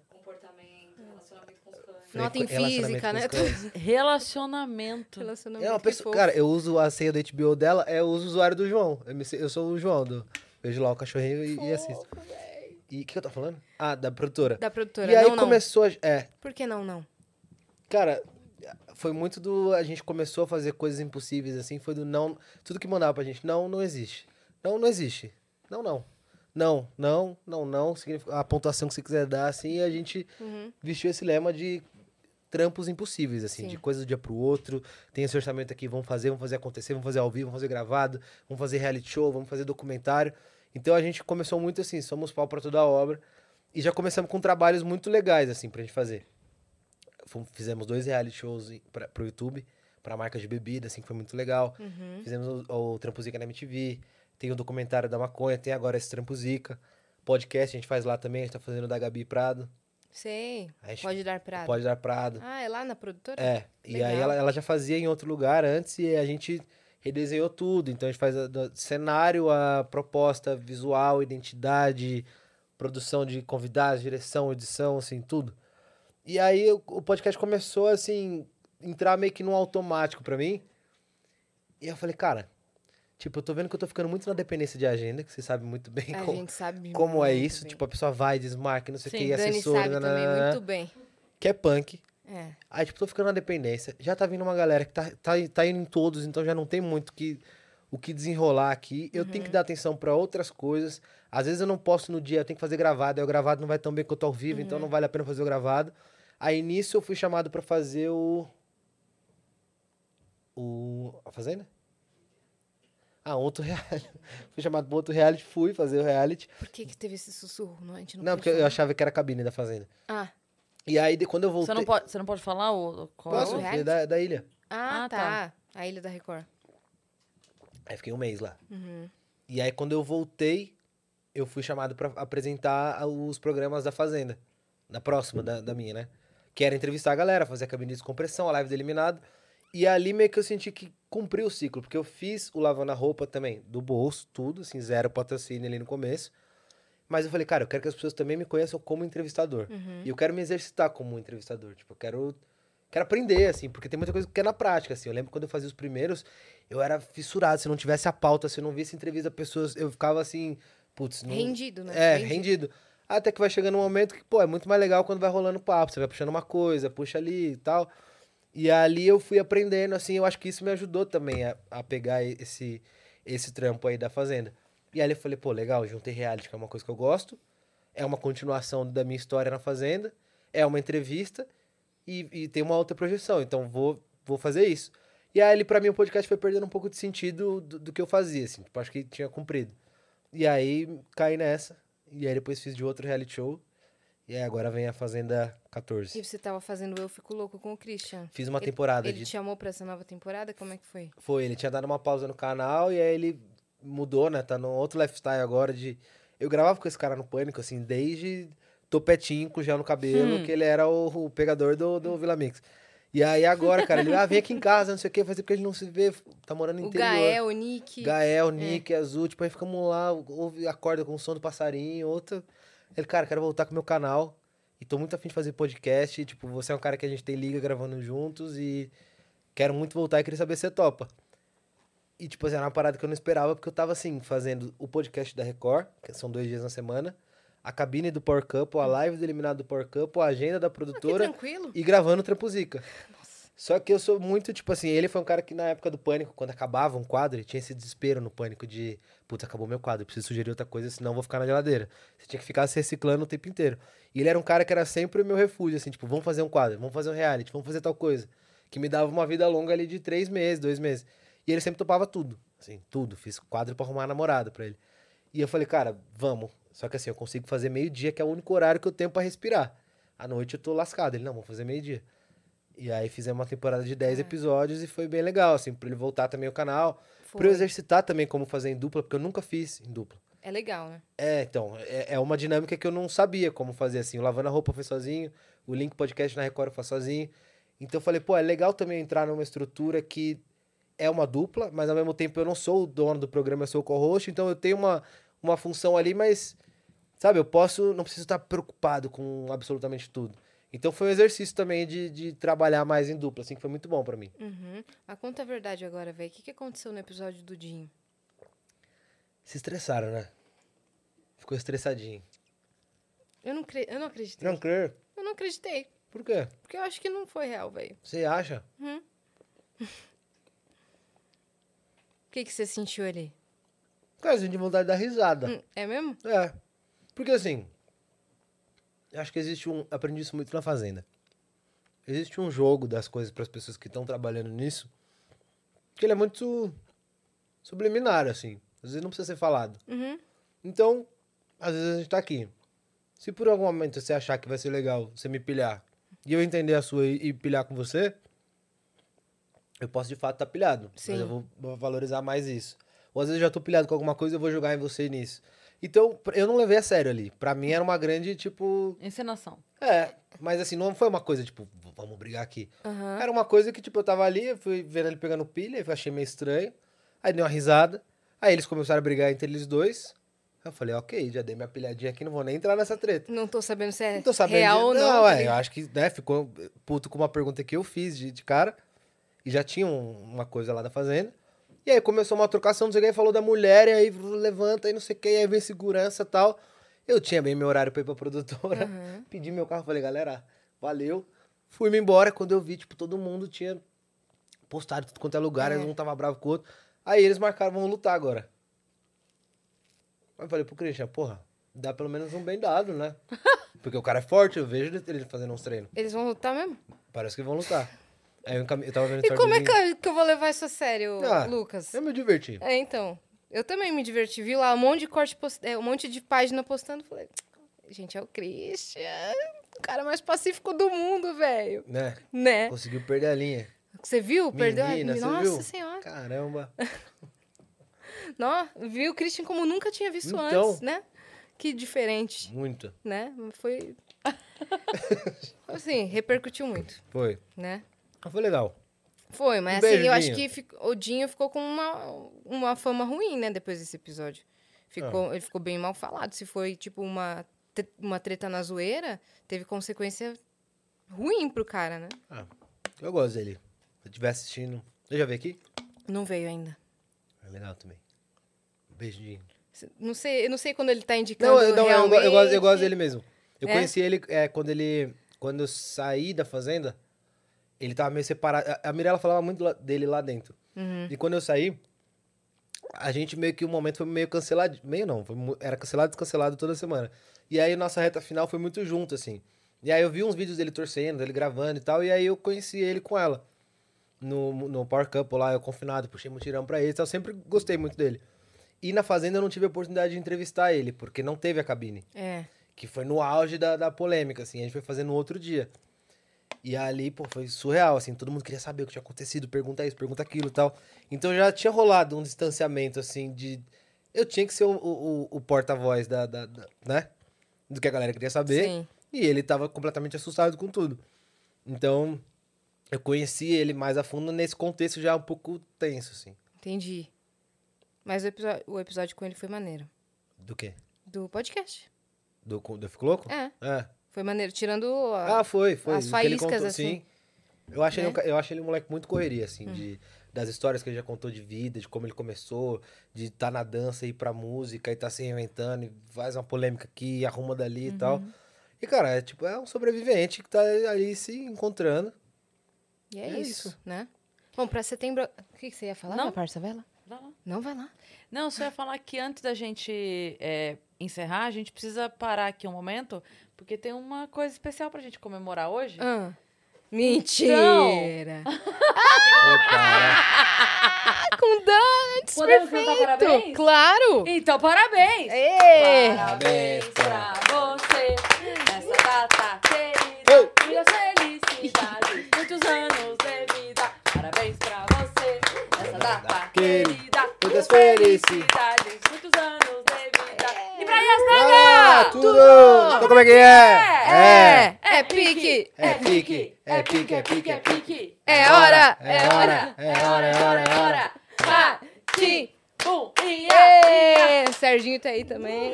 comportamento, relacionamento com os cães. Nota em física, né? Relacionamento. Relacionamento É uma que pessoa, fofo. cara, eu uso a senha do HBO dela, é o usuário do João. Eu, me- eu sou o João do Vejo lá o cachorrinho e, e assisto. E o que eu tô falando? Ah, da produtora. Da produtora. E aí não, não. começou a, é, Por que não, não? cara, foi muito do a gente começou a fazer coisas impossíveis assim, foi do não, tudo que mandava pra gente, não, não existe. Não, não existe. Não, não. Não, não, não, não, significa a pontuação que você quiser dar assim, e a gente Uhum. vestiu esse lema de trampos impossíveis, assim, Sim. de coisa do dia pro outro. Tem esse orçamento aqui, vamos fazer, vamos fazer acontecer, vamos fazer ao vivo, vamos fazer gravado, vamos fazer reality show, vamos fazer documentário. Então a gente começou muito assim, somos pau pra toda a obra. E já começamos com trabalhos muito legais, assim, pra gente fazer. Fizemos dois reality shows pra, pro YouTube, pra marca de bebida, assim, que foi muito legal. Uhum. Fizemos o, o Trampo Zica na MTV, tem o documentário da maconha, tem agora esse Trampo Zica. Podcast a gente faz lá também, a gente tá fazendo o da Gabi Prado. Sei. Pode dar prato. Pode dar Prado. Ah, é lá na produtora? É, e Legal. aí ela, ela já fazia em outro lugar antes e a gente redesenhou tudo. Então a gente faz a- do cenário, a proposta visual, identidade, produção de convidados, direção, edição, assim, tudo. E aí o, o podcast começou assim, entrar meio que num automático pra mim. E eu falei, cara, Tipo, eu tô vendo que eu tô ficando muito na dependência de agenda, que você sabe muito bem A como, sabe como é isso. bem. Tipo, a pessoa vai, desmarca, não sei o que, e assessora, sabe também nananana, muito bem. que é punk. É. Aí, tipo, tô ficando na dependência. Já tá vindo uma galera que tá, tá, tá indo em todos, então já não tem muito que, o que desenrolar aqui. Eu tenho que dar atenção pra outras coisas. Às vezes eu não posso no dia, eu tenho que fazer gravado. Aí o gravado não vai tão bem que eu tô ao vivo, então não vale a pena fazer o gravado. Aí nisso eu fui chamado pra fazer o. O. A Fazenda? Ah, outro reality. fui chamado pra outro reality, fui fazer o reality. Por que que teve esse sussurro? Não, a gente não, Não, porque eu achava que era a cabine da Fazenda. Ah, E aí, de- quando eu voltei. Você não pode, você não pode falar o, qual é o- Posso? o Foi reality? da, da ilha. ah, Ah, tá. A Ilha da Record. Aí fiquei um mês lá. Uhum. E aí, quando eu voltei, eu fui chamado pra apresentar os programas da Fazenda. Da próxima, da, da minha, né? Que era entrevistar a galera, fazer a cabine de descompressão, a live do eliminado. E ali meio que eu senti que cumpri o ciclo, porque eu fiz o lavando a roupa também, do bolso, tudo, assim, zero patrocínio ali no começo. Mas eu falei, cara, eu quero que as pessoas também me conheçam como entrevistador. Uhum. E eu quero me exercitar como entrevistador. Tipo, eu quero, quero aprender, assim, porque tem muita coisa que é na prática, assim. Eu lembro quando eu fazia os primeiros, eu era fissurado. Se não tivesse a pauta, se eu não visse entrevista pessoas, eu ficava assim, putz, não... Rendido, né? É, rendido. Até que vai chegando um momento que, pô, é muito mais legal quando vai rolando papo. Você vai puxando uma coisa, puxa ali e tal. E ali eu fui aprendendo, assim, eu acho que isso me ajudou também a, a pegar esse, esse trampo aí da Fazenda. E aí eu falei, pô, legal, juntei reality, que é uma coisa que eu gosto. É uma continuação da minha história na Fazenda. É uma entrevista. E, e tem uma outra projeção. Então vou, vou fazer isso. E aí, pra mim, o podcast foi perdendo um pouco de sentido do, do que eu fazia, assim. Tipo, acho que tinha cumprido. E aí, caí nessa. E aí, depois fiz de outro reality show. E aí, agora vem a Fazenda 14. E você tava fazendo Eu Fico Louco com o Christian. Fiz uma Ele- temporada Ele de te chamou pra essa nova temporada? Como é que foi? Foi, ele tinha dado uma pausa no canal e aí ele mudou, né? Tá no outro lifestyle agora de. Eu gravava com esse cara no pânico, assim, desde topetinho com gel no cabelo, que ele era o, o pegador do, do Vila Mix. E aí agora, cara, ele, ah, vem aqui em casa, não sei o quê, faz tempo que a gente não se vê, tá morando no O interior. Gael, o Nick. Gael, Nick, Azul, tipo, aí ficamos lá, ouve, acorda com o som do passarinho, outra. Ele, cara, quero voltar com o meu canal e tô muito afim de fazer podcast. E, tipo, você é um cara que a gente tem liga gravando juntos e quero muito voltar e queria saber se você topa. E, tipo, assim, era uma parada que eu não esperava, porque eu tava, assim, fazendo o podcast da Record, que são dois dias na semana, a cabine do Power Couple, a live do Eliminado do Power Couple, a agenda da Ah, produtora tranquilo. e gravando o Trampuzica. Só que eu sou muito, tipo assim, ele foi um cara que na época do Pânico, quando acabava um quadro, tinha esse desespero no Pânico de, putz, acabou meu quadro, preciso sugerir outra coisa, senão vou ficar na geladeira. Você tinha que ficar se reciclando o tempo inteiro. E ele era um cara que era sempre o meu refúgio, assim, tipo, vamos fazer um quadro, vamos fazer um reality, vamos fazer tal coisa. Que me dava uma vida longa ali de três meses, dois meses. E ele sempre topava tudo, assim, tudo. Fiz quadro pra arrumar namorada pra ele. E eu falei, cara, vamos. Só que assim, eu consigo fazer meio-dia, que é o único horário que eu tenho pra respirar. À noite eu tô lascado. Ele, não, vamos fazer meio-dia. E aí fizemos uma temporada de 10 episódios e foi bem legal, assim, pra ele voltar também ao canal. Foi. Pra eu exercitar também como fazer em dupla, porque eu nunca fiz em dupla. É legal, né? É, então, é, é uma dinâmica que eu não sabia como fazer, assim. O Lavando a Roupa foi sozinho, o Link Podcast na Record faço sozinho. Então eu falei, pô, é legal também entrar numa estrutura que é uma dupla, mas ao mesmo tempo eu não sou o dono do programa, eu sou o co-host, então eu tenho uma, uma função ali, mas, sabe, eu posso, não preciso estar preocupado com absolutamente tudo. Então foi um exercício também de, de trabalhar mais em dupla, assim, que foi muito bom pra mim. Uhum. Mas conta a verdade agora, velho. O que, que aconteceu no episódio do Dinho? Se estressaram, né? Ficou estressadinho. Eu não, cre... eu não acreditei. Não creio. Eu não acreditei. Por quê? Porque eu acho que não foi real, velho. Você acha? O que, que você sentiu ali? Cara, a gente vontade de dar risada. Hum, é mesmo? É. Porque assim, eu acho que existe um. Aprendi isso muito na Fazenda. Existe um jogo das coisas para as pessoas que estão trabalhando nisso, que ele é muito subliminar, assim. Às vezes não precisa ser falado. Uhum. Então, às vezes a gente tá aqui. Se por algum momento você achar que vai ser legal você me pilhar e eu entender a sua e, e pilhar com você, eu posso de fato estar pilhado. Sim. Mas eu vou, vou valorizar mais isso. Ou às vezes eu já tô pilhado com alguma coisa e eu vou jogar em você nisso. Então, eu não levei a sério ali. Pra mim era uma grande, tipo. Encenação. É, mas assim, não foi uma coisa, tipo, "V- vamos brigar aqui. Aham. Era uma coisa que, tipo, eu tava ali, eu fui vendo ele pegando pilha, eu achei meio estranho. Aí dei uma risada. Aí eles começaram a brigar entre eles dois. Eu falei, ok, já dei minha pilhadinha aqui, não vou nem entrar nessa treta. Não tô sabendo se é Não tô sabendo. real de... ou não. Não, é, eu ligado? acho que, né, ficou puto com uma pergunta que eu fiz de, de cara. E já tinha um- uma coisa lá da fazenda. E aí começou uma trocação, não sei o que, falou da mulher, e aí levanta e não sei o que, e aí vem segurança e tal. Eu tinha bem meu horário pra ir pra produtora, Uhum. pedi meu carro, falei, galera, valeu. Fui-me embora, quando eu vi, tipo, todo mundo tinha postado tudo quanto é lugar, É. um tava bravo com o outro. Aí eles marcaram, vamos lutar agora. Aí eu falei pro Christian, porra, dá pelo menos um bem dado, né? Porque o cara é forte, eu vejo ele fazendo uns treinos. Eles vão lutar mesmo? Parece que vão lutar. Aí eu, eu tava vendo E como é que, que eu vou levar isso a sério, Ah, Lucas? Eu me diverti. É, então. Eu também me diverti. Vi lá um monte de corte, post... é, um monte de página postando. Falei, gente, é o Christian. O cara mais pacífico do mundo, velho. Né? Né? Conseguiu perder a linha. Você viu? Perdeu a... Você Nossa viu? senhora. Caramba. Não, viu o Christian como nunca tinha visto Então. antes, né? Que diferente, Muito. né? Foi... assim, repercutiu muito, Foi. né? Mas Foi legal. Foi, mas Um assim, beijo, eu acho que o Dinho ficou com uma, uma fama ruim, né, depois desse episódio. Ficou, Ah. Ele ficou bem mal falado. Se foi, tipo, uma, uma treta na zoeira, teve consequência ruim pro cara, né? Ah, eu gosto dele. Se eu estiver assistindo. Eu já vi aqui? Não veio ainda. É legal também. Um beijinho. Se- Não sei, eu não sei quando ele tá indicando Não, eu, não, eu, go- eu gosto, eu gosto realmente. dele mesmo. Eu É? conheci ele é, quando ele. Quando eu saí da fazenda, ele tava meio separado. A- Mirella falava muito dele lá dentro. Uhum. E quando eu saí, a gente meio que o momento foi meio cancelado. Meio não, foi era cancelado e descancelado toda semana. E aí nossa reta final foi muito junto, assim. E aí eu vi uns vídeos dele torcendo, ele gravando e tal, e aí eu conheci ele com ela. No, no Power Cup lá, eu confinado, puxei mutirão pra ele, então eu sempre gostei muito dele. E na Fazenda eu não tive a oportunidade de entrevistar ele, porque não teve a cabine. É. Que foi no auge da, da polêmica, assim. A gente foi fazer no outro dia. E ali, pô, foi surreal, assim. Todo mundo queria saber o que tinha acontecido. Pergunta isso, pergunta aquilo e tal. Então já tinha rolado um distanciamento, assim, de... Eu tinha que ser o, o, o porta-voz da, da, da- né? Do que a galera queria saber. Sim. E ele tava completamente assustado com tudo. Então, eu conheci ele mais a fundo nesse contexto já um pouco tenso, assim. Entendi. Mas o episódio, o episódio com ele foi maneiro. Do quê? Do podcast. Do, do Fico Louco? É. É. Foi maneiro. Tirando. a- Ah, foi, foi. as faíscas, contou, assim, sim. Eu acho, ele, né? um eu acho ele um moleque muito correria, assim, de, das histórias que ele já contou de vida, de como ele começou, de estar na dança e ir pra música e tá se reinventando e faz uma polêmica aqui, arruma dali e tal. Uhum. E, cara, é tipo, é um sobrevivente que tá ali se encontrando. E é, É isso, isso. né? Bom, pra setembro. O que, que você ia falar, Não. minha parça Vela? Vai lá. Não, vai lá. Não, só ia falar que antes da gente é, encerrar, a gente precisa parar aqui um momento, porque tem uma coisa especial pra gente comemorar hoje. Ah. Mentira! Opa, Com dantes, Podemos perfeito! cantar parabéns? Claro! Então, parabéns! Ê! Parabéns pra você nessa data querida. Ei! Muitas felicidades, muitos anos de vida. Parabéns pra você nessa data querida. Muitas felicidades. muitos anos de vida. Pra Yas Ah, tudo! Então como é que é? É! É pique! É pique, é pique, é pique, é pique. É hora! É hora, é hora, é hora, é hora. Bate! Bum, e é. Serginho tá aí também.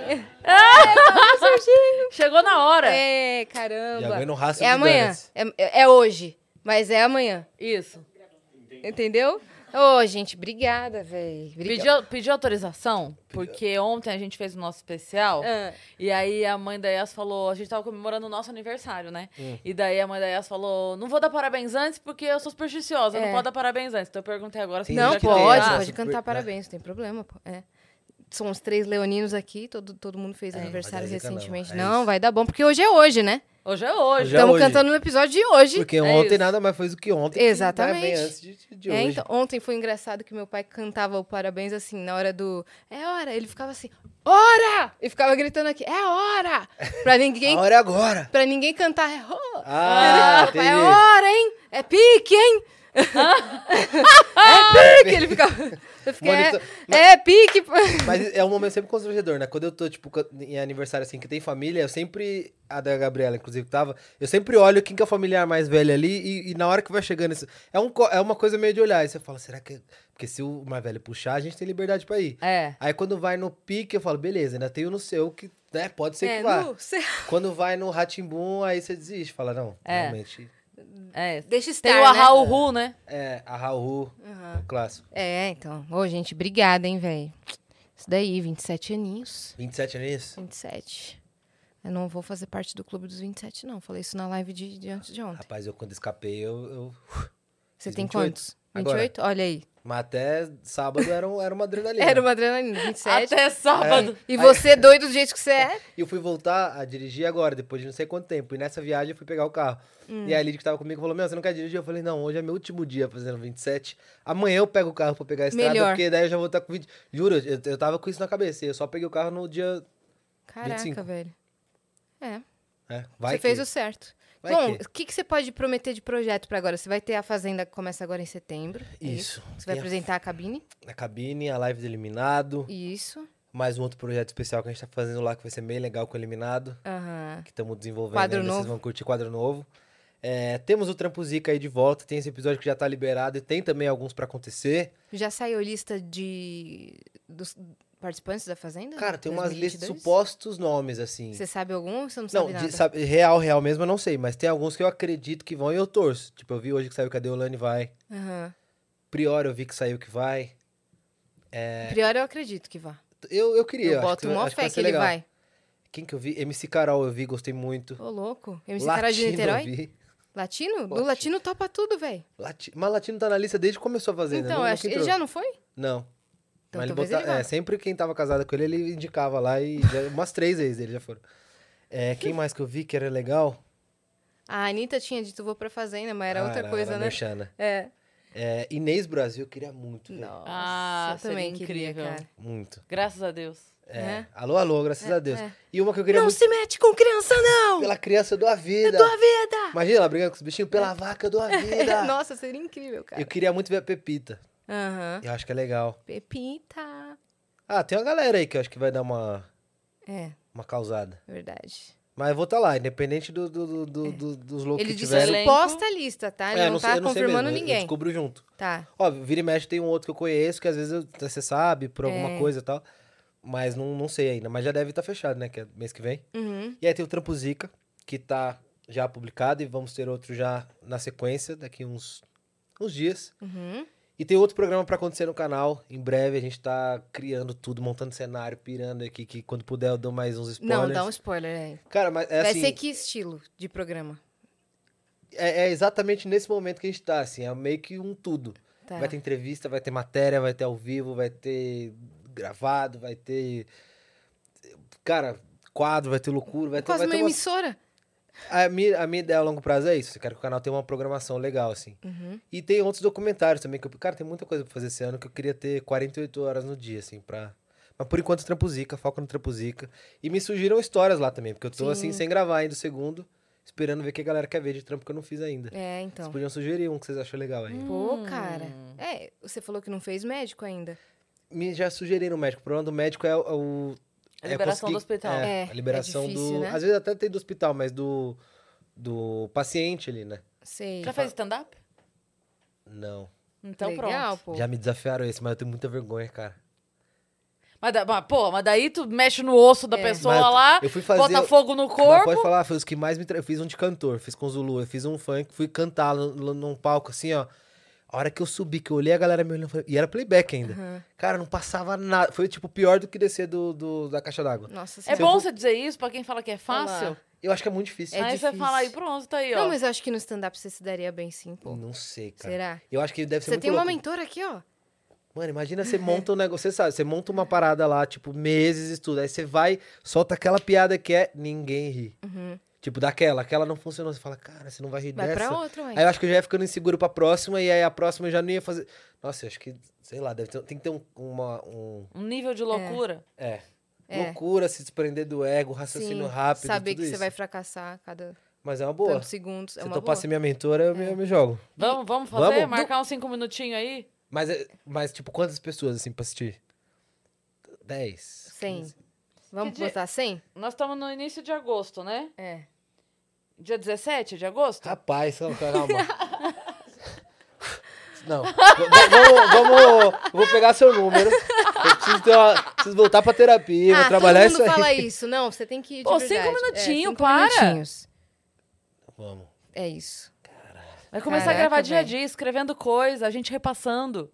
Chegou na hora. É, caramba. vem no raço É amanhã. É, é hoje. Mas é amanhã. Isso. Entendeu? Ô, gente, obrigada, velho. Pediu, pediu autorização, porque ontem a gente fez o nosso especial. Ah, E aí a mãe da Yas falou, a gente tava comemorando o nosso aniversário, né? Hum. E daí a mãe da Yas falou, não vou dar parabéns antes porque eu sou supersticiosa, É. não pode dar parabéns antes. Então eu perguntei agora se Tem não, pode, pode super- cantar parabéns, não tem problema, pô. É. São os três leoninos aqui, todo, todo mundo fez aniversário vai dar zica não, recentemente. é Não, vai dar bom, porque hoje é hoje, né? Hoje é hoje. Hoje é Estamos hoje. cantando no episódio de hoje. Porque É ontem isso. nada mais foi do que ontem. que, Exatamente. antes de, de É, hoje. então, ontem foi engraçado que meu pai cantava o parabéns assim, na hora do. É hora! Ele ficava assim, hora! E ficava gritando aqui, é hora! Pra ninguém, A hora é agora. pra ninguém cantar, é hora! Ah, é hora, hein? É pique, hein? é pique! Ele ficava. Eu fiquei, é, Monitor- é pique! Mas é um momento sempre constrangedor, né? Quando eu tô, tipo, em aniversário assim, que tem família, eu sempre. A da Gabriela, inclusive, que tava. Eu sempre olho quem que é o familiar mais velho ali e, e na hora que vai chegando. Isso, é, um, é uma coisa meio de olhar. Aí você fala, será que. Porque se o mais velho puxar, a gente tem liberdade pra ir. É. Aí quando vai no pique, eu falo, beleza, ainda tenho no seu que, né? Pode ser É, que vá. no- Quando vai no Ratimbum, aí você desiste. Fala, não, É. realmente. É. Deixa estar, Tem o né? Ahau Ru, né? É, a Raul, Aham. o clássico. É, então. Ô, gente, obrigada, hein, velho. Isso daí, 27 aninhos. 27 anos? 27. Eu não vou fazer parte do clube dos 27, não. Falei isso na live de, de antes de ontem. Rapaz, eu quando escapei, eu. eu... Você fiz tem 28. quantos? Agora. 28? Olha aí. Mas até sábado era, um- era uma adrenalina. Era uma adrenalina, 27. Até sábado. E você, doido do jeito que você é? E eu fui voltar a dirigir agora, depois de não sei quanto tempo. E nessa viagem eu fui pegar o carro. Hum. E a Lid que tava comigo falou: Meu, você não quer dirigir? Eu falei: Não, hoje é meu último dia fazendo 27. Amanhã eu pego o carro pra pegar a estrada, Melhor. porque daí eu já vou estar com 20. Juro, eu, eu tava com isso na cabeça. Eu só peguei o carro no dia. Caraca, 25. velho. É, É, vai você que... fez o certo. Vai Bom, o que, que você pode prometer de projeto pra agora? Você vai ter a Fazenda que começa agora em setembro. é Isso. Você vai Tem a- apresentar a cabine? A cabine, a live do Eliminado. Isso. Mais um outro projeto especial que a gente tá fazendo lá, que vai ser bem legal com o Eliminado. Aham. que estamos desenvolvendo. Quadro ainda, Vocês novo. vão curtir quadro novo. É, temos o Trampo Zica aí de volta. Tem esse episódio que já tá liberado e tem também alguns pra acontecer. Já saiu lista de dos participantes da Fazenda? Cara, tem umas listas de 2022? supostos nomes, assim. Você sabe algum ou você não Não, sabe nada? de- sabe, real, real mesmo eu não sei, mas tem alguns que eu acredito que vão e eu torço. Tipo, eu vi hoje que saiu que a Deolane vai. Aham. Prior eu vi que saiu que vai. Prior eu acredito que vá. Eu, eu queria. eu boto que, acho fé que, ser ele legal. vai. Quem que eu vi? MC Carol eu vi, gostei muito. Ô, louco. MC Cara de Latino eu Niterói? vi. Latino? Do Latino. Latino topa tudo, velho. Lati... Mas Latino tá na lista desde que começou a fazer. Então, não, eu acho... ele já não foi? Não. Então, Mas ele talvez bota... ele vá. é, sempre quem tava casado com ele, ele indicava lá e já- umas três vezes ele já foram. É, quem mais que eu vi que era legal? A Anitta tinha dito vou pra Fazenda, mas era Ah, outra coisa, era né? Merchana. É. É, Inês Brasil, eu queria muito. velho. Nossa, Ah, eu também queria, incrível. cara. Muito. Graças a Deus. É. É. Alô, alô, graças É, a Deus. é. E uma que eu queria Não muito se mete com criança, não! pela criança eu dou a vida. Tua vida! Imagina ela brigando com os bichinhos, pela vaca eu dou a vida. Nossa, seria incrível, cara. eu queria muito ver a Pepita. Aham. Eu acho que é legal. Pepita. Ah, tem uma galera aí que eu acho que vai dar uma, É, uma causada. verdade. Mas eu vou estar lá, independente do, do, do- do- dos loucos Ele que disse tiverem. Suposta lista, tá? Ele É, não, sei- tá sei confirmando mesmo, eu- Eu ninguém. descubro junto. Tá. Óbvio, vira e mexe tem um outro que eu conheço, que às vezes eu- você sabe, por alguma É. coisa e tal. Mas não, não sei ainda. Mas já deve estar fechado, né? Que é mês que vem. Uhum. E aí tem o Trampo Zica, que tá já publicado e vamos ter outro já na sequência, daqui uns, uns dias. Uhum. E tem outro programa pra acontecer no canal. Em breve a gente tá criando tudo, montando cenário, pirando aqui, que quando puder eu dou mais uns spoilers. Não, dá um spoiler aí. Cara, mas é Vai assim, ser que estilo de programa? é, é exatamente nesse momento que a gente tá, assim, é meio que um tudo. Tá. Vai ter entrevista, vai ter matéria, vai ter ao vivo, vai ter gravado, vai ter. Cara, quadro, vai ter loucura, vai ter. Quase Vai uma ter umas- emissora. A, minha, a minha ideia a longo prazo é isso. Eu quero que o canal tenha uma programação legal, assim. Uhum. E tem outros documentários também, que eu, cara, tem muita coisa pra fazer esse ano que eu queria ter 48 horas no dia, assim, pra. Mas por enquanto, Trampuzica, foca no Trampuzica. E me surgiram histórias lá também, porque eu tô, assim, Sim. sem gravar ainda o segundo, esperando ver o que a galera quer ver de trampo que eu não fiz ainda. É, Vocês então. podiam sugerir um que vocês acham legal aí. Pô, Hum. cara. É, você falou que não fez médico ainda. Me já sugeriram o médico. O problema do médico é o. A é liberação conseguir- do hospital. É, a liberação é difícil, do. né? Às vezes até tem do hospital, mas do. Do paciente ali, né? Sei. Já fez stand-up? Não. Então Legal, pronto. pô. Já me desafiaram esse, mas eu tenho muita vergonha, cara. Mas, mas, pô, mas daí tu mexe no osso da É. pessoa Mas lá, eu fui fazer. bota fogo no corpo. pode falar, foi os que mais me. tra- Eu fiz um de cantor, fiz com Zulu, eu fiz um funk, fui cantar num palco assim, ó. A hora que eu subi, que eu olhei a galera me olhando, e era playback ainda. Aham. Cara, não passava nada. Foi, tipo, pior do que descer do, do- da caixa d'água. Nossa É senhora. bom você dizer isso pra quem fala que é fácil. Olá. Eu acho que é muito difícil. É aí você difícil. fala aí, pronto, tá aí, ó. Não, mas eu acho que no stand-up você se daria bem sim, pô. Não sei, cara. Será? Eu acho que deve ser Você muito tem uma louco. mentora aqui, ó. Mano, imagina você monta um negócio, você sabe, você monta uma parada lá, tipo, meses e tudo. Aí você vai, solta aquela piada que é ninguém ri. Uhum. Tipo, daquela, aquela não funcionou. Você fala, cara, você não vai rir Vai dessa. pra outra, ué. Aí eu acho que eu já ia ficando inseguro pra próxima, e aí a próxima eu já não ia fazer. Nossa, eu acho que, sei lá, deve ter, tem que ter um, uma. Um, Um nível de loucura. é. É. Loucura, se desprender do ego, raciocínio Sim, rápido. Saber tudo que isso. você vai fracassar a cada Mas é uma boa. tantos segundos. É Se uma eu topasse minha mentora, eu, me, eu me jogo. Vamos, vamos fazer? Vamos? Marcar uns cinco minutinhos aí? Mas, é- mas, tipo, quantas pessoas, assim, pra assistir? 10. 100. Vamos botar 100? Nós estamos no início de agosto, né? É. Dia 17 de agosto? Rapaz, não, calma. Não. v- vamos, vamos. Vou pegar seu número. Eu preciso, ter uma- preciso voltar pra terapia, vou ah, trabalhar todo isso mundo aí. fala isso. Não, você tem que ir de Pô, verdade. cinco É, minutinhos, cinco para. minutinhos. Vamos. É isso. Vai começar Caraca, a gravar dia a dia, escrevendo coisa, a gente repassando.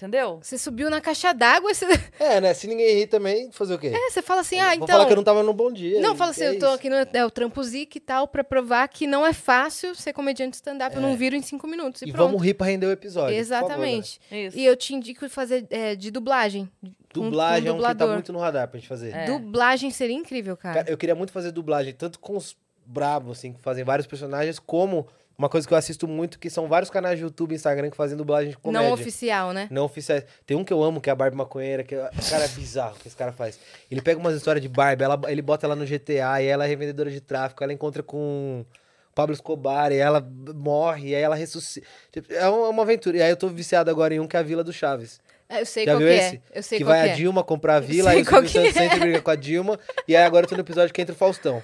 Entendeu? Você subiu na caixa d'água, você... É, né? Se ninguém rir também, fazer o quê? É, você fala assim, ah, Vou então... falar que eu não tava num bom dia. Não, fala assim, é eu tô isso. aqui no é, o Trampo Zic e tal, pra provar que não é fácil ser comediante stand-up. Eu não viro em cinco minutos e, É. E pronto. vamos rir pra render o episódio. por favor, Exatamente. Isso. E eu te indico fazer é, de dublagem. né? Dublagem com é um que tá muito no radar pra gente fazer. É. Dublagem seria incrível, cara. Cara, eu queria muito fazer dublagem, tanto com os brabos, assim, que fazem vários personagens, como uma coisa que eu assisto muito, que são vários canais de YouTube e Instagram que fazem dublagem de comédia. não oficial, né? Não oficiais. Tem um que eu amo, que é a Barbie Maconheira, que é, cara, é bizarro que esse cara faz. Ele pega umas histórias de Barbie, ela- ele bota ela no GTA, e ela é revendedora de tráfico, ela encontra com o Pablo Escobar, e ela morre, e aí ela ressuscita. Tipo, É uma uma aventura. E aí eu tô viciado agora em um que é a Vila do Chaves. É, Eu sei Já qual viu que esse? é. Eu sei que vai que a é. Dilma comprar a vila, aí o Silvio Santos é. sempre briga com a Dilma, e aí agora eu tô no episódio que entra o Faustão,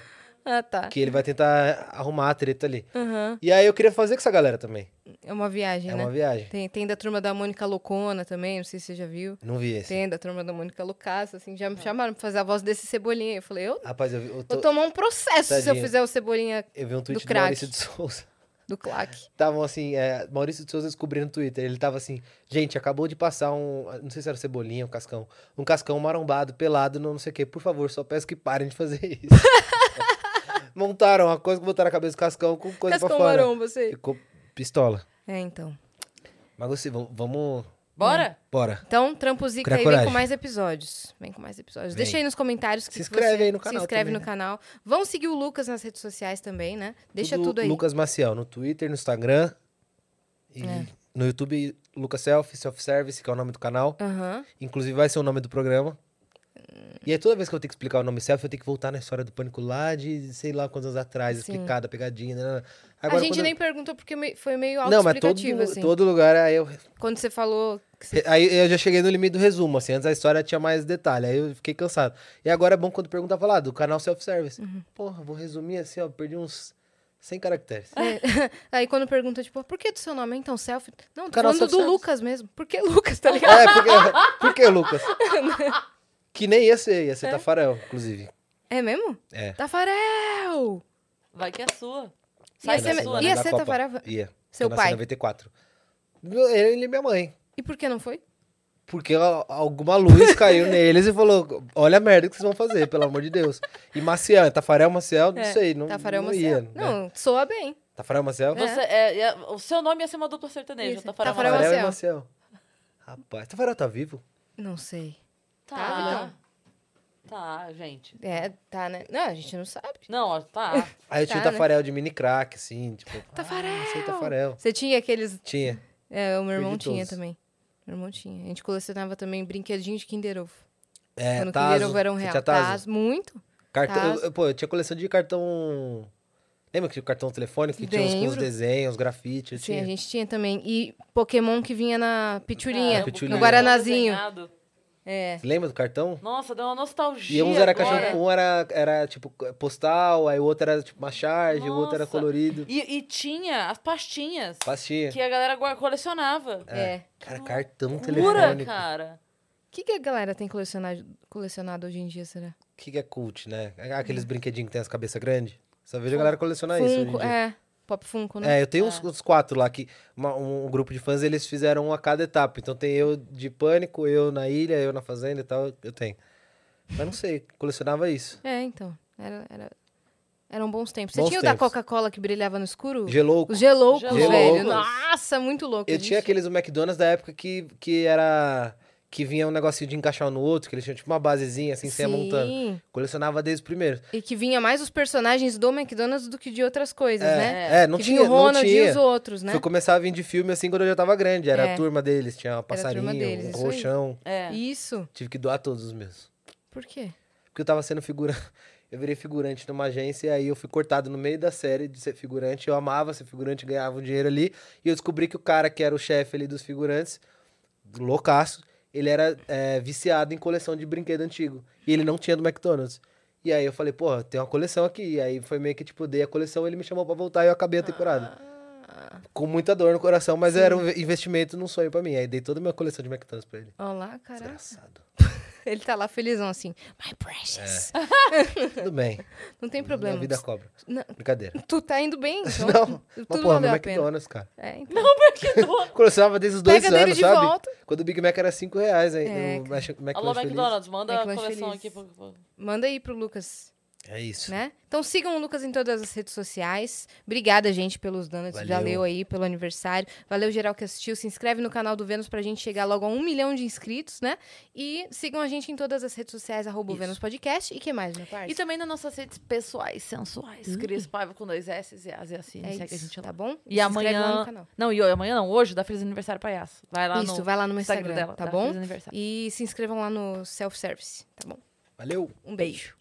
Ah, tá. que ele vai tentar arrumar a treta ali. Aham. E aí eu queria fazer com essa galera também. É uma viagem, É né? uma viagem. Tem, tem da turma da Mônica Loucona também, não sei se você já viu. Não vi esse. Tem da turma da Mônica Loucaça, assim, já me chamaram pra fazer a voz desse Cebolinha. Eu falei, eu Rapaz, eu, vi- eu, tô- vou tomar um processo se eu fizer o Cebolinha eu vi um tweet do, crack. Maurício de Souza. do claque. Estavam assim, é, Maurício de Souza descobrindo no Twitter. Ele tava assim, gente, acabou de passar um. Não sei se era cebolinha, um cascão. Um cascão marombado, pelado, no não sei o quê. Por favor, só peço que parem de fazer isso. Montaram uma coisa que botaram na cabeça do cascão com coisa Cascão pra fora. maromba, você. Ficou pistola. É, então. Mas assim, vamos. Bora? Bora. Então, Trampo Zica aí vem com mais episódios. Vem com mais episódios. Vem. Deixa aí nos comentários. Se que que inscreve você- aí no canal Se inscreve também, no né? canal. Vão seguir o Lucas nas redes sociais também, né? Deixa tudo, aí. Lucas Maciel, no Twitter, no Instagram. E É. no YouTube, Lucas Self, Self Service, que é o nome do canal. Inclusive vai ser o nome do programa. E aí toda vez que eu tenho que explicar o nome self, eu tenho que voltar na história do pânico lá de sei lá quantos anos atrás, Sim. explicada, pegadinha. né? a Agora, gente quando- nem perguntou porque foi meio Não, mas todo, assim. todo lugar aí eu, Quando você falou... você- aí eu já cheguei no limite do resumo, assim, antes a história tinha mais detalhe, aí eu fiquei cansado. E agora é bom quando pergunta falar do canal self-service. Uhum. Porra, vou resumir assim, ó, perdi uns 100 caracteres. É. Aí quando pergunta, tipo, por que do seu nome? Então, selfie. Não, tô Canal falando do. Lucas mesmo. Por que Lucas, tá ligado? É, porque, por que, Lucas? que nem ia ser, ia ser Tafarel, inclusive. É mesmo? É. Tafarel! Vai que é sua. Ia Sai ser- que é sua, ia né? Ser. Tafarel? Ia. Seu Eu nasci em pai? 94. Ele e minha mãe. E por que não foi? Porque alguma luz caiu neles e falou: Olha a merda que vocês vão fazer, pelo amor de Deus. E Maciel, Tafarel Maciel, não É, sei, não, Tafarel não Maciel. ia. né? Não, soa bem. Tafarel Maciel? Você, é, é- o seu nome ia ser uma dupla sertaneja. Isso. Tafarel Tafarel Maciel. Maciel. Rapaz, Tafarel tá vivo? Não sei. Tá. Tá, Tá, gente. É, tá, né? Não, a gente não sabe. Não, ó, tá. Aí eu Tá, tinha o né? Tafarel de mini crack, assim, tipo. Tafarel! Ah, sei Tafarel. Você tinha aqueles. Tinha. É, o meu irmão Perdi tinha todos. também. Meu irmão tinha. A gente colecionava também brinquedinhos de Kinder Ovo. É, Quando o Tazo. Kinder Ovo era um Você real. tinha Tazo? Tazo, muito. Cartão, Tazo. eu- pô, eu tinha coleção de cartão. Lembra que tinha o cartão telefônico que tinha uns, com os Lembro. desenhos, grafites? eu Sim, tinha. a gente tinha também. E Pokémon que vinha na piturinha, Caramba, Pitulinha. no Pokémon Guaranazinho. desenhado. É. Lembra do cartão? Nossa, deu uma nostalgia. E uns era agora. um era, era tipo postal, aí o outro era tipo uma charge, o outro era Nossa. colorido. E, e tinha as pastinhas Pastinha. que a galera colecionava. É. Cara, cartão Pura, telefônico. cara. O que, que a galera tem colecionado, colecionado hoje em dia, será? O que, que é cult, né? Aqueles brinquedinhos que tem as cabeças grandes. Só vejo a galera colecionar isso hoje em Funko, dia. é. Pop Funko, né? É, eu tenho uns, uns quatro lá que uma- um, grupo de fãs eles fizeram um a cada etapa. Então tem eu de pânico, eu na ilha, eu na fazenda e tal, eu tenho. Mas não sei, colecionava isso. É, então. Era, era- eram bons tempos. Você Bons tinha o da tempos. Coca-Cola que brilhava no escuro? Gelouco. Geloucos, Geloucos. velho. Nossa, muito louco. Eu gente. tinha aqueles do McDonald's da época que, que era. Que vinha um negocinho de encaixar no outro, que eles tinham tipo uma basezinha assim, você ia montando. Sim. Colecionava desde o primeiro. E que vinha mais os personagens do McDonald's do que de outras coisas, né? É, não que tinha, vinha o não Ronald tinha. e os outros, né? Foi começar a vir de filme assim quando eu já tava grande. Era É. a turma deles, tinha uma passarinho, deles, um isso aí. roxão. É. Isso. Tive que doar todos os meus. Por quê? Porque eu tava sendo figurante. Eu virei figurante numa agência e aí eu fui cortado no meio da série de ser figurante. Eu amava ser figurante, ganhava um dinheiro ali. E eu descobri que o cara que era o chefe ali dos figurantes, loucaço, ele era é, viciado em coleção de brinquedo antigo. E ele não tinha do McDonald's. E aí eu falei, porra, tem uma coleção aqui. E aí foi meio que, tipo, dei a coleção, ele me chamou pra voltar e eu acabei a temporada. Ah, Com muita dor no coração, mas era um investimento num sonho pra mim. Aí dei toda a minha coleção de McDonald's pra ele. olha lá, caraca. Desgraçado. Ele tá lá felizão assim. My precious. Tudo bem. Não tem Minha problema. vida cobra. Não. Brincadeira. Tu tá indo bem, então Não, mas tudo porra, valeu no a pena. McDonald's, cara. É, então. Começava desde os dois Pega anos, sabe? volta. Quando o Big Mac era 5 reais aí. É. Mac- Alô, Feliz. McDonald's, manda a coleção Feliz. aqui. Pro- Manda aí pro Lucas, É isso. né? Então sigam o Lucas em todas as redes sociais. Obrigada, gente, pelos donuts. Valeu. Valeu aí pelo aniversário. Valeu, geral que assistiu. Se inscreve no canal do Vênus pra gente chegar logo a um milhão de inscritos, né? E sigam a gente em todas as redes sociais, arroba Isso. Vênus Podcast. E que mais, meu parceiro? E também nas nossas redes pessoais, sensuais. Cris Paiva com dois S e As e assim. é segue a gente lá. tá bom? E se inscreve lá no amanhã. canal. Não, e amanhã não, hoje dá feliz aniversário pra Yas. Vai lá Isso, no vai lá no meu Instagram Instagram, dela. tá dá bom? Feliz aniversário. E se inscrevam lá no self-service, tá bom? Valeu. Um beijo.